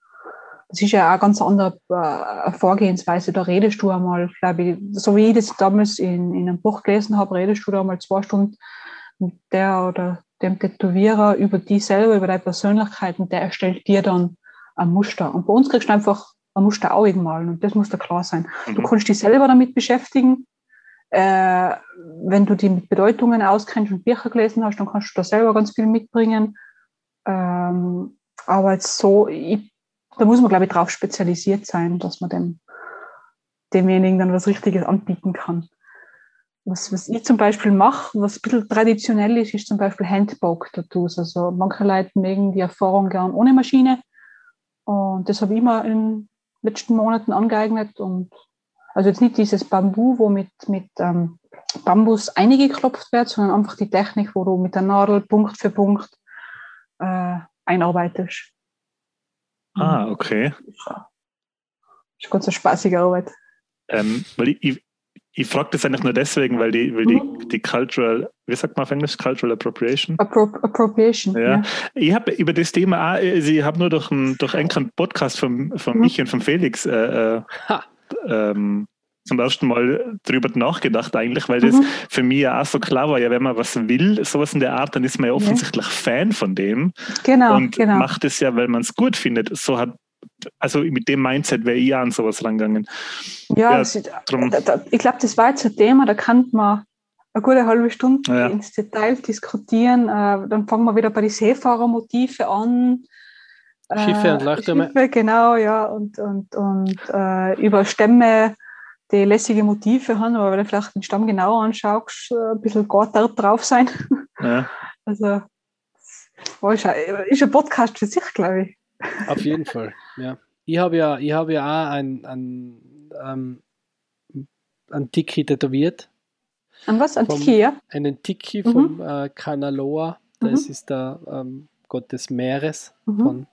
das ist ja auch eine ganz andere äh, Vorgehensweise. Da redest du einmal, glaube ich, so wie ich das damals in, in einem Buch gelesen habe, redest du da einmal zwei Stunden mit der oder dem Tätowierer über die selber, über deine Persönlichkeit und der erstellt dir dann ein Muster. Und bei uns kriegst du einfach ein Muster auch malen und das muss da klar sein. Mhm. Du kannst dich selber damit beschäftigen. Äh, wenn du die mit Bedeutungen auskennst und Bücher gelesen hast, dann kannst du da selber ganz viel mitbringen. Ähm, aber jetzt so, ich da muss man, glaube ich, darauf spezialisiert sein, dass man dem, demjenigen dann was Richtiges anbieten kann. Was, was ich zum Beispiel mache, was ein bisschen traditionell ist, ist zum Beispiel Handpoke-Tattoos. Also manche Leute mögen die Erfahrung gern ohne Maschine. Und das habe ich mir in letzten Monaten angeeignet und also jetzt nicht dieses Bambu, wo mit, mit ähm, Bambus eingeklopft wird, sondern einfach die Technik, wo du mit der Nadel Punkt für Punkt äh, einarbeitest. Ah, okay. Das ist ganz eine spaßige Arbeit. Ähm, weil ich, ich, ich frage das eigentlich nur deswegen, weil die, weil Mhm. die, die Cultural, wie sagt man auf Englisch, Cultural Appropriation? Appro Appropriation. Ja. Ich habe über das Thema auch, also ich habe nur durch einen, durch einen Podcast von, von Mhm. mich und von Felix äh, äh, ähm, zum ersten Mal drüber nachgedacht eigentlich, weil das Mhm. für mich ja auch so klar war, ja, wenn man was will, sowas in der Art, dann ist man ja offensichtlich Fan von dem Genau, und genau. macht es ja, weil man es gut findet. So hat, also mit dem Mindset wäre ich auch an sowas rangegangen. Ja, Ja, das ist, drum- da, da, ich glaube, das war jetzt ein Thema, da kann man eine gute halbe Stunde Ja. ins Detail diskutieren. Äh, dann fangen wir wieder bei den Seefahrermotive an. Äh, Schiffe und Leuchttürme. Schiffe, genau, ja. Und, und, und äh, über Stämme, die lässige Motive haben, aber wenn du vielleicht den Stamm genauer anschaust, äh, ein bisschen Gott dort drauf sein. Ja. Also, ist ein, ist ein Podcast für sich, glaube ich. Auf jeden Fall, ja. Ich habe ja, ich habe ja auch ein, ein, ähm, ein Tiki tätowiert. An was? An Vom- Tiki, ja? Einen Tiki Mhm. vom äh, Kanaloa. Das Mhm. ist der ähm, Gott des Meeres. Mhm. Von,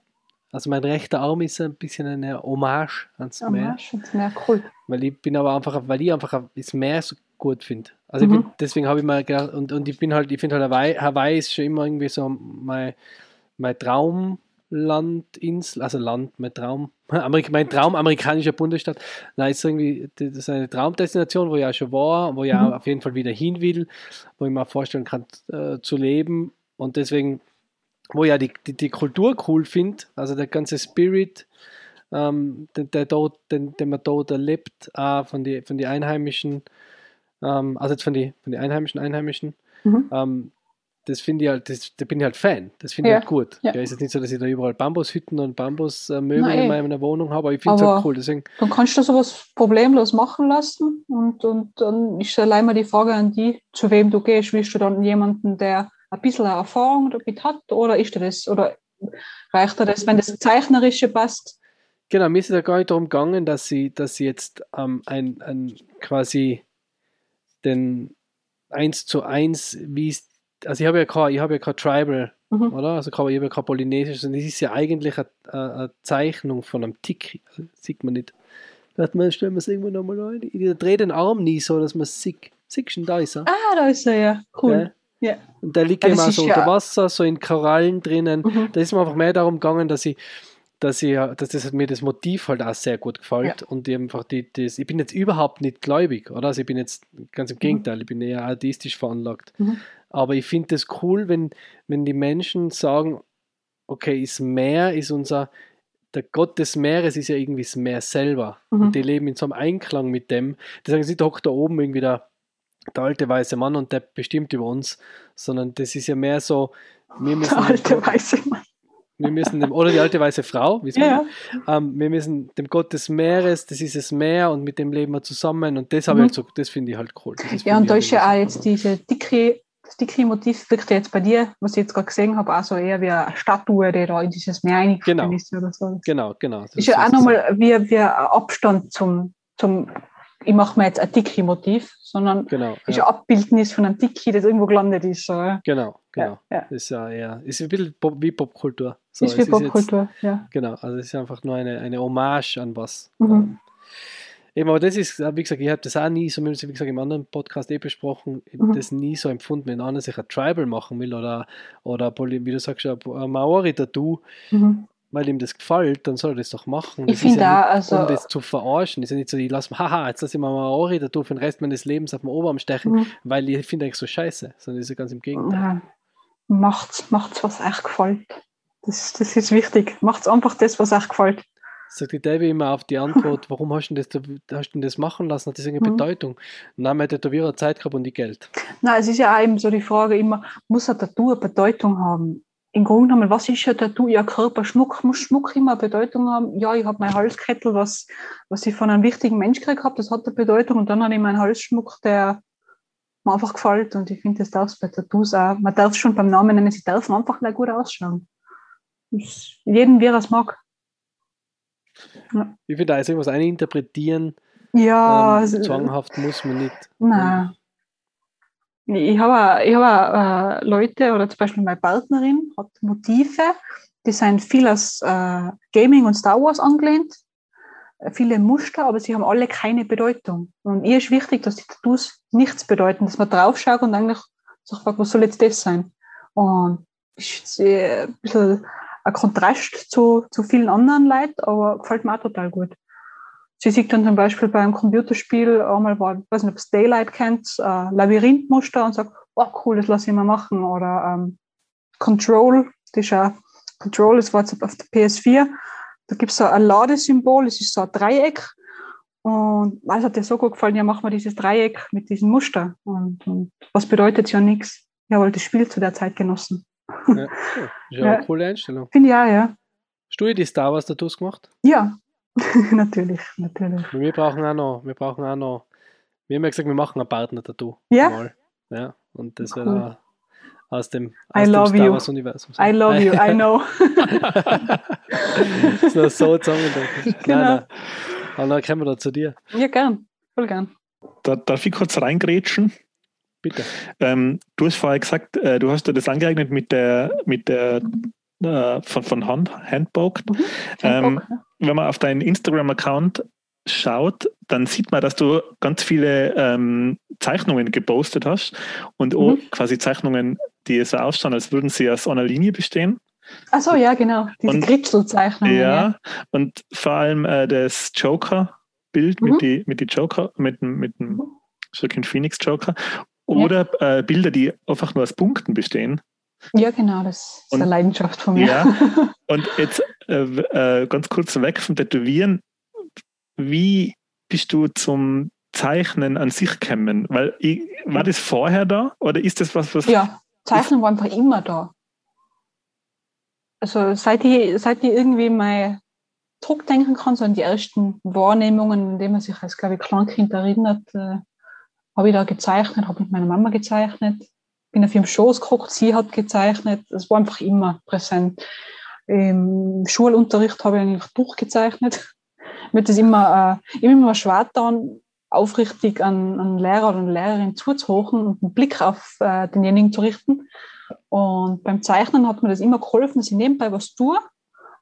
also mein rechter Arm ist ein bisschen eine Hommage ans Am Meer. Das ist mehr cool. Weil ich bin aber einfach, weil ich einfach das Meer so gut finde. Also Mhm. bin, deswegen habe ich mal gedacht, und, und ich bin halt, ich finde halt Hawaii, Hawaii ist schon immer irgendwie so mein, mein Traumlandinsel, also Land, mein Traum, Amerik, mein Traum amerikanischer Bundesstaat. Nein, ist irgendwie, das ist eine Traumdestination, wo ich auch schon war, wo ich Mhm. auch auf jeden Fall wieder hin will, wo ich mir vorstellen kann äh, zu leben. Und deswegen, wo ja die, die, die Kultur cool finde, also der ganze Spirit, ähm, den, der dort, den, den man dort erlebt, auch von den von die Einheimischen, ähm, also jetzt von den von die Einheimischen, Einheimischen, Mhm. ähm, das finde ich halt, das, da bin ich halt Fan, das finde Ja, ich halt gut. ja. Ja. ist jetzt nicht so, dass ich da überall Bambushütten und Bambusmöbel in meiner Wohnung habe, aber ich finde es halt cool, deswegen, Dann kannst du sowas problemlos machen lassen und, und dann ist allein mal die Frage an die, zu wem du gehst. Willst du dann jemanden, der ein bisschen Erfahrung damit hat oder ist das oder reicht dir das, wenn das Zeichnerische passt? Genau, mir ist es ja gar nicht darum gegangen, dass sie, dass sie jetzt ähm, ein, ein quasi den 1 zu 1, wie es, also ich habe ja kein, ich habe ja kein Tribal, Mhm. oder? Also ich habe ja kein Polynesisch, sondern das ist ja eigentlich eine, eine Zeichnung von einem Tick. Also, sieht man nicht. Warte mal, stellen wir es irgendwo nochmal ein. Ich drehe den Arm nie so, dass man es sieht. Siehst du, da ist er. Ah, da ist er ja. Cool. Gell? Ja. Und der liegt Ja, das ist so ja- unter Wasser, so in Korallen drinnen. Mhm. Da ist mir einfach mehr darum gegangen, dass ich, dass ich, dass das mir das Motiv halt auch sehr gut gefällt und ich einfach die, das, ich bin jetzt überhaupt nicht gläubig, oder? Also ich bin jetzt ganz im Gegenteil, ich bin eher atheistisch veranlagt. Mhm. Aber ich finde es cool, wenn, wenn die Menschen sagen, okay, das Meer ist unser, der Gott des Meeres ist ja irgendwie das Meer selber. Mhm. Und die leben in so einem Einklang mit dem. Die sagen, sie hockt da oben irgendwie der, der alte weiße Mann und der bestimmt über uns, sondern das ist ja mehr so, wir müssen, Der alte weiße Mann. wir müssen dem, oder die alte weiße Frau, wie es Ja, ähm, wir müssen dem Gott des Meeres, das ist das Meer und mit dem leben wir zusammen und das, habe Mhm. ich halt so, das finde ich halt cool. Ja, und da ist ja auch jetzt diese dicke, das dicke Motiv wirkt ja jetzt bei dir, was ich jetzt gerade gesehen habe, auch so eher wie eine Statue, die da in dieses Meer eingefallen Genau. ist oder so. Genau, genau. Das ist ja auch nochmal wie, wie ein Abstand zum, zum ich mache mir jetzt ein Tiki-Motiv, sondern Genau, ist ja, ein Abbildnis von einem Tiki, das irgendwo gelandet ist. Ja. genau, genau. Ja, ja. Das ist ja eher, ist ein bisschen Pop, wie Popkultur. So, ist wie Popkultur, ja. Genau, also es ist einfach nur eine, eine Hommage an was. Mhm. Ähm, Eben, aber das ist, wie gesagt, ich habe das auch nie so, wie gesagt, im anderen Podcast eh besprochen, Mhm. das nie so empfunden, wenn einer sich ein Tribal machen will oder, oder wie du sagst, ein ein Maori-Tattoo, Mhm. Weil ihm das gefällt, dann soll er das doch machen. Ich Das finde ja also um das zu verarschen. ist ja nicht so, ich lasse mir, haha, jetzt lasse ich mir ein Maori-Tattoo für den Rest meines Lebens auf dem Oberarm stechen, mhm. weil ich finde eigentlich so scheiße, sondern das ist ja ganz im Gegenteil. ja. macht's, macht's, was euch gefällt. Das, das ist wichtig. Macht's einfach das, was euch gefällt. Sagt die Debbie immer auf die Antwort, warum hast du denn das, hast du das machen lassen? Hat das irgendeine Mhm. Bedeutung? Nein, mein Tätowierer Zeit gehabt und die Geld. Nein, es ist ja auch eben so die Frage immer, muss ein Tattoo eine Bedeutung haben? Im Grunde genommen, was ist ein Tattoo? Ja, Körperschmuck, muss Schmuck immer eine Bedeutung haben? Ja, ich habe mein Halskettel, was, was ich von einem wichtigen Mensch gekriegt habe, das hat eine Bedeutung. Und dann habe ich meinen Halsschmuck, der mir einfach gefällt. Und ich finde, das darf es bei Tattoos auch. Man darf es schon beim Namen nennen, sie dürfen einfach nicht gut ausschauen. Das- Jeden, wie er es mag. Ja. Ich finde, da ist irgendwas eininterpretieren. Ja, ähm, zwanghaft muss man nicht. Nein. Ich habe, ich habe äh, Leute oder zum Beispiel meine Partnerin hat Motive, die sind viel aus äh, Gaming und Star Wars angelehnt, äh, viele Muster, aber sie haben alle keine Bedeutung. Und ihr ist wichtig, dass die Tattoos nichts bedeuten, dass man draufschaut und eigentlich sich fragt, was soll jetzt das sein? Und ist ein bisschen ein Kontrast zu, zu vielen anderen Leuten, aber gefällt mir auch total gut. Sie sieht dann zum Beispiel beim Computerspiel einmal ich weiß nicht, ob es Daylight kennt, äh, Labyrinthmuster und sagt, oh cool, das lasse ich mal machen. Oder ähm, Control, das ist ja, Control, das war jetzt auf der PS4. Da gibt es so ein Ladesymbol, das ist so ein Dreieck. Und es hat dir so gut gefallen, ja, machen wir dieses Dreieck mit diesem Muster. Und, und was bedeutet ja nichts? Ja, weil das Spiel zu der Zeit genossen. Ja, cool. ist ja, eine coole Einstellung. Finde ich auch, ja. Hast du die Star Wars Tattoos gemacht? Ja, natürlich, natürlich. Wir brauchen auch noch, wir brauchen auch noch, wir haben ja gesagt, wir machen ein Partner-Tattoo. Ja? Mal. Ja, und das cool. wäre aus dem, aus I dem love Star you. Wars Universum. I love you, I know. so, so zusammendenken. Genau. Nein, nein. Aber dann kommen wir da zu dir. Ja, gern. Voll gern. Da, darf ich kurz reingrätschen? Bitte. Ähm, du hast vorher gesagt, äh, du hast dir das angeeignet mit der, mit der äh, von, von Hand, Handpoked. Mhm. Ähm, Handpoke, ja. Wenn man auf deinen Instagram-Account schaut, dann sieht man, dass du ganz viele ähm, Zeichnungen gepostet hast und Mhm. quasi Zeichnungen, die so ausschauen, als würden sie aus einer Linie bestehen. Ach so, ja, genau. Diese Kritzelzeichnungen. Ja, und vor allem äh, das Joker-Bild Mhm. mit die mit die Joker, mit, dem- mit dem Mhm. Joaquin Phoenix Joker. Oder äh, Bilder, die einfach nur aus Punkten bestehen. Ja, genau, das ist Und- eine Leidenschaft von mir. Ja. Und jetzt äh, äh, ganz kurz weg vom Tätowieren. Wie bist du zum Zeichnen an sich gekommen? Weil ich, war das vorher da oder ist das was, was Ja, Zeichnen war einfach immer da. Also seit ich, seit ich irgendwie mal zurückdenken kann, so an die ersten Wahrnehmungen, an die man sich als, glaube ich, Kleinkind erinnert, äh, habe ich da gezeichnet, habe mit meiner Mama gezeichnet, bin auf ihrem Schoß geguckt, sie hat gezeichnet. Es war einfach immer präsent. Im Schulunterricht habe ich eigentlich durchgezeichnet. Mir das immer, äh, ich immer schwer getan, aufrichtig an einen Lehrer oder eine Lehrerin zuzuhochen und einen Blick auf äh, denjenigen zu richten. Und beim Zeichnen hat mir das immer geholfen, dass ich nebenbei was tue,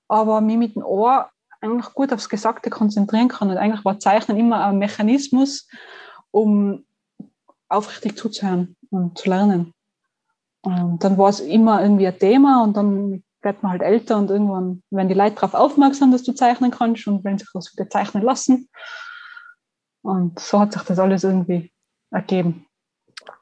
aber mich mit dem Ohr eigentlich gut aufs Gesagte konzentrieren kann. Und eigentlich war Zeichnen immer ein Mechanismus, um aufrichtig zuzuhören und zu lernen. Und dann war es immer irgendwie ein Thema und dann wird man halt älter und irgendwann werden die Leute darauf aufmerksam, dass du zeichnen kannst und wenn sich das wieder zeichnen lassen. Und so hat sich das alles irgendwie ergeben.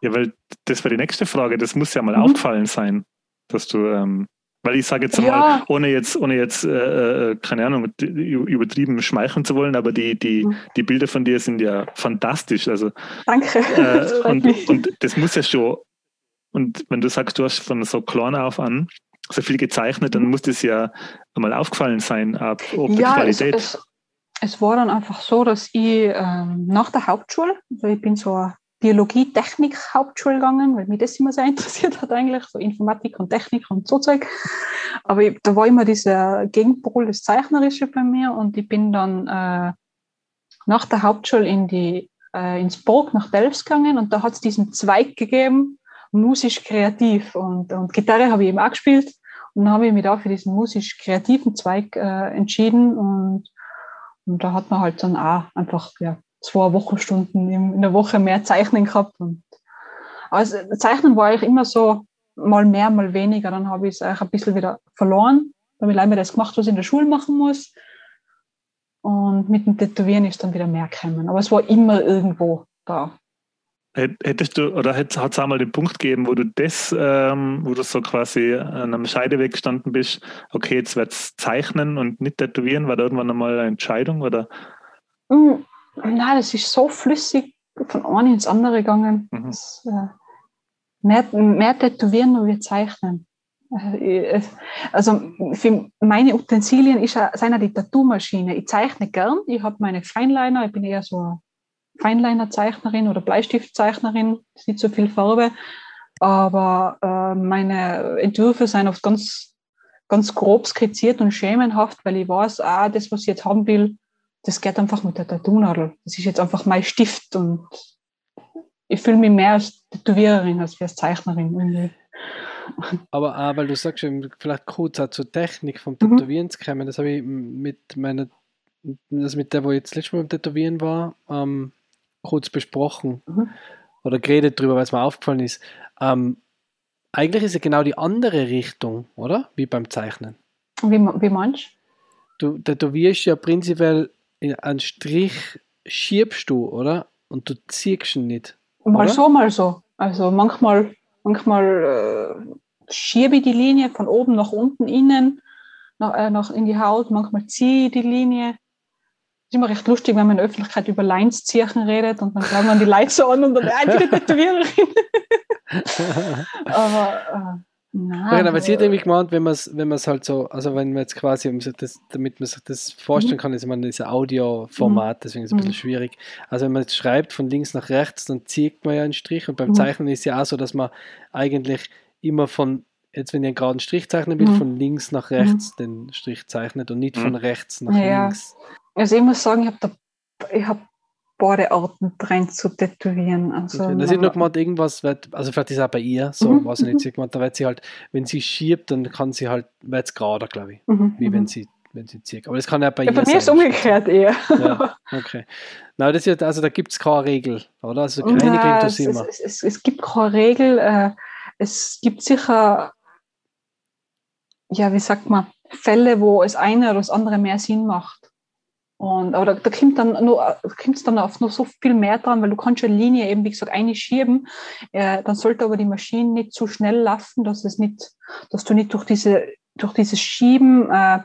Ja, weil das war die nächste Frage. Das muss ja mal Mhm. aufgefallen sein, dass du, ähm, weil ich sage jetzt Ja. mal, ohne jetzt, ohne jetzt, äh, äh, keine Ahnung, übertrieben schmeicheln zu wollen, aber die, die, Mhm. die Bilder von dir sind ja fantastisch. Also, Danke. Das äh, freut und, und das muss ja schon, und wenn du sagst, du hast von so klein auf an so viel gezeichnet, dann muss das ja mal aufgefallen sein, ab, ob die ja, es, Qualität. es, es war dann einfach so, dass ich ähm, nach der Hauptschule, also ich bin so eine Biologie-Technik-Hauptschule gegangen, weil mich das immer sehr interessiert hat eigentlich, so Informatik und Technik und so Zeug. Aber ich, da war immer dieser Gegenpol, das Zeichnerische bei mir und ich bin dann äh, nach der Hauptschule in die, äh, ins Burg nach Delfts gegangen und da hat es diesen Zweig gegeben, musisch-kreativ und, und Gitarre habe ich eben auch gespielt und dann habe ich mich da für diesen musisch-kreativen Zweig äh, entschieden und, und da hat man halt dann auch einfach ja, zwei Wochenstunden in, in der Woche mehr Zeichnen gehabt. Und, also Zeichnen war eigentlich immer so mal mehr, mal weniger. Dann habe ich es eigentlich ein bisschen wieder verloren. Da habe ich leider das gemacht, was ich in der Schule machen muss. Und mit dem Tätowieren ist dann wieder mehr gekommen. Aber es war immer irgendwo da. Hätt- Hättest du, oder hat es einmal den Punkt gegeben, wo du das, ähm, wo du so quasi an einem Scheideweg gestanden bist, okay, jetzt wird's zeichnen und nicht tätowieren, war da irgendwann einmal eine Entscheidung oder? Mm, Nein, das ist so flüssig von einem ins andere gegangen. Mhm. Das, äh, mehr, mehr tätowieren, wie zeichnen. Äh, ich- Also für meine Utensilien ist ja die Tattoo-Maschine. Ich zeichne gern. Ich habe meine Feinliner. Ich bin eher so Feinliner-Zeichnerin oder Bleistiftzeichnerin. Ist nicht so viel Farbe. Aber äh, meine Entwürfe sind oft ganz ganz grob skizziert und schemenhaft, weil ich weiß, ah, das, was ich jetzt haben will, das geht einfach mit der Tattoo-Nadel. Das ist jetzt einfach mein Stift und ich fühle mich mehr als Tätowiererin als als Zeichnerin. Irgendwie. Aber auch, weil du sagst, vielleicht kurz auch zur Technik vom mhm. Tätowieren mhm. zu kommen, das habe ich mit meiner, das mit der, wo ich jetzt letztes Mal beim Tätowieren war, ähm, kurz besprochen mhm. oder geredet drüber, weil es mir aufgefallen ist. Ähm, eigentlich ist es genau die andere Richtung, oder? Wie beim Zeichnen. Wie, wie meinst du? tätowierst ja prinzipiell einen Strich, schiebst du, oder? Und du ziehst ihn nicht. Mal oder? so, mal so. Also manchmal, manchmal äh, schiebe ich die Linie von oben nach unten innen, nach, äh, nach in die Haut, manchmal ziehe ich die Linie. Das ist immer recht lustig, wenn man in der Öffentlichkeit über Lines ziehen redet und dann glauben man die Leute so an und dann, ah, die Tätowiererin. aber äh, Nein, aber sie hat irgendwie gemeint, wenn man es wenn halt so, also wenn man jetzt quasi, das, damit man sich das vorstellen mhm. kann, ist man ein Audio-Format, mhm. deswegen ist es ein bisschen mhm. schwierig. Also wenn man jetzt schreibt von links nach rechts, dann zieht man ja einen Strich und beim Zeichnen ist ja auch so, dass man eigentlich immer von, jetzt wenn ihr einen geraden Strich zeichnen will, von links nach rechts den Strich zeichnet und nicht von rechts nach ja. links. Also ich muss sagen, ich habe hab Bordearten drin zu tätowieren. Also okay. Das ist noch gemeint, irgendwas wird, also vielleicht ist es auch bei ihr so, mhm. weiß ich nicht, sie gemeint, da wird sie halt, wenn sie schiebt, dann kann sie halt, wird es gerader, glaube ich, mhm. wie wenn mhm. sie wenn sie zieht. Aber das kann ja bei ja, ihr Bei mir ist es umgekehrt eher. Ja, okay. Nein, das ist, also da gibt es keine Regel, oder? Also keine ja, es, es, es, es, gibt keine Regel. Äh, es gibt sicher, ja, wie sagt man, Fälle, wo es eine oder das andere mehr Sinn macht. Und, aber da, da kommt dann nur, kommt dann auf noch so viel mehr dran, weil du kannst eine Linie eben, wie gesagt, einschieben. Äh, dann sollte aber die Maschine nicht zu schnell laufen, dass es nicht, dass du nicht durch diese, durch dieses Schieben äh,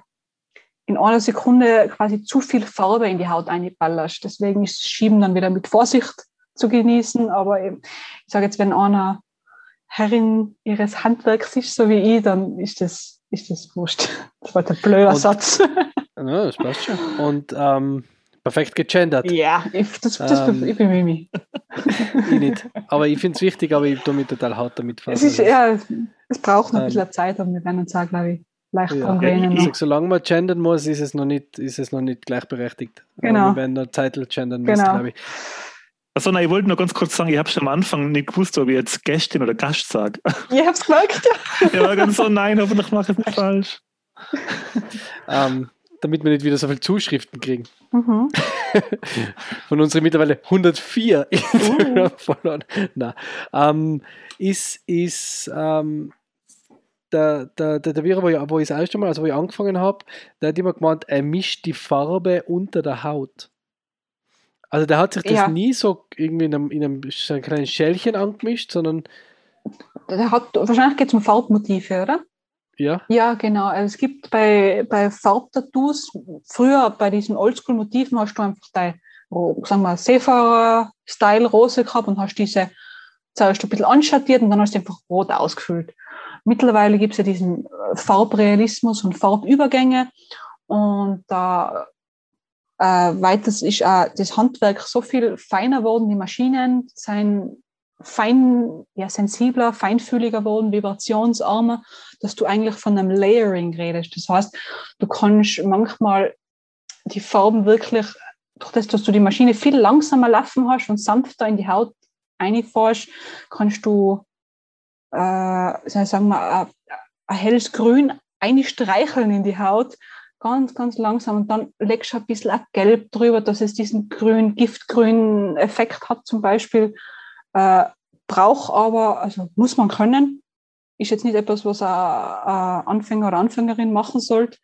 in einer Sekunde quasi zu viel Farbe in die Haut einballerst. Deswegen ist das Schieben dann wieder mit Vorsicht zu genießen. Aber eben, ich sage jetzt, wenn einer Herrin ihres Handwerks ist, so wie ich, dann ist das, ist das wurscht. Das war der blöde Satz. Ja, das passt schon. Und ähm, perfekt gegendert. Ja, ich, das, das, ähm, ich bemühe mich. ich nicht. Aber ich finde es wichtig, aber ich tue mich total hart damit fassen. Es, ist, ja, es braucht noch ein bisschen ähm, Zeit, aber wir werden uns auch, glaube ich, leicht ja. Ich sage, solange man gendern muss, ist es noch nicht, ist es noch nicht gleichberechtigt. Genau. wir werden noch Zeit gendern müssen, genau. glaube ich. Achso, nein, ich wollte nur ganz kurz sagen, ich habe schon am Anfang nicht gewusst, ob ich jetzt Gästin oder Gast sage. Ich habe es gemerkt, ja. ich war ganz so, nein, hoffentlich mache ich es nicht falsch. ähm, damit wir nicht wieder so viele Zuschriften kriegen. Mhm. Von unseren mittlerweile 104 Instagram-Followern. Uh. Ähm, ist, ist ähm, der, der, der, der Vira, wo ich, wo ich das erste Mal, also wo ich angefangen habe, der hat immer gemeint, er mischt die Farbe unter der Haut. Also der hat sich das ja. nie so irgendwie in einem, in einem kleinen Schälchen angemischt, sondern. Der hat, wahrscheinlich geht es um Farbmotive, oder? Ja. Ja, genau. Also es gibt bei, bei Farbtattoos, früher bei diesen Oldschool-Motiven hast du einfach dein, sagen wir, Seefahrer-Style-Rose gehabt und hast diese zuerst ein bisschen anschattiert und dann hast du einfach rot ausgefüllt. Mittlerweile gibt es ja diesen äh, Farbrealismus und Farbübergänge und da äh, weiters ist auch das Handwerk so viel feiner geworden, die Maschinen sind fein, ja, sensibler, feinfühliger geworden, vibrationsarmer, dass du eigentlich von einem Layering redest. Das heißt, du kannst manchmal die Farben wirklich, durch das, dass du die Maschine viel langsamer laufen hast und sanfter in die Haut reinfährst, kannst du, äh, sagen wir, ein helles Grün einstreicheln in die Haut, ganz, ganz langsam und dann legst du ein bisschen Gelb drüber, dass es diesen grün, giftgrünen Effekt hat zum Beispiel. Äh, braucht aber, also muss man können. Ist jetzt nicht etwas, was ein, ein Anfänger oder Anfängerin machen sollte,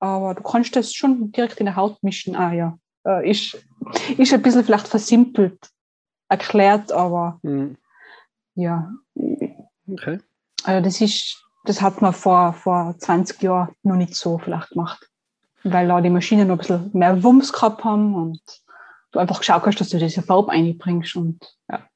aber du kannst das schon direkt in der Haut mischen. Ah ja, äh, ist, ist ein bisschen vielleicht versimpelt erklärt, aber mhm. ja. Okay. Also das ist, das hat man vor, vor 20 Jahren noch nicht so vielleicht gemacht. Weil da die Maschinen noch ein bisschen mehr Wumms gehabt haben und du einfach geschaut hast, dass du diese Farbe einbringst und ja.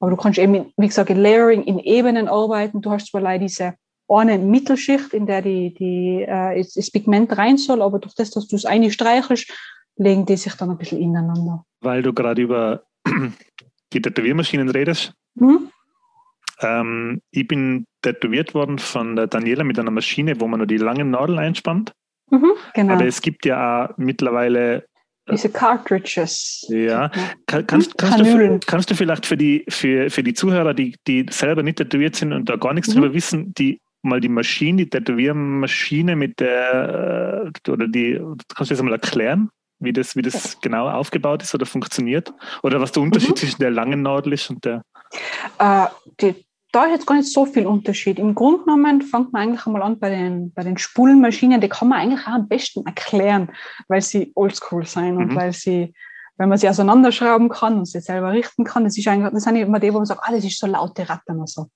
Aber du kannst eben, wie gesagt, in Layering in Ebenen arbeiten. Du hast zwar leider diese eine Mittelschicht, in der die, die, äh, das Pigment rein soll, aber durch das, dass du es eine streichelst, legen die sich dann ein bisschen ineinander. Weil du gerade über die Tätowiermaschinen redest. Mhm. Ähm, ich bin tätowiert worden von der Daniela mit einer Maschine, wo man nur die langen Nadeln einspannt. Mhm, genau. Aber es gibt ja auch mittlerweile Diese Cartridges. Ja, Kann, kannst, kannst, du, kannst du vielleicht für die, für, für die Zuhörer, die, die selber nicht tätowiert sind und da gar nichts Mhm. drüber wissen, die mal die Maschine, die Tätowiermaschine mit der, äh, oder die, kannst du das mal erklären, wie das, wie das genau aufgebaut ist oder funktioniert? Oder was der Unterschied Mhm. zwischen der langen Nadel ist und der, Äh, die, da ist jetzt gar nicht so viel Unterschied. Im Grunde genommen fängt man eigentlich einmal an bei den, bei den Spulenmaschinen. Die kann man eigentlich auch am besten erklären, weil sie oldschool sein und Mhm. weil sie, wenn man sie auseinanderschrauben kann und sie selber richten kann, das, ist eigentlich, das sind immer die, wo man sagt, ah, das ist so laute Ratten und so.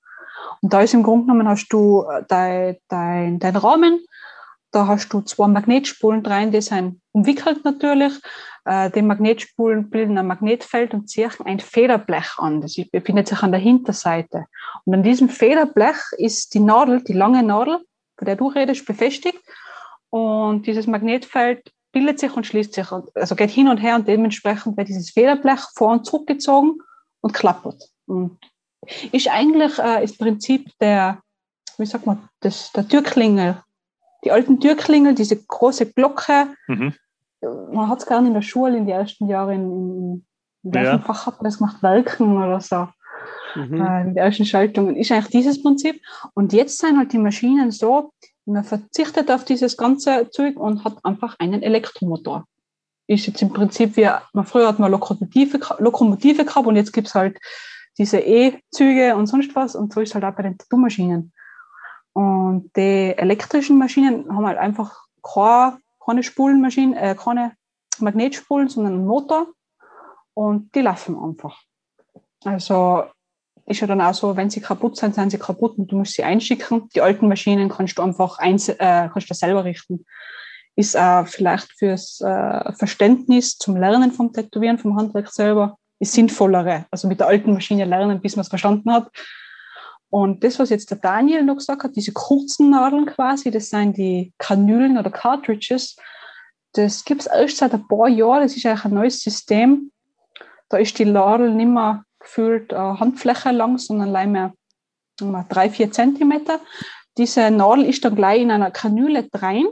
Und da ist im Grunde genommen, hast du äh, dein, dein, dein Rahmen, da hast du zwei Magnetspulen rein, die sind umwickelt natürlich. Äh, die Magnetspulen bilden ein Magnetfeld und ziehen ein Federblech an. Das ist- befindet sich an der Hinterseite. Und an diesem Federblech ist die Nadel, die lange Nadel, von der du redest, befestigt. Und dieses Magnetfeld bildet sich und schließt sich, also geht hin und her und dementsprechend wird dieses Federblech vor und zurückgezogen und klappert. Und ist eigentlich äh, das Prinzip der, wie sagt man, des, der Türklingel. Die alten Türklingel, diese große Glocke, mhm. man hat es gerne in der Schule in den ersten Jahren in, welchem Ja. Fach hat man das gemacht? Welken oder so Mhm. äh, in der ersten Schaltung. Ist eigentlich dieses Prinzip. Und jetzt sind halt die Maschinen so, man verzichtet auf dieses ganze Zeug und hat einfach einen Elektromotor. Ist jetzt im Prinzip wie, man früher hat man Lokomotive, Lokomotive gehabt und jetzt gibt es halt diese E-Züge und sonst was und so ist halt auch bei den Tattoo-Maschinen. Und die elektrischen Maschinen haben halt einfach keine, Spulenmaschinen, äh, keine Magnetspulen, sondern einen Motor und die laufen einfach. Also ist ja dann auch so, wenn sie kaputt sind, sind sie kaputt und du musst sie einschicken. Die alten Maschinen kannst du einfach eins, äh, kannst du selber richten. Ist auch vielleicht fürs äh, Verständnis zum Lernen vom Tätowieren, vom Handwerk selber, ist sinnvollere. Also mit der alten Maschine lernen, bis man es verstanden hat. Und das, was jetzt der Daniel noch gesagt hat, diese kurzen Nadeln quasi, das sind die Kanülen oder Cartridges. Das gibt es erst seit ein paar Jahren. Das ist eigentlich ein neues System. Da ist die Nadel nicht mehr gefühlt äh, Handfläche lang, sondern allein mehr mal drei, vier Zentimeter. Diese Nadel ist dann gleich in einer Kanüle rein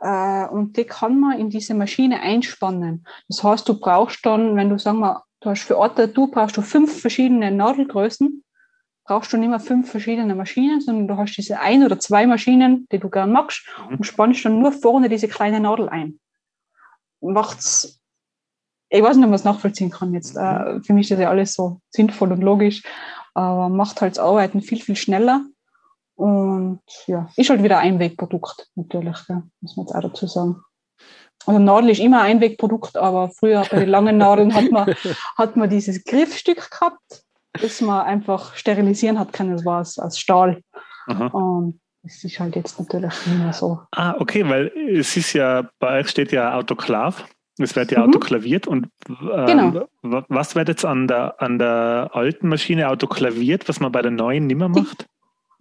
äh, und die kann man in diese Maschine einspannen. Das heißt, du brauchst dann, wenn du sagen wir, du hast für Orte, du brauchst du fünf verschiedene Nadelgrößen, brauchst du nicht mehr fünf verschiedene Maschinen, sondern du hast diese ein oder zwei Maschinen, die du gern magst, Mhm. und spannst dann nur vorne diese kleine Nadel ein. Macht's, ich weiß nicht, ob man es nachvollziehen kann jetzt. Äh, für mich ist das ja alles so sinnvoll und logisch, aber macht halt das Arbeiten viel, viel schneller. Und ja, ist halt wieder ein Einwegprodukt, natürlich, gell? muss man jetzt auch dazu sagen. Also Nadel ist immer ein Einwegprodukt, aber früher bei den langen Nadeln hat man, hat man dieses Griffstück gehabt, das man einfach sterilisieren hat können. Das war aus, Stahl. Aha. Und das ist halt jetzt natürlich nicht mehr so. Ah, okay, weil es ist ja, bei euch steht ja Autoklav. Es wird ja Mhm. autoklaviert und ähm, Genau. wa- was wird jetzt an der, an der alten Maschine autoklaviert, was man bei der neuen nicht mehr Die- macht?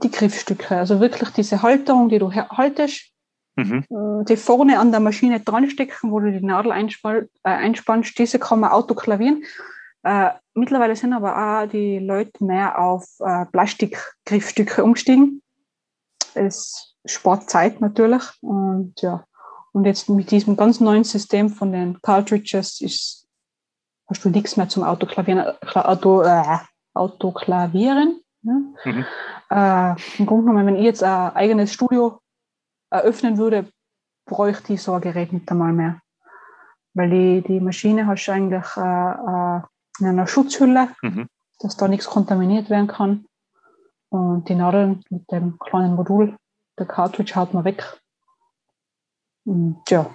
Die Griffstücke, also wirklich diese Halterung, die du haltest, Mhm. äh, die vorne an der Maschine dran stecken, wo du die Nadel einspann, äh, einspannst, diese kann man autoklavieren. Äh, mittlerweile sind aber auch die Leute mehr auf äh, Plastikgriffstücke umgestiegen. Es spart Zeit natürlich und ja. Und jetzt mit diesem ganz neuen System von den Cartridges ist, hast du nichts mehr zum Autoklavieren, Kla- Auto, äh, Autoklavieren. Ne? Mhm. Äh, Im Grunde genommen, wenn ich jetzt ein eigenes Studio eröffnen würde, bräuchte ich so ein Gerät nicht einmal mehr. Weil die, die Maschine hast du eigentlich äh, äh, in einer Schutzhülle, Mhm. dass da nichts kontaminiert werden kann. Und die Nadeln mit dem kleinen Modul, der Cartridge, haut man weg. Und ja.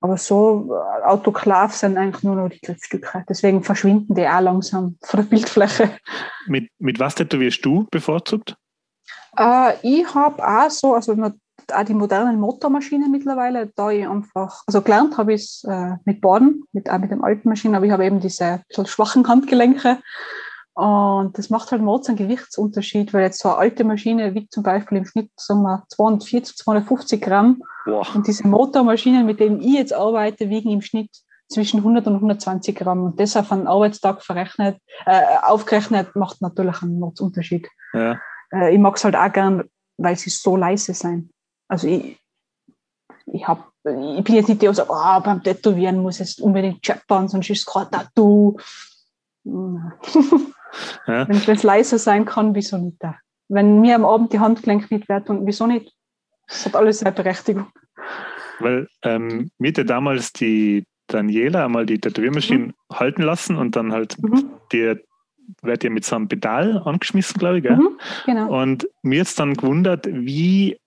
Aber so äh, Autoklav sind eigentlich nur noch die Griffstücke. Deswegen verschwinden die auch langsam von der Bildfläche. Mit, mit was tätowierst du bevorzugt? Äh, ich habe auch so, also man- auch die modernen Motormaschinen mittlerweile, da ich einfach, also gelernt habe ich es äh, mit Baden, mit, auch mit den alten Maschinen, aber ich habe eben diese bisschen schwachen Handgelenke. Und das macht halt Mods einen Gewichtsunterschied, weil jetzt so eine alte Maschine wiegt zum Beispiel im Schnitt, sagen wir, 240, 250 Gramm. Boah. Und diese Motormaschinen, mit denen ich jetzt arbeite, wiegen im Schnitt zwischen 100 und 120 Gramm. Und das auf einen Arbeitstag verrechnet, äh, aufgerechnet, macht natürlich einen Unterschied. Ja. Äh, ich mag es halt auch gern, weil sie so leise sein. Also ich, ich, hab, ich bin jetzt nicht der, der sagt, oh, beim Tätowieren muss jetzt unbedingt scheppern, sonst ist es gerade Tattoo. ja. Wenn es leiser sein kann, wieso nicht? Wenn mir am Abend die Handgelenk nicht wehtun, wieso nicht? Das hat alles seine Berechtigung. Weil ähm, mir hat damals die Daniela einmal die Tätowiermaschine mhm. halten lassen und dann halt mhm. die wird ja mit so einem Pedal angeschmissen, glaube ich. Gell? Mhm, genau. Und mir jetzt dann gewundert, wie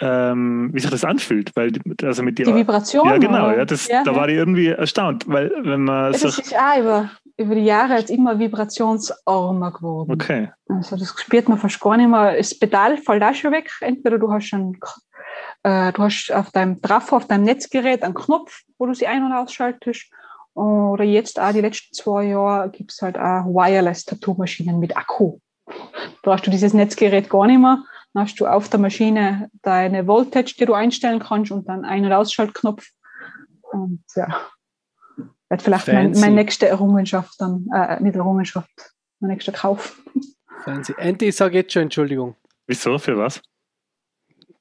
ähm, wie sich das anfühlt, weil also mit die, die Vibration. Ja, genau, ja, das, ja, da war ich irgendwie erstaunt, weil wenn man das ist auch über, über die Jahre jetzt immer vibrationsarmer geworden. Okay. Also das spürt man fast gar nicht mehr. Das Pedal fällt auch schon weg. Entweder du hast einen, äh, du hast auf deinem Trafo, auf deinem Netzgerät einen Knopf, wo du sie ein- und ausschaltest. Oder jetzt auch die letzten zwei Jahre gibt es halt auch Wireless-Tattoo-Maschinen mit Akku. Da hast du dieses Netzgerät gar nicht mehr hast du auf der Maschine deine Voltage, die du einstellen kannst und dann Ein- und Ausschaltknopf. Und ja, wird vielleicht mein, meine nächste Errungenschaft dann, äh, nicht Errungenschaft, mein nächster Kauf. Fancy. Andy, sag jetzt schon Entschuldigung. Wieso? Für was?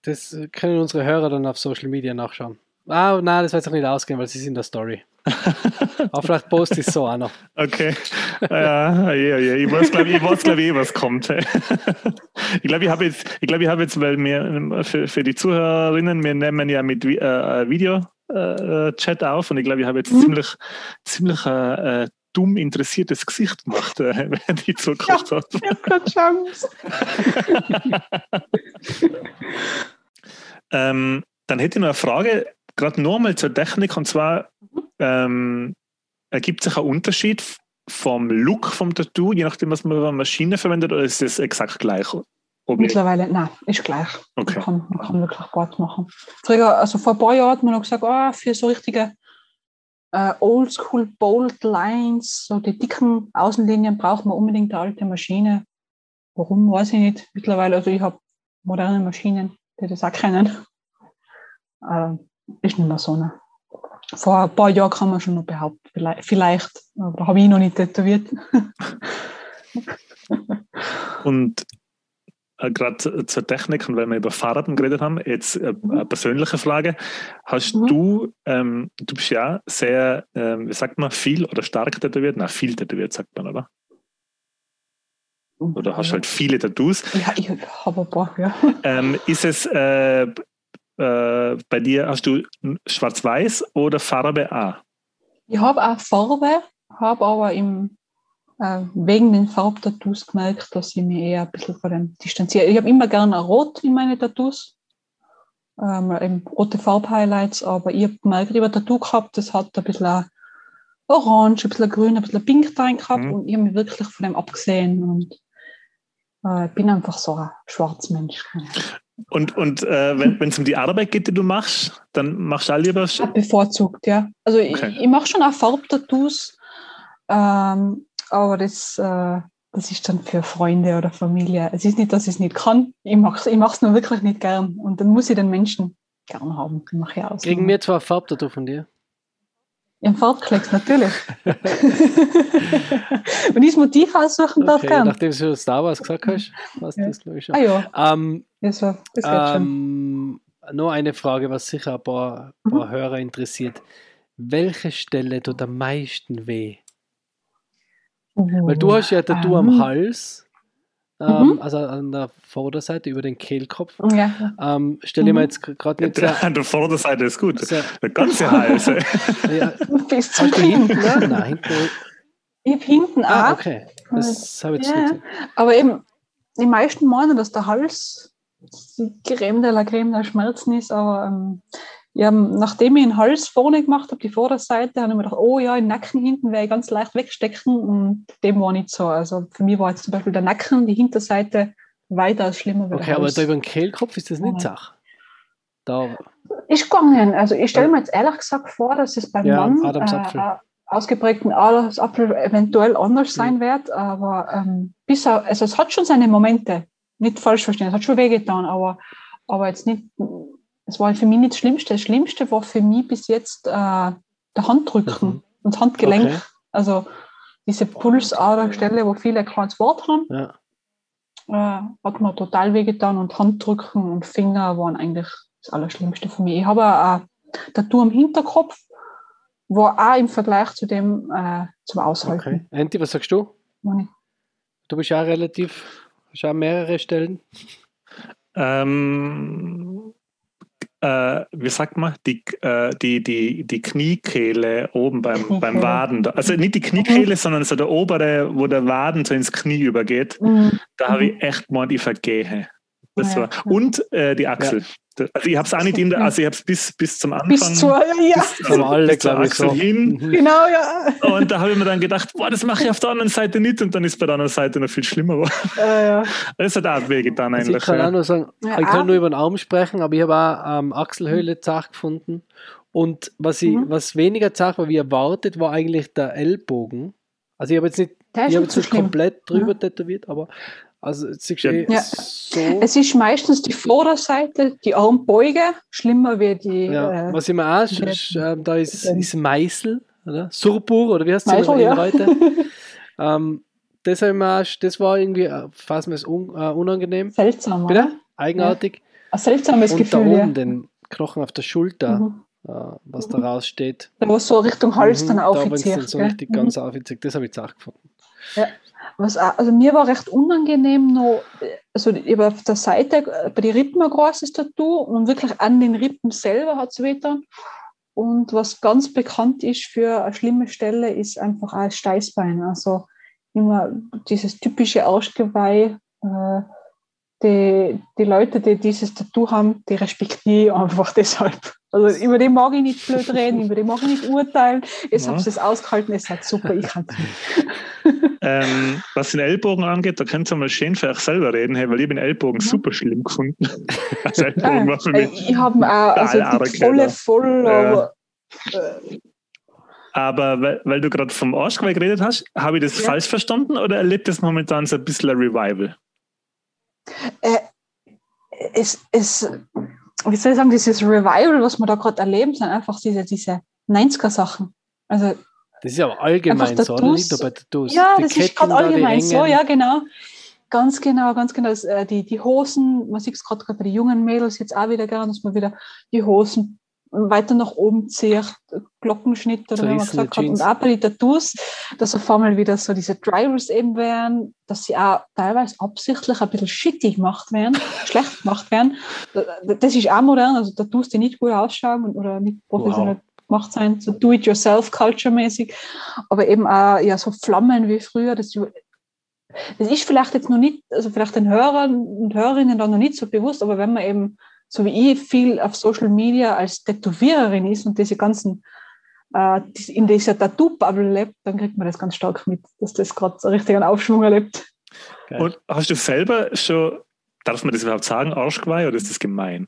Das können unsere Hörer dann auf Social Media nachschauen. Ah, nein, das wird sich nicht ausgehen, weil sie sind in der Story. Aber vielleicht post ich so auch noch. Okay. Ja, ja, ja. Ich weiß, glaube ich, glaub ich, was kommt. ich glaube, ich habe jetzt, ich glaube, ich habe jetzt, weil wir für, für die Zuhörerinnen, wir nehmen ja mit äh, Video-Chat äh, auf und ich glaube, ich habe jetzt mhm. ziemlich, ziemlich äh, äh dumm interessiertes Gesicht gemacht, äh, während ich zugeguckt ja, habe. Ich habe keine Chance. ähm, dann hätte ich noch eine Frage, gerade nochmal zur Technik, und zwar ähm, ergibt sich ein Unterschied vom Look vom Tattoo, je nachdem, was man eine Maschine verwendet, oder ist es exakt gleich? Mittlerweile, nein, ist gleich. Okay. Man, kann, man kann wirklich Bart machen. Früher, also vor ein paar Jahren hat man noch gesagt, oh, für so richtige äh, Oldschool Bold Lines, so die dicken Außenlinien braucht man unbedingt eine alte Maschine. Warum, weiß ich nicht. Mittlerweile, also ich habe moderne Maschinen, die das auch kennen. Äh, ist nicht mehr so. Ne? Vor ein paar Jahren kann man schon noch behaupten, vielleicht, vielleicht aber habe ich noch nicht tätowiert. und äh, gerade zur Technik und weil wir über Fahrraden geredet haben, jetzt äh, eine persönliche Frage. Hast mhm. du, ähm, du bist ja sehr, ähm, wie sagt man, viel oder stark tätowiert? Na, viel tätowiert, sagt man, oder? Oder hast ja. halt viele Tattoos? Ja, ich habe ein paar, ja. Ähm, ist es äh, äh, bei dir hast du Schwarz-Weiß oder Farbe A? Ich habe auch Farbe, habe aber im, äh, wegen den Farbtattoos gemerkt, dass ich mich eher ein bisschen von dem distanziere. Ich habe immer gerne Rot in meine Tattoos, ähm, eben rote Farbhighlights, aber ich habe gemerkt, ich habe ein Tattoo gehabt, das hat ein bisschen Orange, ein bisschen Grün, ein bisschen Pink drin gehabt mhm. und ich habe mich wirklich von dem abgesehen und äh, bin einfach so ein Schwarzmensch. Und, und äh, wenn es um die Arbeit geht, die du machst, dann machst du auch lieber. Ja, bevorzugt, ja. Also okay. ich, ich mache schon auch Farbtattoos, ähm, aber das, äh, das ist dann für Freunde oder Familie. Es ist nicht, dass ich es nicht kann. Ich mache es ich mach's nur wirklich nicht gern. Und dann muss ich den Menschen gern haben. Mache ich aus. Kriegen wir zwar Farbtattoo von dir? Im Farbklecks, natürlich. Wenn ich das Motiv aussuchen darf, okay, gern. Nachdem du Star Wars gesagt hast, was ja. das glaube ich schon. Ah ja. Ähm, das, war, das ähm, Nur eine Frage, was sicher ein paar, mhm. paar Hörer interessiert. Welche Stelle tut am meisten weh? Weil du hast ja Tattoo um, am ähm. Hals ähm, mhm. also an der Vorderseite über den Kehlkopf. Ja. Ähm, stell dir mhm. mal jetzt gerade nicht so, An der Vorderseite ist gut. So, der ganze Hals. ja. Bis zum hinten, ne? Nein, hinten. Ich habe hinten ah, auch. okay. Das habe ich jetzt ja. nicht. Aber eben, die meisten meinen, dass der Hals die Creme de la Creme der Schmerzen ist, aber ähm, ja, nachdem ich den Hals vorne gemacht habe, die Vorderseite, habe ich mir gedacht, oh ja, den Nacken hinten werde ich ganz leicht wegstecken und dem war nicht so. Also für mich war jetzt zum Beispiel der Nacken, die Hinterseite weitaus schlimmer. Okay, aber da über den Kehlkopf ist das nicht ja. Sache. Da. Ist gegangen. Also ich stelle mir jetzt ehrlich gesagt vor, dass es beim ja, Mann äh, ausgeprägten Adamsapfel eventuell anders sein wird, aber ähm, bis also es hat schon seine Momente, nicht falsch verstehen, es hat schon wehgetan, aber, aber jetzt nicht es war für mich nicht das Schlimmste. Das Schlimmste war für mich bis jetzt äh, der der Handrücken Mhm. und das Handgelenk. Okay. Also diese Pulsaderstelle, wo viele ein kleines Wort haben, Ja. äh, hat mir total wehgetan und Handrücken und Finger waren eigentlich das Allerschlimmste für mich. Ich habe auch ein Tattoo am Hinterkopf, war auch im Vergleich zu dem äh, zum Aushalten. Okay. Anti, was sagst du? Du bist ja relativ, hast ja mehrere Stellen. Ähm, äh, wie sagt man, die, äh, die, die, die Kniekehle oben beim, beim Kniekehle. Waden. da. Also nicht die Kniekehle, sondern so der obere, wo der Waden so ins Knie übergeht. Mhm. Da habe Mhm. ich echt mal die Vergehe. Das Ja, war. ja. Und äh, die Achsel. Also ich habe es auch nicht in der, Ja. also ich habe es bis, bis zum Anfang. Bis zur, ja, bis, wir alle, bis zur ich, Achsel so. hin. Mhm. genau, ja. Und da habe ich mir dann gedacht, boah, das mache ich auf der anderen Seite nicht. Und dann ist bei der anderen Seite noch viel schlimmer geworden. Äh, ja. Das hat auch wehgetan Also ich eigentlich. kann auch ja. nur sagen, Ja, ich kann ah. nur über den Arm sprechen, aber ich habe auch ähm, Achselhöhle zart gefunden. Und was, ich, Mhm. was weniger zart war, wie erwartet, war eigentlich der Ellbogen. Also ich habe jetzt nicht, ich habe jetzt so nicht komplett drüber Mhm. tätowiert, aber also jetzt siehst Ja. du Ja. so. Es ist meistens die Vorderseite, die Armbeuge, schlimmer wie die Ja, äh, was ich mir auch, sch- ähm, da ist, ist Meißel, oder? Surpur, oder wie heißt es ja. Leute? ähm, das, hab ich mir, auch- das war irgendwie äh, fast mir un, äh, unangenehm. seltsam, Bitte? oder? Eigenartig. Ein seltsames Und da Gefühl, oben ja. den Knochen auf der Schulter, Mhm. äh, was da raussteht. Da wo es so Richtung Hals Mhm, dann da, wenn es aufzieht. dann so richtig Mhm. ganz aufzieht, das habe ich zart gefunden. Was auch, also mir war recht unangenehm noch, also ich habe auf der Seite äh, bei den Rippen ein großes Tattoo und wirklich an den Rippen selber hat es wehgetan. Und was ganz bekannt ist für eine schlimme Stelle, ist einfach auch das Steißbein. Also immer dieses typische Arschgeweih. Äh, die, die Leute, die dieses Tattoo haben, die respektiere ich einfach deshalb. Also über den mag ich nicht blöd reden, über den mag ich nicht urteilen. Jetzt Ja. habt ihr es ausgehalten, es hat super, ich kann. Ähm, was den Ellbogen angeht, da könnt ihr mal schön für euch selber reden, hey, weil ich den Ellbogen Mhm. super schlimm gefunden. Also Ellbogen war für mich. Ich habe auch also die volle voll, Ja. aber äh, Aber weil, weil du gerade vom Arschgeweih geredet hast, habe ich das Ja. falsch verstanden oder erlebt das momentan so ein bisschen ein Revival? äh, es, es, wie soll ich sagen, dieses Revival, was wir da gerade erleben, sind einfach diese, diese 90er-Sachen. Also Das ist aber allgemein so, oder? Nicht nur bei Tattoos. ja, Die das ist Ketten gerade da, die allgemein so, ja, genau. Ganz genau, ganz genau. Das, äh, die, die Hosen, man sieht es gerade bei den jungen Mädels jetzt auch wieder gern, dass man wieder die Hosen weiter nach oben zieht, Glockenschnitt oder wie man gesagt hat. Und auch bei den Tattoos, dass auf einmal wieder so diese Drivers eben werden, dass sie auch teilweise absichtlich ein bisschen shitty gemacht werden, schlecht gemacht werden. Das ist auch modern, also Tattoos, die nicht gut ausschauen oder nicht professionell gemacht sein, so do-it-yourself-culture-mäßig, aber eben auch ja, so Flammen wie früher. Das, das ist vielleicht jetzt noch nicht, also vielleicht den Hörern und Hörerinnen dann noch nicht so bewusst, aber wenn man eben, so wie ich, viel auf Social Media als Tätowiererin ist und diese ganzen, äh, in dieser Tattoo-Bubble lebt, dann kriegt man das ganz stark mit, dass das gerade so richtig einen Aufschwung erlebt. Geil. Und hast du selber schon, darf man das überhaupt sagen, Arschgeweih oder ist das gemein?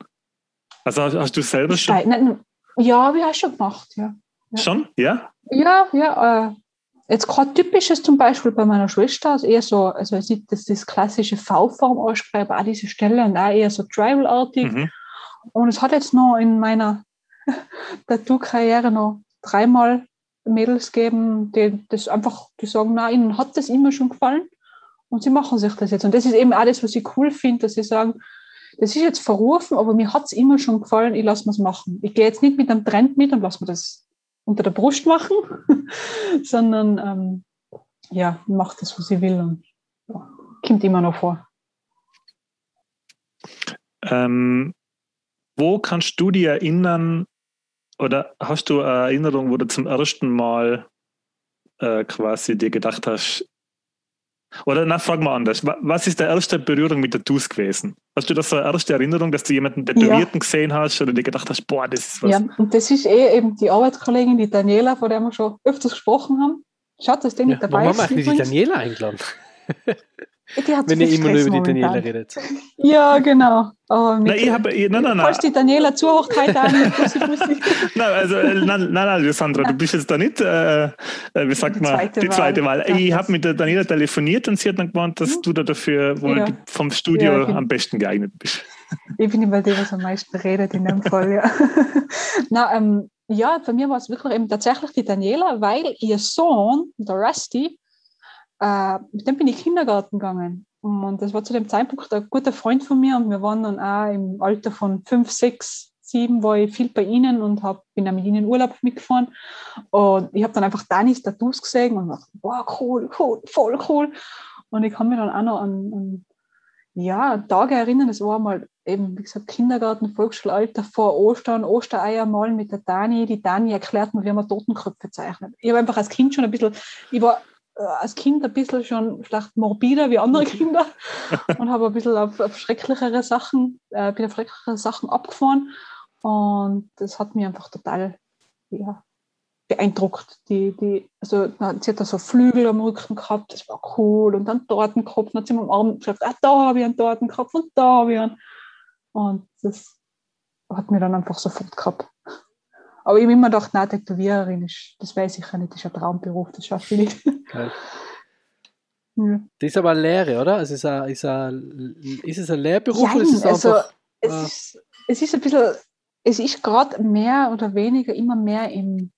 Also hast, hast du selber schon? Stein- nein, Ja, habe ich auch schon gemacht, ja. Ja. Schon? Ja? Ja, ja. Äh, jetzt gerade typisch ist zum Beispiel bei meiner Schwester, also eher so, also es ist das, das klassische V-Form ausschreiben, auch diese Stelle und auch eher so Tribal-artig. Mhm. Und es hat jetzt noch in meiner Tattoo-Karriere noch dreimal Mädels gegeben, die das einfach, die sagen, nein, ihnen hat das immer schon gefallen und sie machen sich das jetzt. Und das ist eben das, was ich cool finde, dass sie sagen, das ist jetzt verrufen, aber mir hat es immer schon gefallen, ich lasse es machen. Ich gehe jetzt nicht mit einem Trend mit und lasse mir das unter der Brust machen, sondern ähm, ja, macht das, was ich will und ja, kommt immer noch vor. Ähm, wo kannst du dich erinnern oder hast du eine Erinnerung, wo du zum ersten Mal äh, quasi dir gedacht hast, oder na, frag mal anders, Wa- was ist der erste Berührung mit Tattoos gewesen? Hast du das so eine erste Erinnerung, dass du jemanden Tätowierten gesehen hast oder dir gedacht hast, boah, das ist was? Ja, und das ist eh eben die Arbeitskollegin, die Daniela, von der wir schon öfters gesprochen haben. Schaut, dass die Ja, mit warum dabei haben wir ist. eigentlich die. Daniela eingeladen? Hat Wenn ihr immer nur über die Daniela momentan. redet. Ja, genau. Aber mit, Nein, ich habe, nein, nein, nein, Falls die Daniela zuhört, Bussi, Bussi. nein, also, äh, nein, nein, nein, Alessandra, du bist jetzt da nicht, äh, äh, wie sagt Die man, zweite die zweite Wahl. Wahl. Ich habe mit der Daniela telefoniert und sie hat dann gemeint, dass Mhm. du da dafür wohl Ja. vom Studio Ja, am besten geeignet bist. Ich bin immer die, was am meisten redet in dem Fall, ja. Na, ähm, ja, bei mir war es wirklich eben tatsächlich die Daniela, weil ihr Sohn, der Rusty, äh, mit dem bin ich Kindergarten gegangen. Und das war zu dem Zeitpunkt ein guter Freund von mir und wir waren dann auch im Alter von fünf, sechs, sieben, war ich viel bei ihnen und hab, bin dann mit ihnen Urlaub mitgefahren. Und ich habe dann einfach Danis Tattoos gesehen und dachte, wow, cool, cool, voll cool. Und ich kann mich dann auch noch an, an ja, Tage erinnern, das war mal eben, wie gesagt, Kindergarten, Volksschulalter vor Ostern, Ostereier malen mit der Dani. Die Dani erklärt mir, wie man Totenköpfe zeichnet. Ich habe einfach als Kind schon ein bisschen, ich war als Kind ein bisschen schon vielleicht morbider wie andere Kinder und habe ein bisschen auf, auf schrecklichere Sachen, äh, bin auf schrecklichere Sachen abgefahren. Und das hat mich einfach total ja, beeindruckt. Die, die, also, sie hat da so Flügel am Rücken gehabt, das war cool. Und dann Tortenkopf, dann hat sie mir am Arm gesagt, ah, da habe ich einen Tortenkopf und da habe ich einen. Und das hat mir dann einfach sofort gehabt. Aber ich habe immer gedacht, nein, Tätowiererin ist, das weiß ich ja nicht, das ist ein Traumberuf, das schaffe ich nicht. Geil. Ja. Das ist aber eine Lehre, oder? Also ist, ein, ist, ein, ist es ein Lehrberuf? Ja, oder ist es, also, einfach, es, ah. ist, es ist ein bisschen, es ist gerade mehr oder weniger immer mehr im,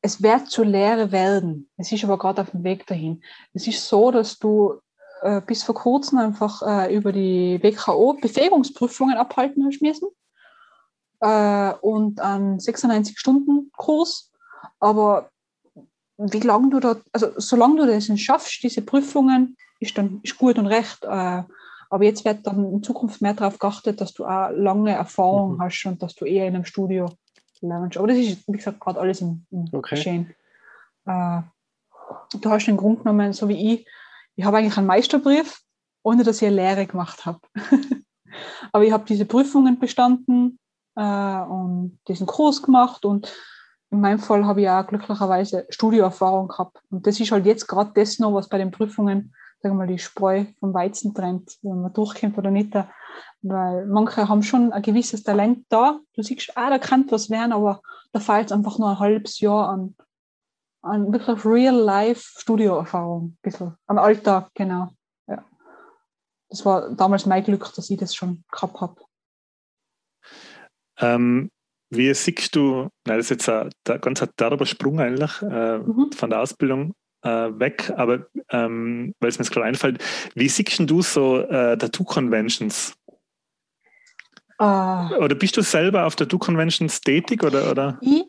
es wird zur Lehre werden. Es ist aber gerade auf dem Weg dahin. Es ist so, dass du äh, bis vor kurzem einfach äh, über die WKO Befähigungsprüfungen abhalten hast müssen äh, und einen 96-Stunden-Kurs. Aber wie lange du dort, also solange du das schaffst, diese Prüfungen, ist dann ist gut und recht. Äh, aber jetzt wird dann in Zukunft mehr darauf geachtet, dass du auch lange Erfahrung mhm. hast und dass du eher in einem Studio lernst. Aber das ist, wie gesagt, gerade alles im, im Okay. Geschehen. Äh, du hast den Grund genommen, so wie ich, ich habe eigentlich einen Meisterbrief, ohne dass ich eine Lehre gemacht habe. Aber ich habe diese Prüfungen bestanden äh, und diesen Kurs gemacht und in meinem Fall habe ich auch glücklicherweise Studioerfahrung gehabt. Und das ist halt jetzt gerade das noch, was bei den Prüfungen, sagen wir mal, die Spreu vom Weizen trennt, wenn man durchkommt oder nicht. Weil manche haben schon ein gewisses Talent da. Du siehst, ah, da kann was werden, aber da fehlt es einfach nur ein halbes Jahr an, an wirklich Real-Life-Studioerfahrung, ein bisschen. Am Alltag, genau. Ja. Das war damals mein Glück, dass ich das schon gehabt habe. Ähm, wie siehst du, nein, das ist jetzt ein, ein ganz derber Sprung eigentlich äh, Mhm. von der Ausbildung äh, weg, aber ähm, weil es mir jetzt gerade einfällt, wie siehst du so äh, Tattoo-Conventions? Äh, Oder bist du selber auf Tattoo-Conventions tätig oder, oder? ich,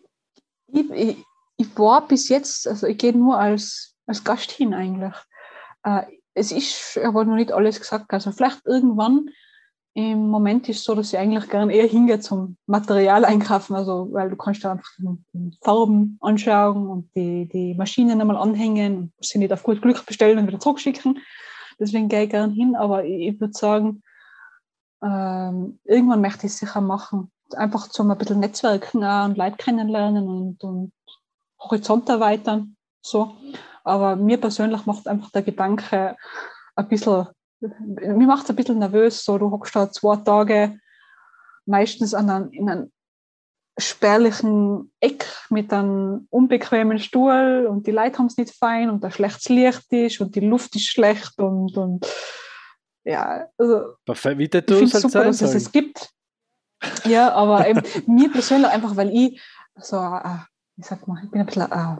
ich, ich, ich war bis jetzt, also ich gehe nur als, als Gast hin eigentlich. Äh, es ist aber noch nicht alles gesagt. Also vielleicht irgendwann, im Moment ist es so, dass ich eigentlich gerne eher hingehe zum Material einkaufen, also weil du kannst da einfach die Farben anschauen und die, die Maschinen einmal anhängen und sie nicht auf gut Glück bestellen und wieder zurückschicken. Deswegen gehe ich gerne hin, aber ich, ich würde sagen, ähm, irgendwann möchte ich es sicher machen. Einfach zum ein bisschen Netzwerken auch und Leute kennenlernen und, und Horizont erweitern. So. Aber mir persönlich macht einfach der Gedanke ein bisschen, mir macht es ein bisschen nervös. So, du hockst da zwei Tage meistens an einem, in einem spärlichen Eck mit einem unbequemen Stuhl und die Leute haben es nicht fein und da schlechtes Licht ist und die Luft ist schlecht und, und ja, also Perfekt, wie ich finde es halt super, dass es es gibt. Ja, aber eben, mir persönlich einfach, weil ich so, äh, wie sagt man, ich bin ein bisschen, äh,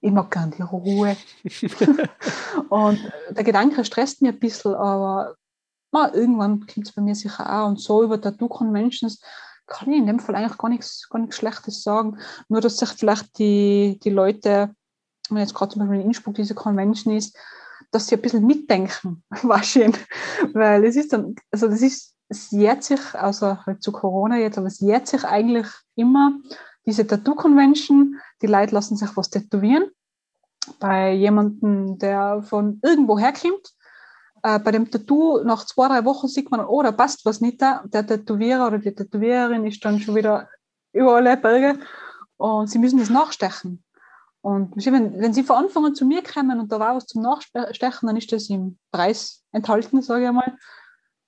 ich mag gerne die Ruhe. und der Gedanke stresst mich ein bisschen, aber na, irgendwann kommt es bei mir sicher auch. Und so über Tattoo-Conventions kann ich in dem Fall eigentlich gar nichts, gar nichts Schlechtes sagen. Nur, dass sich vielleicht die, die Leute, wenn jetzt gerade zum Beispiel in Innsbruck diese Convention ist, dass sie ein bisschen mitdenken, war schön. Weil es ist dann, also das ist, es jährt sich, außer halt zu Corona jetzt, aber es jährt sich eigentlich immer diese Tattoo-Convention. Die Leute lassen sich was tätowieren. Bei jemandem, der von irgendwo herkommt. Äh, bei dem Tattoo nach zwei, drei Wochen sieht man, oh, da passt was nicht da. Der Tätowierer oder die Tätowiererin ist dann schon wieder über alle Berge und sie müssen das nachstechen. Und wenn, wenn sie von Anfang an zu mir kommen und da war was zum Nachstechen, dann ist das im Preis enthalten, sage ich einmal.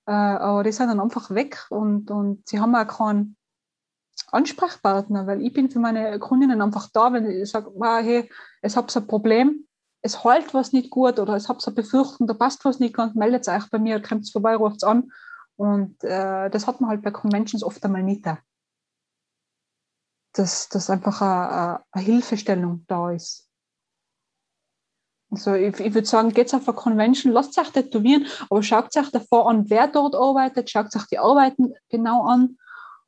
Äh, aber die sind dann einfach weg und, und sie haben auch keinen Ansprechpartner, weil ich bin für meine Kundinnen einfach da, wenn ich sage, hey, es habt ein Problem, es halt was nicht gut oder es habt eine Befürchtung, da passt was nicht ganz, meldet euch bei mir, kommt vorbei, ruft es an. Und äh, das hat man halt bei Conventions oft einmal nicht. Da. dass, dass einfach eine, eine Hilfestellung da ist. Also ich, ich würde sagen, geht auf eine Convention, lasst euch tätowieren, aber schaut euch davor an, wer dort arbeitet, schaut euch die Arbeiten genau an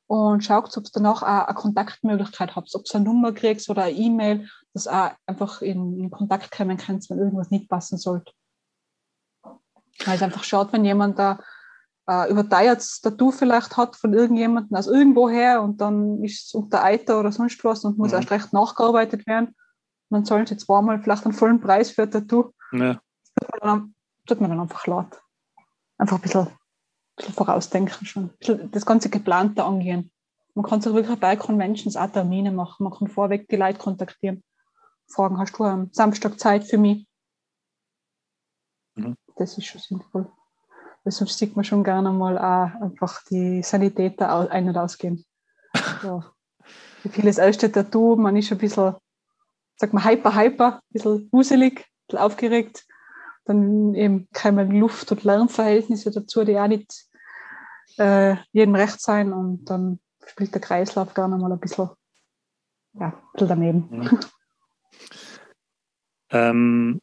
und schaut, ob ihr danach auch eine Kontaktmöglichkeit habt, ob ihr eine Nummer kriegt oder eine E-Mail, dass auch einfach in, in Kontakt kommen könnt, wenn irgendwas nicht passen sollte. Weil es einfach schaut, wenn jemand da äh, überteiertes Tattoo vielleicht hat von irgendjemandem aus irgendwoher und dann ist es unter Eiter oder sonst was und muss mhm. erst recht nachgearbeitet werden man zahlt jetzt zweimal vielleicht einen vollen Preis für ein Tattoo. Ja. Das tut man dann einfach laut. Einfach ein bisschen, bisschen vorausdenken schon. Das ganze Geplante angehen. Man kann sich wirklich bei Conventions auch Termine machen. Man kann vorweg die Leute kontaktieren. Fragen, hast du am Samstag Zeit für mich? Mhm. Das ist schon sinnvoll. Weil sonst sieht man schon gerne mal auch einfach die Sanitäter ein- und ausgehen. Ja. Wie vieles erste Tattoo, man ist ein bisschen sag mal, hyper, hyper, ein bisschen wuselig, ein bisschen aufgeregt. Dann eben kommen Luft- und Lärmverhältnisse dazu, die auch nicht äh, jedem recht sein. Und dann spielt der Kreislauf gerne mal ein bisschen, ja, ein bisschen daneben. Mhm. ähm,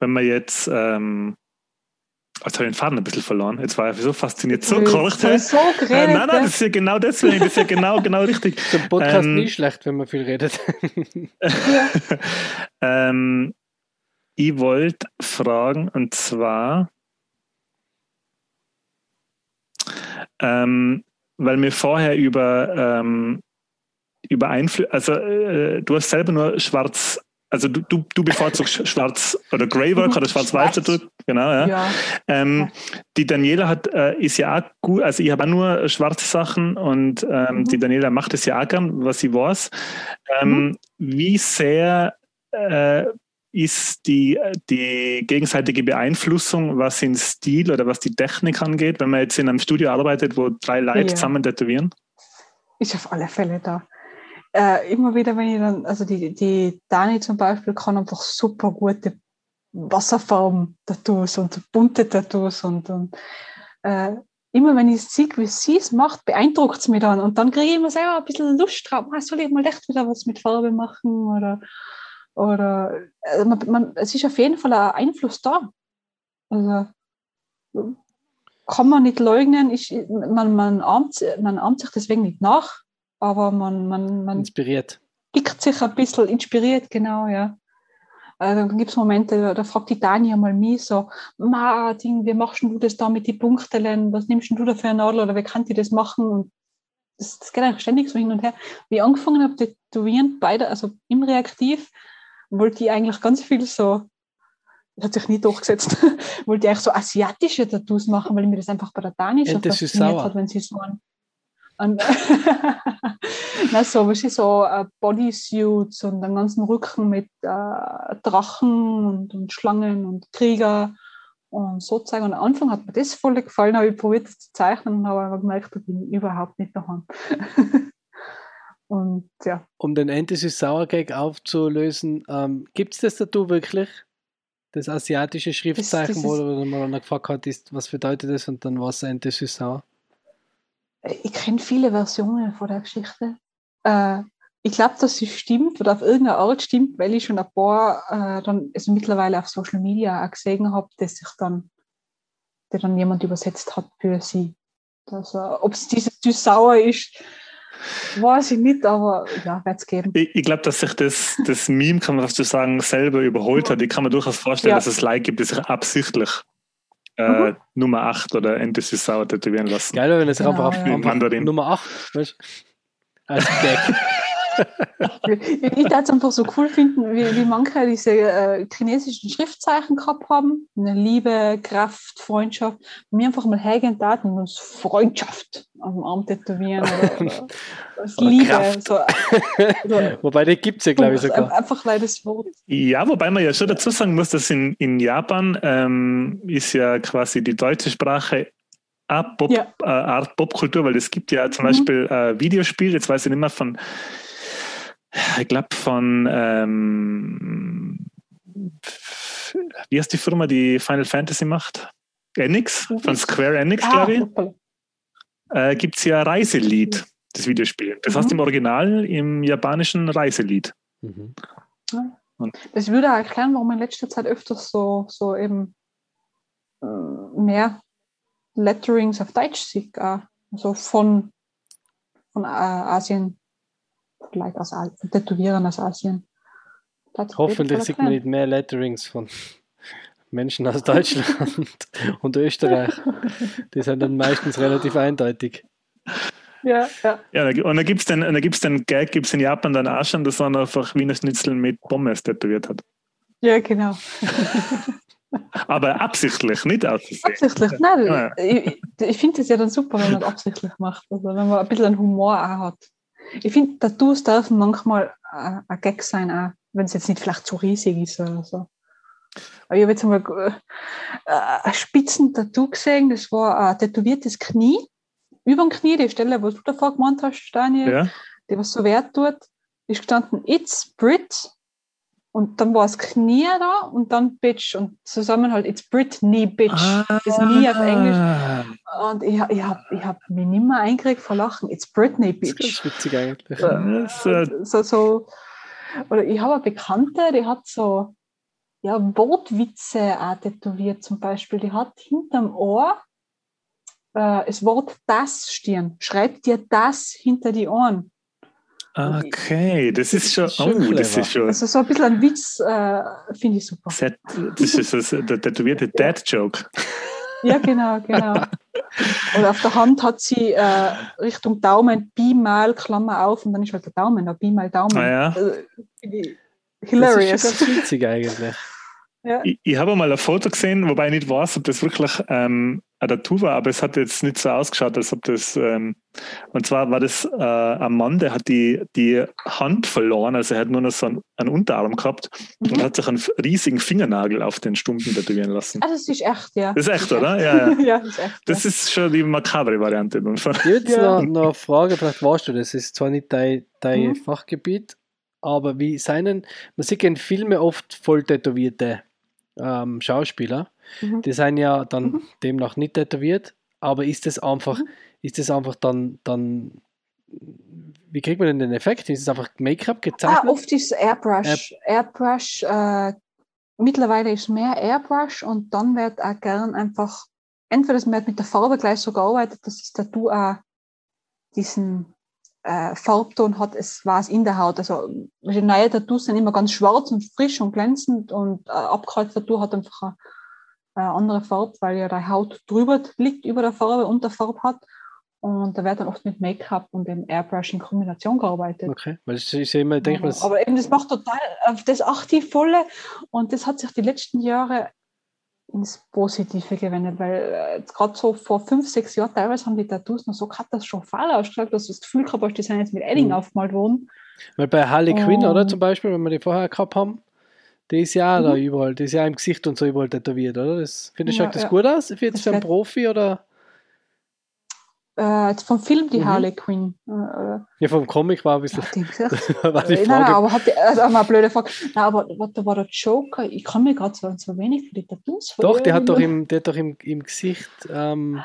wenn man jetzt ähm, Jetzt habe ich den Faden ein bisschen verloren. Jetzt war ich so fasziniert, so korrekt. So geredet, äh, nein, nein, das ist ja genau deswegen, das ist ja genau, genau richtig. Zum Podcast ähm, nie schlecht, wenn man viel redet. ähm, ich wollte fragen, und zwar, ähm, weil wir vorher über, ähm, über Einflüsse, also äh, du hast selber nur schwarz also du, du, du bevorzugst schwarz oder Greywork oder schwarz-weiß schwarz. genau, ja. ja. Ähm, die Daniela hat, äh, ist ja auch gut, also ich habe nur schwarze Sachen und ähm, mhm. die Daniela macht es ja auch gern, was sie weiß. Ähm, mhm. Wie sehr äh, ist die, die gegenseitige Beeinflussung, was den Stil oder was die Technik angeht, wenn man jetzt in einem Studio arbeitet, wo drei Leute ja. zusammen tätowieren? Ist auf alle Fälle da äh, immer wieder, wenn ich dann, also die, die Dani zum Beispiel kann einfach super gute Wasserfarben-Tattoos und bunte Tattoos und, und äh, immer wenn ich sehe, wie sie es macht, beeindruckt es mich dann und dann kriege ich immer selber ein bisschen Lust drauf, ah, soll ich mal echt wieder was mit Farbe machen oder, oder also man, man, es ist auf jeden Fall ein Einfluss da. Also kann man nicht leugnen, ich, man, man, ahmt, man ahmt sich deswegen nicht nach, aber man, man, man inspiriert. Pickt sich ein bisschen, inspiriert, genau, ja. Also, dann gibt es Momente, da fragt die Dani mal mich so, Ma, Ding, wie machst du das da mit den Punkten? Was nimmst du da für eine Nadel oder wie kann ich das machen? Und das, das geht eigentlich ständig so hin und her. Wie ich angefangen habe, tätowieren, beide, also im Reaktiv, wollte ich eigentlich ganz viel so, das hat sich nie durchgesetzt, wollte ich eigentlich so asiatische Tattoos machen, weil mir das einfach bei der Dani so fasziniert hat, wenn sie so einen und na, so, weißt du, so uh, Bodysuits und den ganzen Rücken mit uh, Drachen und, und, Schlangen und Krieger und so zeigen. Und am Anfang hat mir das voll gefallen, habe ich probiert, das zu zeichnen und habe aber gemerkt, da bin ich überhaupt nicht daheim. und ja. Um den Sour Gag aufzulösen, ähm, gibt es das Tattoo wirklich? Das asiatische Schriftzeichen, das, das wo man dann gefragt hat, ist, was bedeutet das und dann war es Antisys Sour? ich kenne viele Versionen von der Geschichte. Äh, ich glaube, dass sie stimmt oder auf irgendeine Art stimmt, weil ich schon ein paar äh, dann also mittlerweile auf Social Media auch gesehen habe, dass sich dann, der dann jemand übersetzt hat für sie. Also, ob es dieses Süß-Sauer ist, weiß ich nicht, aber ja, wird es geben. Ich, ich glaube, dass sich das, das Meme, kann man fast sagen, selber überholt hat. Ich kann mir durchaus vorstellen, ja. dass es Like gibt, die sich absichtlich äh, mhm. Nummer 8 oder Endless Sour tätowieren lassen. Geil, wenn es genau, einfach ja. Mandarin. Nummer 8, weißt Als Gag. ich würde es einfach so cool finden, wie, wie manche diese äh, chinesischen Schriftzeichen gehabt haben. Eine Liebe, Kraft, Freundschaft. Und mir einfach mal hergehen Daten uns Freundschaft auf dem Arm tätowieren oder, oder Liebe. So, so. Wobei, die gibt es ja, glaube ich, sogar. Einfach weil das Wort. Ja, wobei man ja schon dazu sagen muss, dass in, in Japan ähm, ist ja quasi die deutsche Sprache eine Pop, ja. äh, Art Popkultur, weil es gibt ja zum mhm. Beispiel äh, Videospiel, jetzt weiß ich nicht mehr von ich glaube von, ähm, wie heißt die Firma, die Final Fantasy macht? Enix, von Square Enix, ah, glaube ich. Äh, Gibt es ja Reiselied. das Videospiel. Das Mhm. heißt im Original im japanischen Reiselied. Mhm. Das würde auch erklären, warum in letzter Zeit öfters so, so eben äh, mehr Letterings auf Deutsch sieht, also von, von äh, Asien, vielleicht aus Asien, Tätowierern aus Asien. Das Hoffentlich sieht man nicht mehr Letterings von Menschen aus Deutschland und Österreich. Die sind dann meistens relativ eindeutig. Ja, ja. Ja, und da gibt es den, da gibt's den Gag, gibt es in Japan dann auch schon, dass man einfach Wiener Schnitzel mit Pommes tätowiert hat. ja, genau. Aber absichtlich, nicht Versehen. Absichtlich. Nein, Ja. ich, ich finde das ja dann super, wenn man es absichtlich macht. Also wenn man ein bisschen einen Humor auch hat. Ich finde, Tattoos dürfen manchmal äh, ein Gag sein, auch wenn es jetzt nicht vielleicht zu riesig ist oder so. Aber ich habe jetzt einmal äh, ein Spitzen-Tattoo gesehen, das war ein tätowiertes Knie. Über dem Knie, die Stelle, wo du davor gemeint hast, Daniel, Ja? die was so wert tut, ist gestanden, it's Brit. Und dann war das Knie da und dann Bitch. Und zusammen halt, it's Britney, Bitch. Das Nie auf Englisch. Ah. Und ich, ich habe ich hab mich nicht mehr eingekriegt vor Lachen. It's Britney, Das ist Bitch. witzig eigentlich. Äh, So, so, oder ich habe eine Bekannte, die hat so ja, Wortwitze auch tätowiert zum Beispiel. Die hat hinterm Ohr äh, das Wort das stehen. Schreibt dir das hinter die Ohren. Okay, das ist schon, Das ist schon oh, das ist schon Also so ein bisschen ein Witz äh, finde ich super. sehr, das ist das, der tätowierte Dad-Joke. Ja, genau, genau. Und auf der Hand hat sie äh, Richtung Daumen Pi mal Klammer auf und dann ist halt der Daumen, da Pi mal Daumen. Ah, ja. Also, ich Das hilarious. ist schon ganz witzig eigentlich. ja. Ich, ich habe mal ein Foto gesehen, wobei ich nicht weiß, ob das wirklich ähm, Tattoo war, aber es hat jetzt nicht so ausgeschaut, als ob das. Ähm, und zwar war das äh, ein Mann, der hat die, die Hand verloren, also er hat nur noch so einen, einen Unterarm gehabt und Mhm. hat sich einen riesigen Fingernagel auf den Stumpen tätowieren lassen. Ah, das ist echt, ja. Das ist echt, oder? Ja, ja. ja, das ist echt. Das ist schon die makabre Variante. jetzt Ja. noch, noch eine Frage, vielleicht weißt du, das ist zwar nicht dein, dein Mhm. Fachgebiet, aber wie seinen, man sieht in Filmen oft voll tätowierte ähm, Schauspieler, Mhm. die sind ja dann Mhm. demnach nicht tätowiert, aber ist das einfach, Mhm. ist das einfach dann, dann, wie kriegt man denn den Effekt? Ist es einfach Make-up Ah, gezeichnet? oft ist Airbrush. Airbrush, äh, mittlerweile ist mehr Airbrush und dann wird auch gern einfach, entweder es wird mit der Farbe gleich so gearbeitet, dass das Tattoo auch diesen äh, Farbton hat, es war es in der Haut. Also neue Tattoos sind immer ganz schwarz und frisch und glänzend und äh, abgekaltes Tattoo hat einfach eine, eine andere Farbe, weil ja die Haut drüber liegt über der Farbe und der Farbe hat. Und da wird dann oft mit Make-up und dem Airbrush in Kombination gearbeitet. Okay, weil es ist ja immer, denke ich mal, Aber, das- eben, das macht total, auf das achte ich volle und das hat sich die letzten Jahre ins Positive gewendet, weil äh, gerade so vor fünf, sechs Jahren teilweise haben die Tattoos noch so katastrophal ausgeschaut, dass du das Gefühl gehabt hast, die sind jetzt mit Edding Mhm. aufgemalt worden. Weil bei Harley Quinn, oder zum Beispiel, wenn wir die vorher gehabt haben, die ist ja auch da Mhm. überall, die ist ja im Gesicht und so überall tätowiert, oder? Das, finde ich, Ja, schaut das ja. gut aus? Für, jetzt für einen Profi oder? Äh, jetzt vom Film die Mhm. Harley Quinn. Äh, äh, Ja, vom Comic war ein bisschen, ja, war die Äh, nein, nein, Frage. aber hat die, also eine blöde Frage. Nein, aber da war der Joker, ich kann mir gerade so, so wenig für die Tattoos Doch, die hat doch im, die hat doch im, im Gesicht, ähm,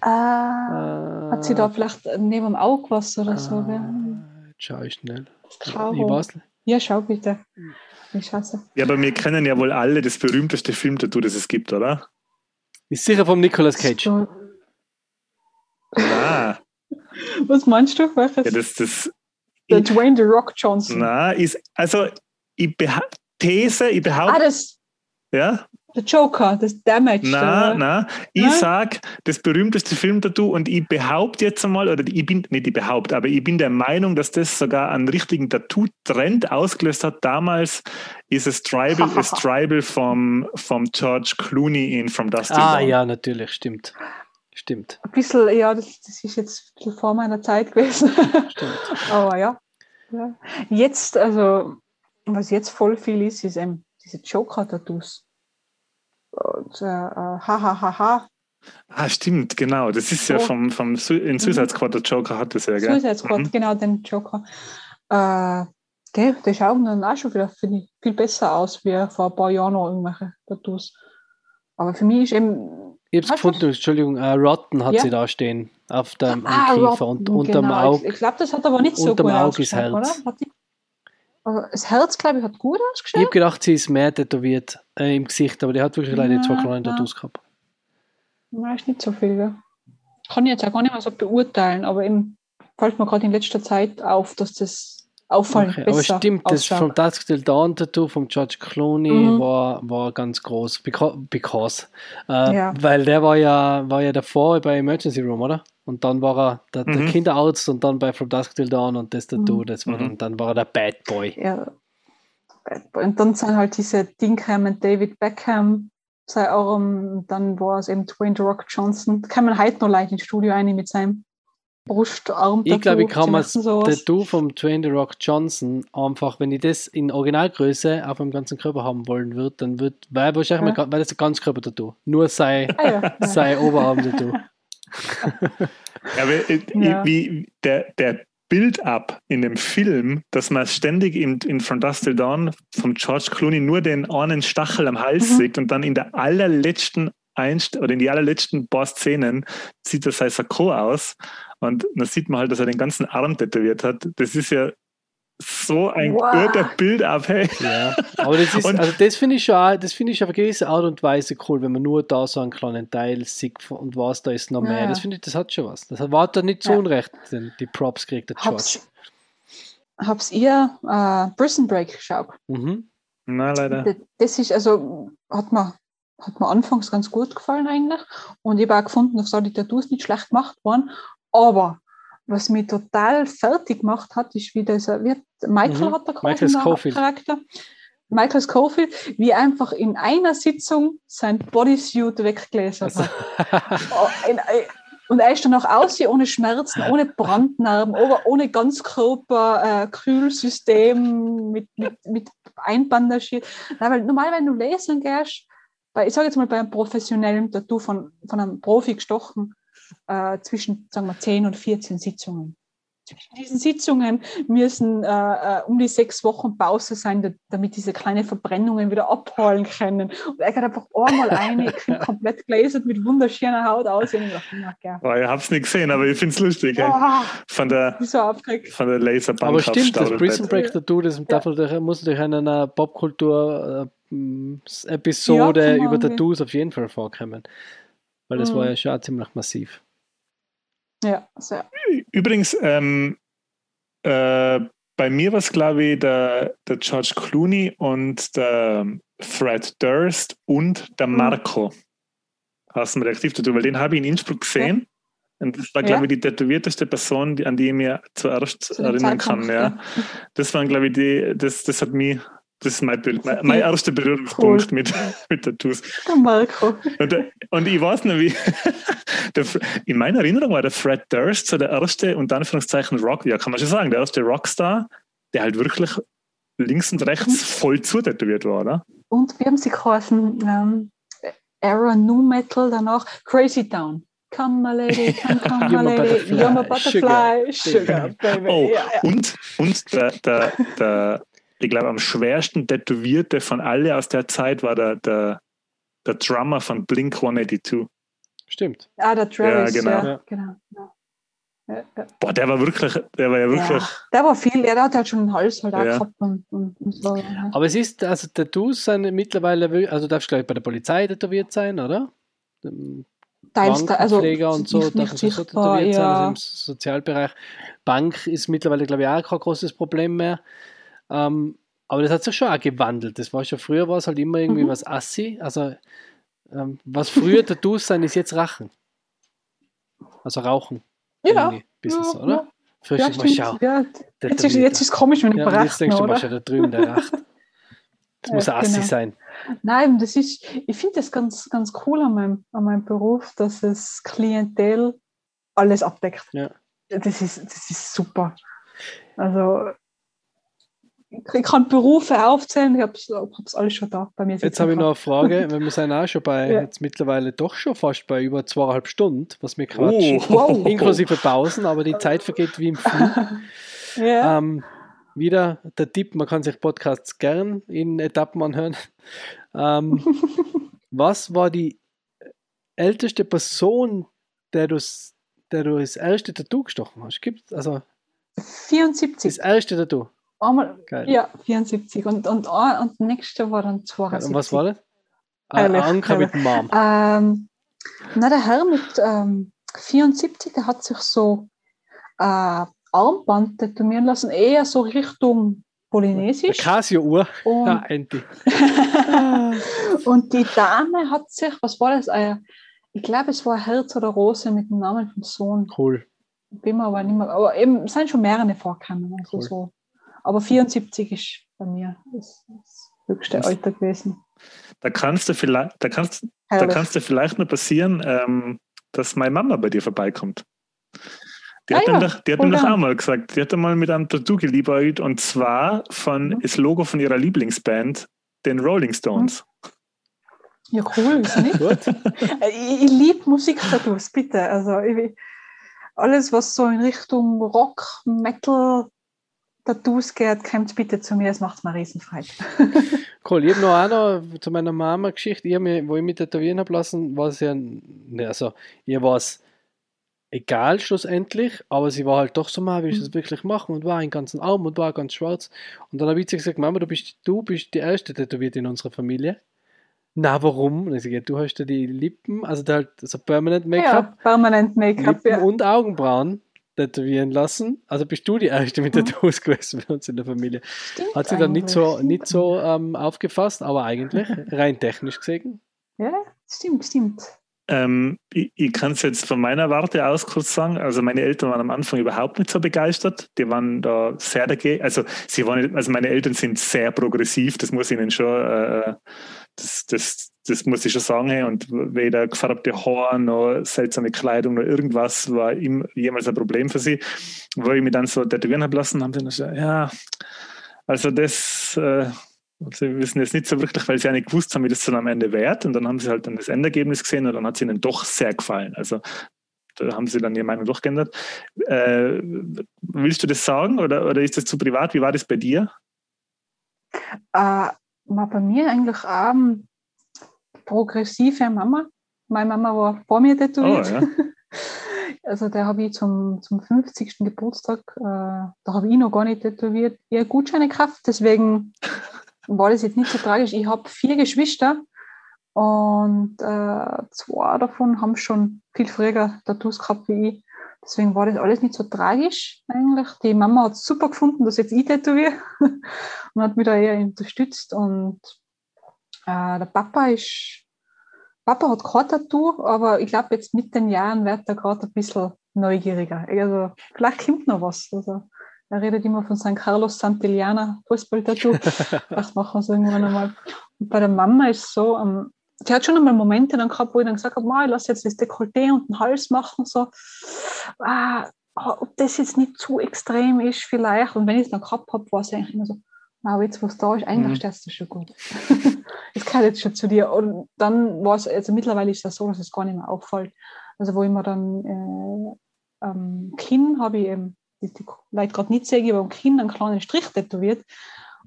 Ah, äh, hat sie da vielleicht neben dem Auge was oder so? gell? schau ich schnell. Ich Karo. weiß nicht. Ja, schau bitte. Ich scheiße. Ja, aber wir kennen ja wohl alle das berühmteste Filmtattoo, das es gibt, oder? Ist sicher vom Nicolas Cage. So, Na, Was meinst du? Welches? ja, das, das, der Dwayne The Rock Johnson. na, ist, also, ich These, ich Ah, behaupte, das ja, der Joker, das Damage. na, na, ich Nein? sag, das berühmteste Filmtattoo und ich behaupte jetzt einmal, oder ich bin, nicht ich behaupte, aber ich bin der Meinung, dass das sogar einen richtigen Tattoo-Trend ausgelöst hat. Damals ist es Tribal, ist Tribal vom, vom George Clooney in From Dust Till Ah, Dawn. ja, natürlich, stimmt. Stimmt, Ein bisschen, ja, das, das ist jetzt ein bisschen vor meiner Zeit gewesen. stimmt. Aber ja. ja. Jetzt, also, was jetzt voll viel ist, ist eben diese Joker-Tattoos. Und, äh, äh, ha, ha, ha, ha. Ah, stimmt, genau. Das ist ja Oh. vom, vom Su in Suicide Squad, der Joker hat das ja, gell? Suicide Squad, Mhm. genau, den Joker. Äh, der, der schaut dann auch schon wieder finde ich, viel besser aus, wie vor ein paar Jahren noch irgendwelche Tattoos. Aber für mich ist eben, Ich hab's Hast gefunden, Entschuldigung, äh, Rotten hat Ja. sie da stehen. Auf dem Ah, Kiefer und unterm genau. Auge. Ich, ich glaube, das hat aber nicht so gut Auge ist Herz. oder? Hat die, aber das Herz, glaube ich, hat gut Ich ausgeschaut. habe gedacht, sie ist mehr tätowiert äh, im Gesicht, aber die hat wirklich leider zwei Ja, kleine ja. Tattoos gehabt. Nein, ist nicht so viel. Ja. Kann ich jetzt auch gar nicht mehr so beurteilen, aber eben fällt mir gerade in letzter Zeit auf, dass das auffallend Okay, aber besser stimmt, das vom Dusk Till Dawn Tattoo vom George Clooney Mhm. war, war ganz groß. Because, because äh, Ja. weil der war ja, war ja davor bei Emergency Room, oder? Und dann war er der, der Mhm. Kinderarzt und dann bei From Dusk Till Dawn und das Tattoo, Mhm. das war Mhm. dann, dann war er der Bad Boy. Ja. Und dann sind halt diese Dinkham und David Beckham sein Arm, und dann war es eben Dwayne The Rock Johnson. Da kann man heute noch Leute ins Studio rein mit seinem Brustarm. Ich glaube, ich kann mir das. Tattoo vom Dwayne The Rock Johnson einfach, wenn ich das in Originalgröße auf dem ganzen Körper haben wollen würde, dann wird, wäre wahrscheinlich Ja. mal, wäre das ein Ganzkörper-Tattoo. Nur sein, Ah, ja, ja. sein Oberarm-Tattoo. Ja, aber, äh, Ja. wie der, der Build-up in dem Film, dass man ständig in, in From Dusk Till Dawn vom George Clooney nur den einen Stachel am Hals Mhm. sieht und dann in der allerletzten Einst oder in die allerletzten paar Szenen sieht er sein Sakko aus und dann sieht man halt, dass er den ganzen Arm tätowiert hat. Das ist ja so ein Wow. guter Build-up, hey. Ja, aber das ist, also das finde ich schon, auch- das finde ich auf eine gewisse Art und Weise cool, wenn man nur da so einen kleinen Teil sieht und was da ist noch mehr. Ja. Das finde ich, das hat schon was. Das war da nicht so Ja. unrecht, denn die Props kriegt der George. Hab's, hab's ihr äh, Prison Break geschaut? Mhm. Na, leider. Das ist, also, hat mir, hat mir anfangs ganz gut gefallen eigentlich. Und ich habe auch gefunden, dass da die Tattoos nicht schlecht gemacht waren. Aber was mich total fertig gemacht hat, ist, wie dieser, wird, Michael Mhm. hat der Michael Scofield. Charakter. Michael Scofield, wie einfach in einer Sitzung sein Bodysuit weggelesen Also, hat. Oh, in, und er ist dann auch aus, ohne Schmerzen, ohne Brandnarben, ohne, ohne Ganzkörper-Kühlsystem mit, mit, mit einbandagiert. Nein, weil normal, wenn du lesen gehst, bei, ich sage jetzt mal bei einem professionellen Tattoo von, von einem Profi gestochen, äh, zwischen sagen wir, 10 und 14 Sitzungen. Zwischen diesen Sitzungen müssen äh, äh, um die sechs Wochen Pause sein, da, damit diese kleinen Verbrennungen wieder abholen können. Und er geht einfach einmal ein, ich bin komplett gläsert mit wunderschöner Haut aus. Ich. Oh, ich hab's nicht gesehen, aber ich find's lustig. Hey. Oh, Von der, so von der Laserbank aber stimmt, das Prison. Break Tattoo, das darf natürlich, muss natürlich in einer Popkultur-Episode Ja, kann man über Tattoos auf jeden Fall vorkommen. Weil das Mhm. war ja schon ziemlich massiv. Ja, sehr. Übrigens, ähm, äh, bei mir war es, glaube ich, der, der George Clooney und der Fred Durst und der Mhm. Marco aus dem Reaktivtattoo, weil den habe ich in Innsbruck gesehen. Und das war, Ja. glaube ich, die tätowierteste Person, die, an die ich mich zuerst erinnern kann. Ja. Das waren, glaube ich, die, das, das hat mich, das ist mein, Bild, mein, mein erster Berührungspunkt Cool. mit, mit Tattoos. Der Marco. Und, und ich weiß noch, wie. Der, in meiner Erinnerung war der Fred Durst so der erste, unter Anführungszeichen, Rock, ja, kann man schon sagen, der erste Rockstar, der halt wirklich links und rechts voll zutätowiert war, oder? Und wie haben sie geheißen? Ähm, Era New Metal danach. Crazy Town. Come my lady, come, come my lady. You're my butterfly. sugar, Sugar, baby. Oh, Ja, ja. und, und der, der, der, ich glaube, am schwersten tätowierte von alle aus der Zeit war der, der, der Drummer von Blink 182. Stimmt. Ah, der Travis. Ja, genau. Ja, genau. Ja. Boah, der war wirklich, der war ja wirklich. Ja, der war viel, der hat halt schon einen Hals halt auch gehabt und, und, und so. Aber es ist, also Tattoos sind mittlerweile, also darfst du gleich bei der Polizei tätowiert sein, oder? Teils, da- also und so, nicht, darf so tätowiert sein, also im Sozialbereich. Bank ist mittlerweile, glaube ich, auch kein großes Problem mehr. Ähm, aber das hat sich schon auch gewandelt. Das war schon früher, war es halt immer irgendwie Mhm. was assi. Also, ähm, was früher Tattoos sind, ist jetzt Rachen. Also Rauchen. Ja, bisschen so, ja, oder? ja. Frisch ja, mal schau. Ja, jetzt, ist, jetzt ist es komisch, wenn ich ja, jetzt denkst du mal oder? schon da drüben, der Racht. Das muss Ja, assi genau. sein. Nein, das ist, ich finde das ganz, ganz cool an meinem, an meinem Beruf, dass es Klientel alles abdeckt. Ja. Das, ist, das ist super. Also, ich kann Berufe aufzählen, ich habe es alles schon da bei mir. Jetzt habe ich noch eine Frage, weil wir sind auch schon bei, Ja. jetzt mittlerweile doch schon fast bei über zweieinhalb Stunden, was wir quatschen. Oh. Wow. Inklusive Pausen, aber die Zeit vergeht wie im Flug. Ja. ähm, wieder der Tipp, man kann sich Podcasts gern in Etappen anhören. Ähm, was war die älteste Person, der du, der du das erste Tattoo gestochen hast? Gibt also 74. das erste Tattoo? Einmal, Geil. ja, 74. Und, und, ein- und das nächste war dann 72. Und was war das? Ein Ehrlich, Anker mit dem Mom. Ähm, na, der Herr mit ähm, 74, der hat sich so äh, Armband tätowieren lassen, eher so Richtung Polynesisch. Casio-Uhr. Und, Ja, Enti. und die Dame hat sich, was war das? Ich glaube, es war Herz oder Rose mit dem Namen vom Sohn. Cool. Bin mir aber nicht mehr, aber eben, es sind schon mehrere vorgekommen. Also Cool. so. Aber 74 ist bei mir das, das höchste Alter gewesen. Da kannst du vielleicht, da kannst, da kannst du vielleicht nur passieren, ähm, dass meine Mama bei dir vorbeikommt. Die Ah hat, ja, mir doch, die hat mir doch auch mal gesagt, die hat einmal mit einem Tattoo geliebäugelt und zwar von Mhm. das Logo von ihrer Lieblingsband, den Rolling Stones. Ja, cool, wieso nicht? Gut. Ich, ich liebe Musiktattoos, bitte. Also ich, alles, was so in Richtung Rock, Metal, Tattoos geht, kommt bitte zu mir, es macht mir Riesenfreude. Cool, ich habe noch eine zu meiner Mama Geschichte, ich mich, wo ich mich tätowieren habe lassen, war sie ja, ne, also ihr war es egal schlussendlich, aber sie war halt doch so, mal, will ich das wirklich machen und war einen ganzen Arm und war ganz schwarz. Und dann habe ich zu gesagt, Mama, du bist, du bist die erste Tätowierte in unserer Familie. Na, warum? Und ich sage, du hast ja die Lippen, also halt so Permanent Make-up, Ja, permanent Make-up. Ja. und Augenbrauen tätowieren lassen. Also bist du die erste mit Mhm. Tattoos gewesen bei uns in der Familie. Stimmt Hat sie dann nicht so, nicht so ähm, aufgefasst, aber eigentlich rein technisch gesehen. Ja, stimmt, stimmt. Ähm, ich ich kann es jetzt von meiner Warte aus kurz sagen. Also meine Eltern waren am Anfang überhaupt nicht so begeistert. Die waren da sehr dagegen. Also sie waren, nicht- also meine Eltern sind sehr progressiv. Das muss ich ihnen schon, äh, das, das, das muss ich schon sagen. Und weder gefärbte Haare noch seltsame Kleidung noch irgendwas war ihm jemals ein Problem für sie. Wo ich mich dann so tätowieren habe lassen, haben sie dann gesagt, ja, also das, äh, Sie wissen jetzt nicht so wirklich, weil sie ja nicht gewusst haben, wie das dann am Ende wird. Und dann haben sie halt dann das Endergebnis gesehen und dann hat es ihnen doch sehr gefallen. Also da haben sie dann ihre Meinung doch geändert. Äh, willst du das sagen oder, oder ist das zu privat? Wie war das bei dir? Äh, war bei mir eigentlich ähm, progressive Mama. Meine Mama war vor mir tätowiert. Oh, ja. Also da habe ich zum, zum 50. Geburtstag, äh, da habe ich noch gar nicht tätowiert, ihr Gutscheine gekauft. Deswegen war das jetzt nicht so tragisch. Ich habe vier Geschwister und äh, zwei davon haben schon viel früher Tattoos gehabt wie ich. Deswegen war das alles nicht so tragisch eigentlich. Die Mama hat es super gefunden, dass jetzt ich tätowiere und hat mich da eher unterstützt. Und äh, der Papa ist, Papa hat kein Tattoo, aber ich glaube, jetzt mit den Jahren wird er gerade ein bisschen neugieriger. Also vielleicht kommt noch was. Also, er redet immer von St. Carlos Santillana Fußball-Tattoo. Vielleicht machen wir es irgendwann einmal. Und bei der Mama ist es so, ähm, die hat schon einmal Momente dann gehabt, wo ich dann gesagt habe, "Ma, ich lass jetzt das Dekolleté und den Hals machen, so, ah, ob das jetzt nicht zu extrem ist vielleicht. Und wenn ich es dann gehabt habe, war es eigentlich immer so, na, jetzt was da ist, eigentlich Mhm. stehst du schon gut. das gehört jetzt schon zu dir. Und dann war es, also mittlerweile ist das so, dass es gar nicht mehr auffällt. Also wo ich mir dann äh, am Kinn habe ich eben, die, die Leute gerade nicht sehen, aber am Kinn einen kleinen Strich tätowiert.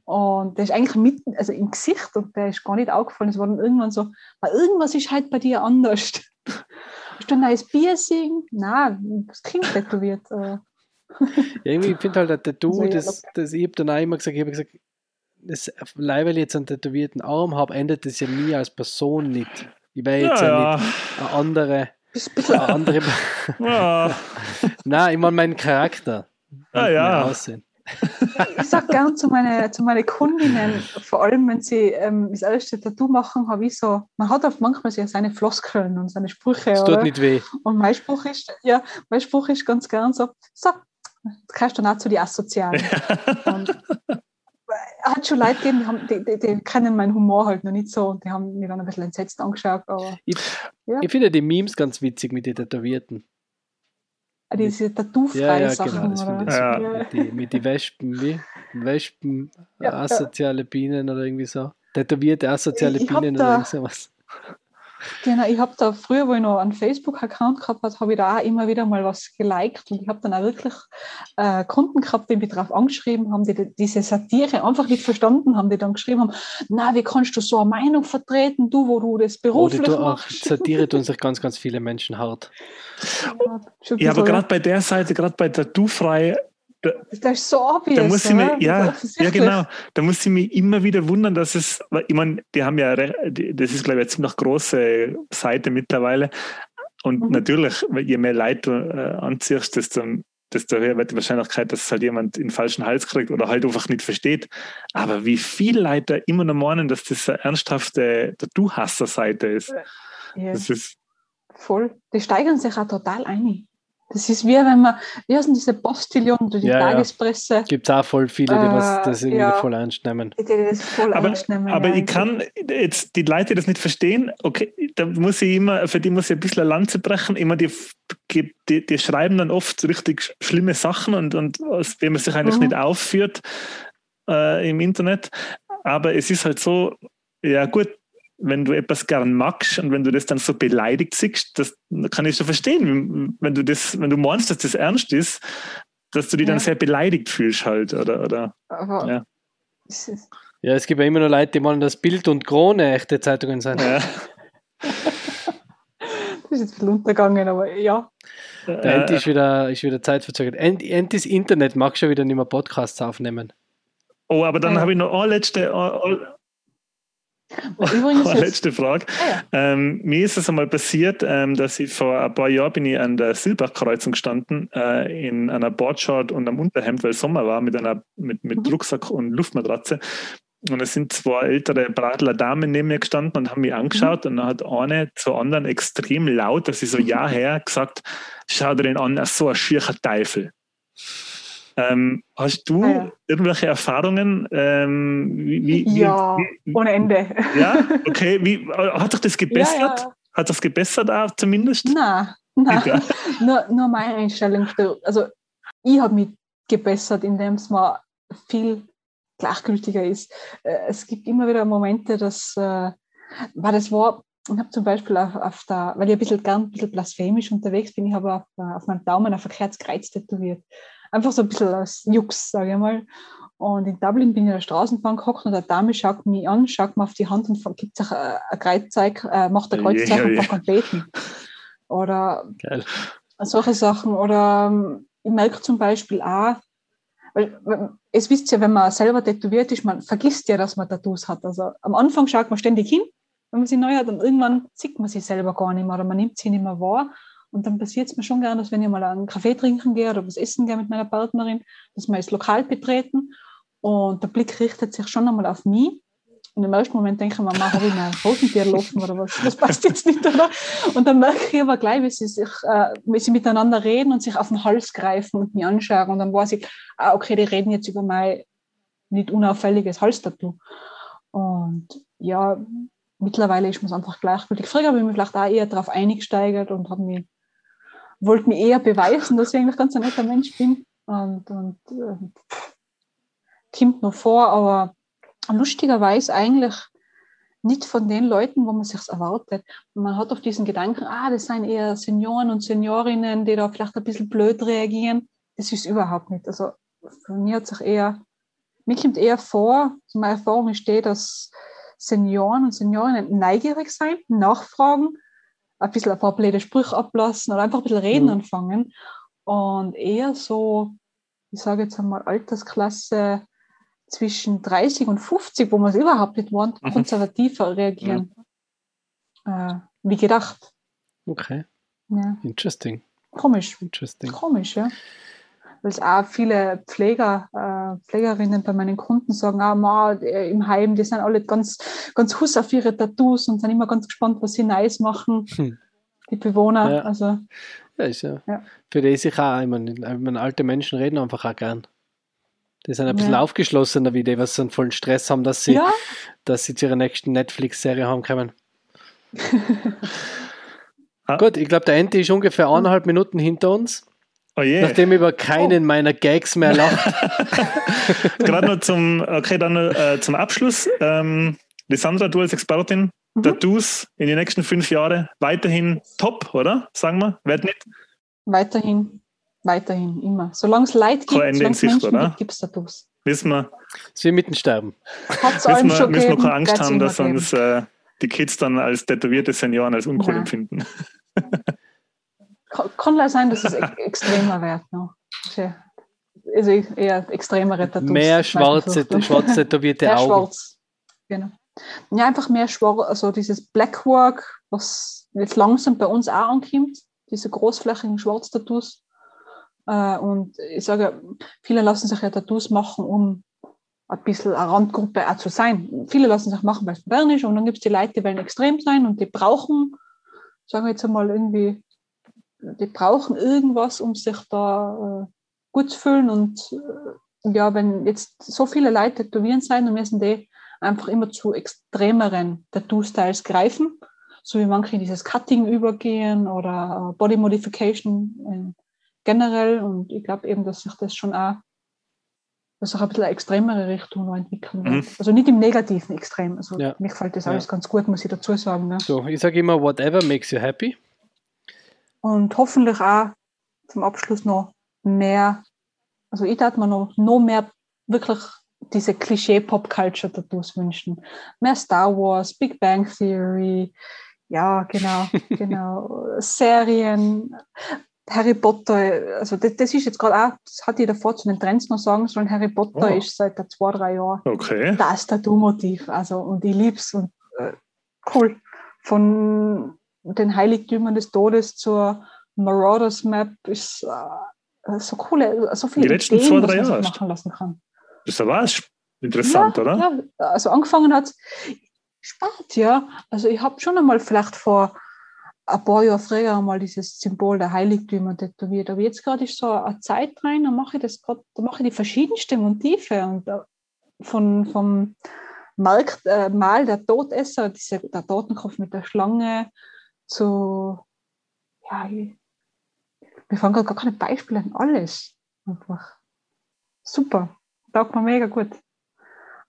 Und der ist eigentlich mitten, also im Gesicht und der ist gar nicht aufgefallen. Es war dann irgendwann so, weil irgendwas ist halt bei dir anders. Hast du ein neues Piercing? Nein, das Kind tätowiert. äh. Ja, irgendwie, ich finde halt, ein Tattoo, Also, ja, das, das, ich habe dann auch immer gesagt, ich habe gesagt, das, weil ich jetzt einen tätowierten Arm habe, endet das ja nie als Person nicht. Ich wäre jetzt ja, Ja, nicht eine andere, Bist ein bisschen eine andere ja. Nein, ich meine meinen Charakter. Ah, ja. Aussehen. ich sage gern zu meinen zu meine Kundinnen, vor allem wenn sie ähm, das erste Tattoo machen, habe ich so, man hat oft manchmal so seine Floskeln und seine Sprüche. Es tut Oder? nicht weh. Und mein Spruch ist, ja, mein Spruch ist ganz gern so, so, kannst du dann auch zu die Asozialen. Und es hat schon Leute gegeben, die, haben, die, die, die kennen meinen Humor halt noch nicht so und die haben mich dann ein bisschen entsetzt angeschaut, aber Ich, Ja. ich finde die Memes ganz witzig mit den Tätowierten. diese tattoo-freie Ja, ja, Sachen. genau. Oder? Ja. Mit die, mit die Wespen, wie? Wespen, Ja, ja. asoziale Bienen oder irgendwie so. Tätowierte asoziale Ich- Bienen oder irgend sowas. Genau, ich habe da früher, wo ich noch einen Facebook-Account gehabt habe, habe ich da auch immer wieder mal was geliked und ich habe dann auch wirklich äh, Kunden gehabt, die mich darauf angeschrieben haben, die diese Satire einfach nicht verstanden haben, die dann geschrieben haben, na, wie kannst du so eine Meinung vertreten, du, wo du das beruflich oh, du machst. Auch, Satire tun sich ganz, ganz viele Menschen hart. Ja, ja aber gerade bei der Seite, gerade bei der Du-Frei, das ist so obvious. Da muss ich mich, ja, ja, genau. Da muss ich mich immer wieder wundern, dass es, ich meine, die haben ja, das ist, glaube ich, eine ziemlich große Seite mittlerweile. Und mhm. natürlich, je mehr Leute du äh, anziehst, desto, desto höher wird die Wahrscheinlichkeit, dass halt jemand in den falschen Hals kriegt oder halt einfach nicht versteht. Aber wie viele Leute immer noch meinen, dass das eine ernsthafte Du-Hasser-Seite ist. Ja. Das ist. Voll. Die steigern sich auch total ein. Das ist wie wenn man, wie heißen diese Postillon oder die ja, Tagespresse? Ja. Gibt es auch voll viele, die was, äh, das irgendwie ja, voll ernst nehmen. Die, die das voll aber. Aber ich kann jetzt die Leute, die das nicht verstehen, okay, da muss ich immer, für die muss ich ein bisschen eine Lanze brechen. Immer die, die, die schreiben dann oft richtig schlimme Sachen und, und wenn man sich eigentlich mhm. nicht aufführt äh, im Internet. Aber es ist halt so, ja gut, wenn du etwas gern magst und wenn du das dann so beleidigt siehst, das kann ich schon verstehen, wenn du das, wenn du meinst, dass das ernst ist, dass du dich ja. dann sehr beleidigt fühlst halt, oder, oder Aber ja. ja, es gibt ja immer noch Leute, die meinen, dass Bild und Krone echte Zeitungen sind. Ja. das ist jetzt viel untergegangen, aber ja. Der äh, Enti ist wieder, ist wieder zeitverzögert. Entis Internet mag schon wieder nicht mehr Podcasts aufnehmen. Oh, aber dann ja. habe ich noch eine letzte, Übrigens oh, letzte Frage. Ah, ja. ähm, mir ist es einmal passiert, ähm, dass ich vor ein paar Jahren bin ich an der Silbachkreuzung gestanden, äh, in einer Boardshort und einem Unterhemd, weil Sommer war, mit einer mit, mit mhm. Rucksack und Luftmatratze. Und es sind zwei ältere Bradler Damen neben mir gestanden und haben mich angeschaut. Mhm. Und dann hat eine zur anderen extrem laut, dass sie so ja her gesagt, schau dir den an, so ein schiercher Teufel. Ähm, hast du ah, ja. irgendwelche Erfahrungen? Ähm, wie, wie, ja, wie, ohne Ende. Ja, okay. Hat sich das gebessert? Ja, hat das gebessert auch zumindest? Nein, nein. nur, nur meine Einstellung. Also ich habe mich gebessert, indem es mir viel gleichgültiger ist. Äh, es gibt immer wieder Momente, dass, äh, weil das war, ich habe zum Beispiel auf, auf, der, weil ich ein bisschen gern ein bisschen blasphemisch unterwegs bin, ich habe auf, auf meinem Daumen ein verkehrtes Kreuz tätowiert einfach so ein bisschen als Jux, sage ich mal. Und in Dublin bin ich in der Straßenbahn gehockt und eine Dame schaut mich an, schaut mir auf die Hand und gibt sich ein, Kreuzeig, äh, macht ein Kreuzzeichen yeah, yeah. und beten. Oder Geil. solche Sachen. Oder ähm, ich merke zum Beispiel auch, weil es wisst ja, wenn man selber tätowiert ist, man vergisst ja, dass man Tattoos hat. Also am Anfang schaut man ständig hin, wenn man sie neu hat und irgendwann sieht man sie selber gar nicht mehr oder man nimmt sie nicht mehr wahr. Und dann passiert es mir schon gerne, dass wenn ich mal einen Kaffee trinken gehe oder was essen gehe mit meiner Partnerin, dass wir das Lokal betreten und der Blick richtet sich schon einmal auf mich. Und im ersten Moment denke ich mir, habe ich mein Hosentier laufen oder was? Das passt jetzt nicht, oder? Und dann merke ich aber gleich, wie sie, sich, äh, wie sie miteinander reden und sich auf den Hals greifen und mich anschauen. Und dann weiß ich, ah, okay, die reden jetzt über mein nicht unauffälliges Halstattoo. Und ja, mittlerweile ist mir es einfach gleichgültig. Früher habe ich mich vielleicht auch eher darauf eingesteigert und habe mich wollte mir eher beweisen, dass ich eigentlich ganz ein netter Mensch bin. Und, und äh, kommt noch vor, aber lustigerweise eigentlich nicht von den Leuten, wo man sich erwartet. Man hat oft diesen Gedanken, ah, das sind eher Senioren und Seniorinnen, die da vielleicht ein bisschen blöd reagieren. Das ist überhaupt nicht. Also für mich hat sich eher, mir kommt eher vor, so meine Erfahrung ist die, dass Senioren und Seniorinnen neugierig sein, nachfragen, ein bisschen ein paar blöde Sprüche ablassen oder einfach ein bisschen reden mhm. anfangen. Und eher so, ich sage jetzt einmal, Altersklasse zwischen 30 und 50, wo man es überhaupt nicht wohnt, mhm. konservativer reagieren. Äh, wie gedacht. Okay. Ja. Interesting. Komisch. Interesting. Komisch, ja weil es auch viele Pfleger, äh, Pflegerinnen bei meinen Kunden sagen, ah, ma, im Heim, die sind alle ganz, ganz huss auf ihre Tattoos und sind immer ganz gespannt, was sie nice machen, hm. die Bewohner. Ja. Also, ja, ist ja. ja. Für die ist ich auch, ich meine, ich meine, alte Menschen reden einfach auch gern. Die sind ein bisschen ja. aufgeschlossener wie die, was so einen vollen Stress haben, dass sie, ja. dass sie zu ihrer nächsten Netflix-Serie haben können. ah. Gut, ich glaube, der Ente ist ungefähr eineinhalb Minuten hinter uns. Oh yeah. Nachdem über keinen oh. meiner Gags mehr lacht. Gerade noch zum, okay, dann äh, zum Abschluss. Ähm, Lissandra, du als Expertin, Mhm. Tattoos in den nächsten fünf Jahren weiterhin top, oder? Sagen wir, wird nicht Weiterhin, weiterhin, immer. Solange es Leid gibt, solange es Menschen oder? gibt, es Tattoos. wissen wir, wird mitten sterben. Allen wir, schon müssen wir keine Angst haben, dass geben. uns äh, die Kids dann als tätowierte Senioren als uncool Nein. empfinden. Kann, leider sein, dass es extremer wird. Noch. Also eher extremere Tattoos. Mehr schwarze, so. schwarz tätowierte Mehr Augen. schwarz. Genau. Ja, einfach mehr schwarz, also dieses Blackwork, was jetzt langsam bei uns auch ankommt, diese großflächigen Schwarztattoos. Äh, und ich sage, viele lassen sich ja Tattoos machen, um ein bisschen eine Randgruppe auch zu sein. Viele lassen sich machen, weil es modern ist, und dann gibt es die Leute, die wollen extrem sein und die brauchen, sagen wir jetzt einmal irgendwie, die brauchen irgendwas, um sich da äh, gut zu fühlen. Und äh, ja, wenn jetzt so viele Leute tätowieren sein, dann müssen die einfach immer zu extremeren Tattoo-Styles greifen, so wie manche in dieses Cutting übergehen oder äh, Body Modification generell. Und ich glaube eben, dass sich das schon auch, dass sich ein bisschen eine extremere Richtung noch entwickeln wird. Mhm. Also nicht im negativen Extrem. Also Ja. mir gefällt das Ja. alles ganz gut, muss ich dazu sagen. Ne? So, ich sage immer, whatever makes you happy. Und hoffentlich auch zum Abschluss noch mehr, also ich darf mir noch, noch mehr wirklich diese Klischee-Pop-Culture-Tattoos wünschen. Mehr Star Wars, Big Bang Theory, ja, genau, genau, Serien, Harry Potter, also das, das ist jetzt gerade auch, das hatte ich davor zu den Trends noch sagen sollen, Harry Potter Oh. ist seit zwei, drei Jahren Okay. das Tattoo-Motiv. Also, und ich lieb's und äh, cool. Von den Heiligtümern des Todes zur Marauders Map ist äh, so coole, so viele Die letzten Ideen, zwei, drei Jahre. machen lassen kann. Das war es interessant, oder? Ja, also angefangen hat spät, ja. Also ich habe schon einmal vielleicht vor ein paar Jahren früher einmal dieses Symbol der Heiligtümer tätowiert. Aber jetzt gerade ist so eine Zeit rein, da mache ich das gerade, da mache ich die verschiedensten Motive und äh, von, vom Markt, äh, Mal der Todesser, diese, der Totenkopf mit der Schlange, zu, ja, ich, mir fangen gerade gar keine Beispiele an, alles. Einfach. Super. Taugt mir mega gut.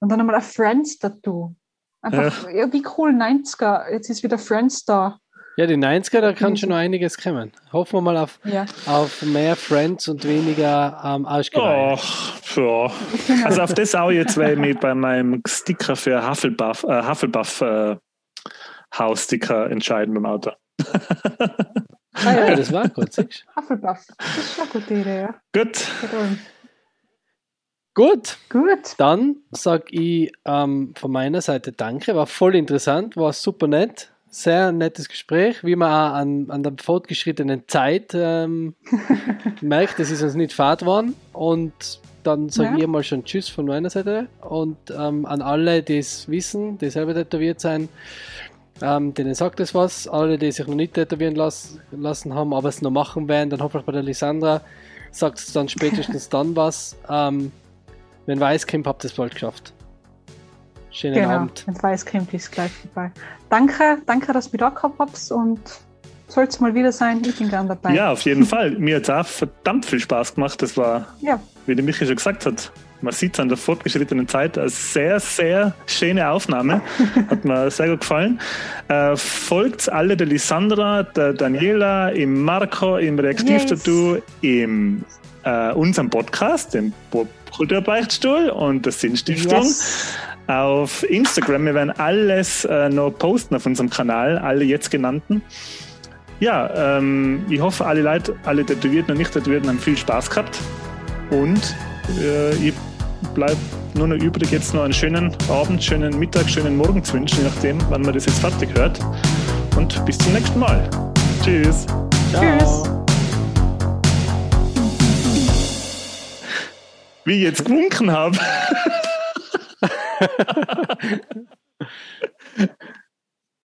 Und dann einmal ein Friends-Tattoo. Einfach, ja. wie cool, 90er. Jetzt ist wieder Friends da. Ja, die 90er, da kann schon noch einiges kommen. Hoffen wir mal auf, Ja. auf mehr Friends und weniger ähm, Arschgeweih. Ach, ja. Also auf das auch jetzt, weil ich mich bei meinem Sticker für Hufflepuff, äh, Hufflepuff äh, Haussticker entscheiden beim Auto. Ah, Ja, das war kurz. siehst Hufflepuff. Das ist schon eine gute Idee, ja. Gut. Gut, Gut. dann sage ich ähm, von meiner Seite Danke. War voll interessant, war super nett. Sehr nettes Gespräch, wie man auch an, an der fortgeschrittenen Zeit ähm, merkt, es ist uns nicht fad geworden. Und dann sage Ja. ich mal schon Tschüss von meiner Seite. Und ähm, an alle, die es wissen, die selber tätowiert sein, ähm, denen sagt es was. Alle, die sich noch nicht tätowieren las lassen haben, aber es noch machen werden, dann hoffentlich bei der Lisandra, sagt es dann spätestens dann was. Ähm, wenn weiß kommt, habt ihr es bald geschafft. Schönen Genau. Abend. Mit Weißcreme ist gleich vorbei. Danke, danke, dass ihr da gehabt habt und soll es mal wieder sein. Ich bin gern dabei. ja, auf jeden Fall. Mir hat es auch verdammt viel Spaß gemacht. Das war, Ja. wie der Michi schon gesagt hat, man sieht es an der fortgeschrittenen Zeit, eine sehr, sehr schöne Aufnahme. Hat mir sehr gut gefallen. Äh, folgt alle der Lisandra, der Daniela, im Marco, im Reaktiv-Tattoo, im äh, unserem Podcast, dem Kulturbeichtstuhl und der Sinnstiftung. Yes. Auf Instagram. Wir werden alles äh, noch posten auf unserem Kanal, alle jetzt genannten. Ja, ähm, ich hoffe, alle Leute, alle Tätowierten und Nicht-Tätowierten haben viel Spaß gehabt. Und äh, ich bleibe nur noch übrig, jetzt noch einen schönen Abend, schönen Mittag, schönen Morgen zu wünschen, je nachdem, wann man das jetzt fertig hört. Und bis zum nächsten Mal. Tschüss. Tschüss. Wie ich jetzt gewunken habe.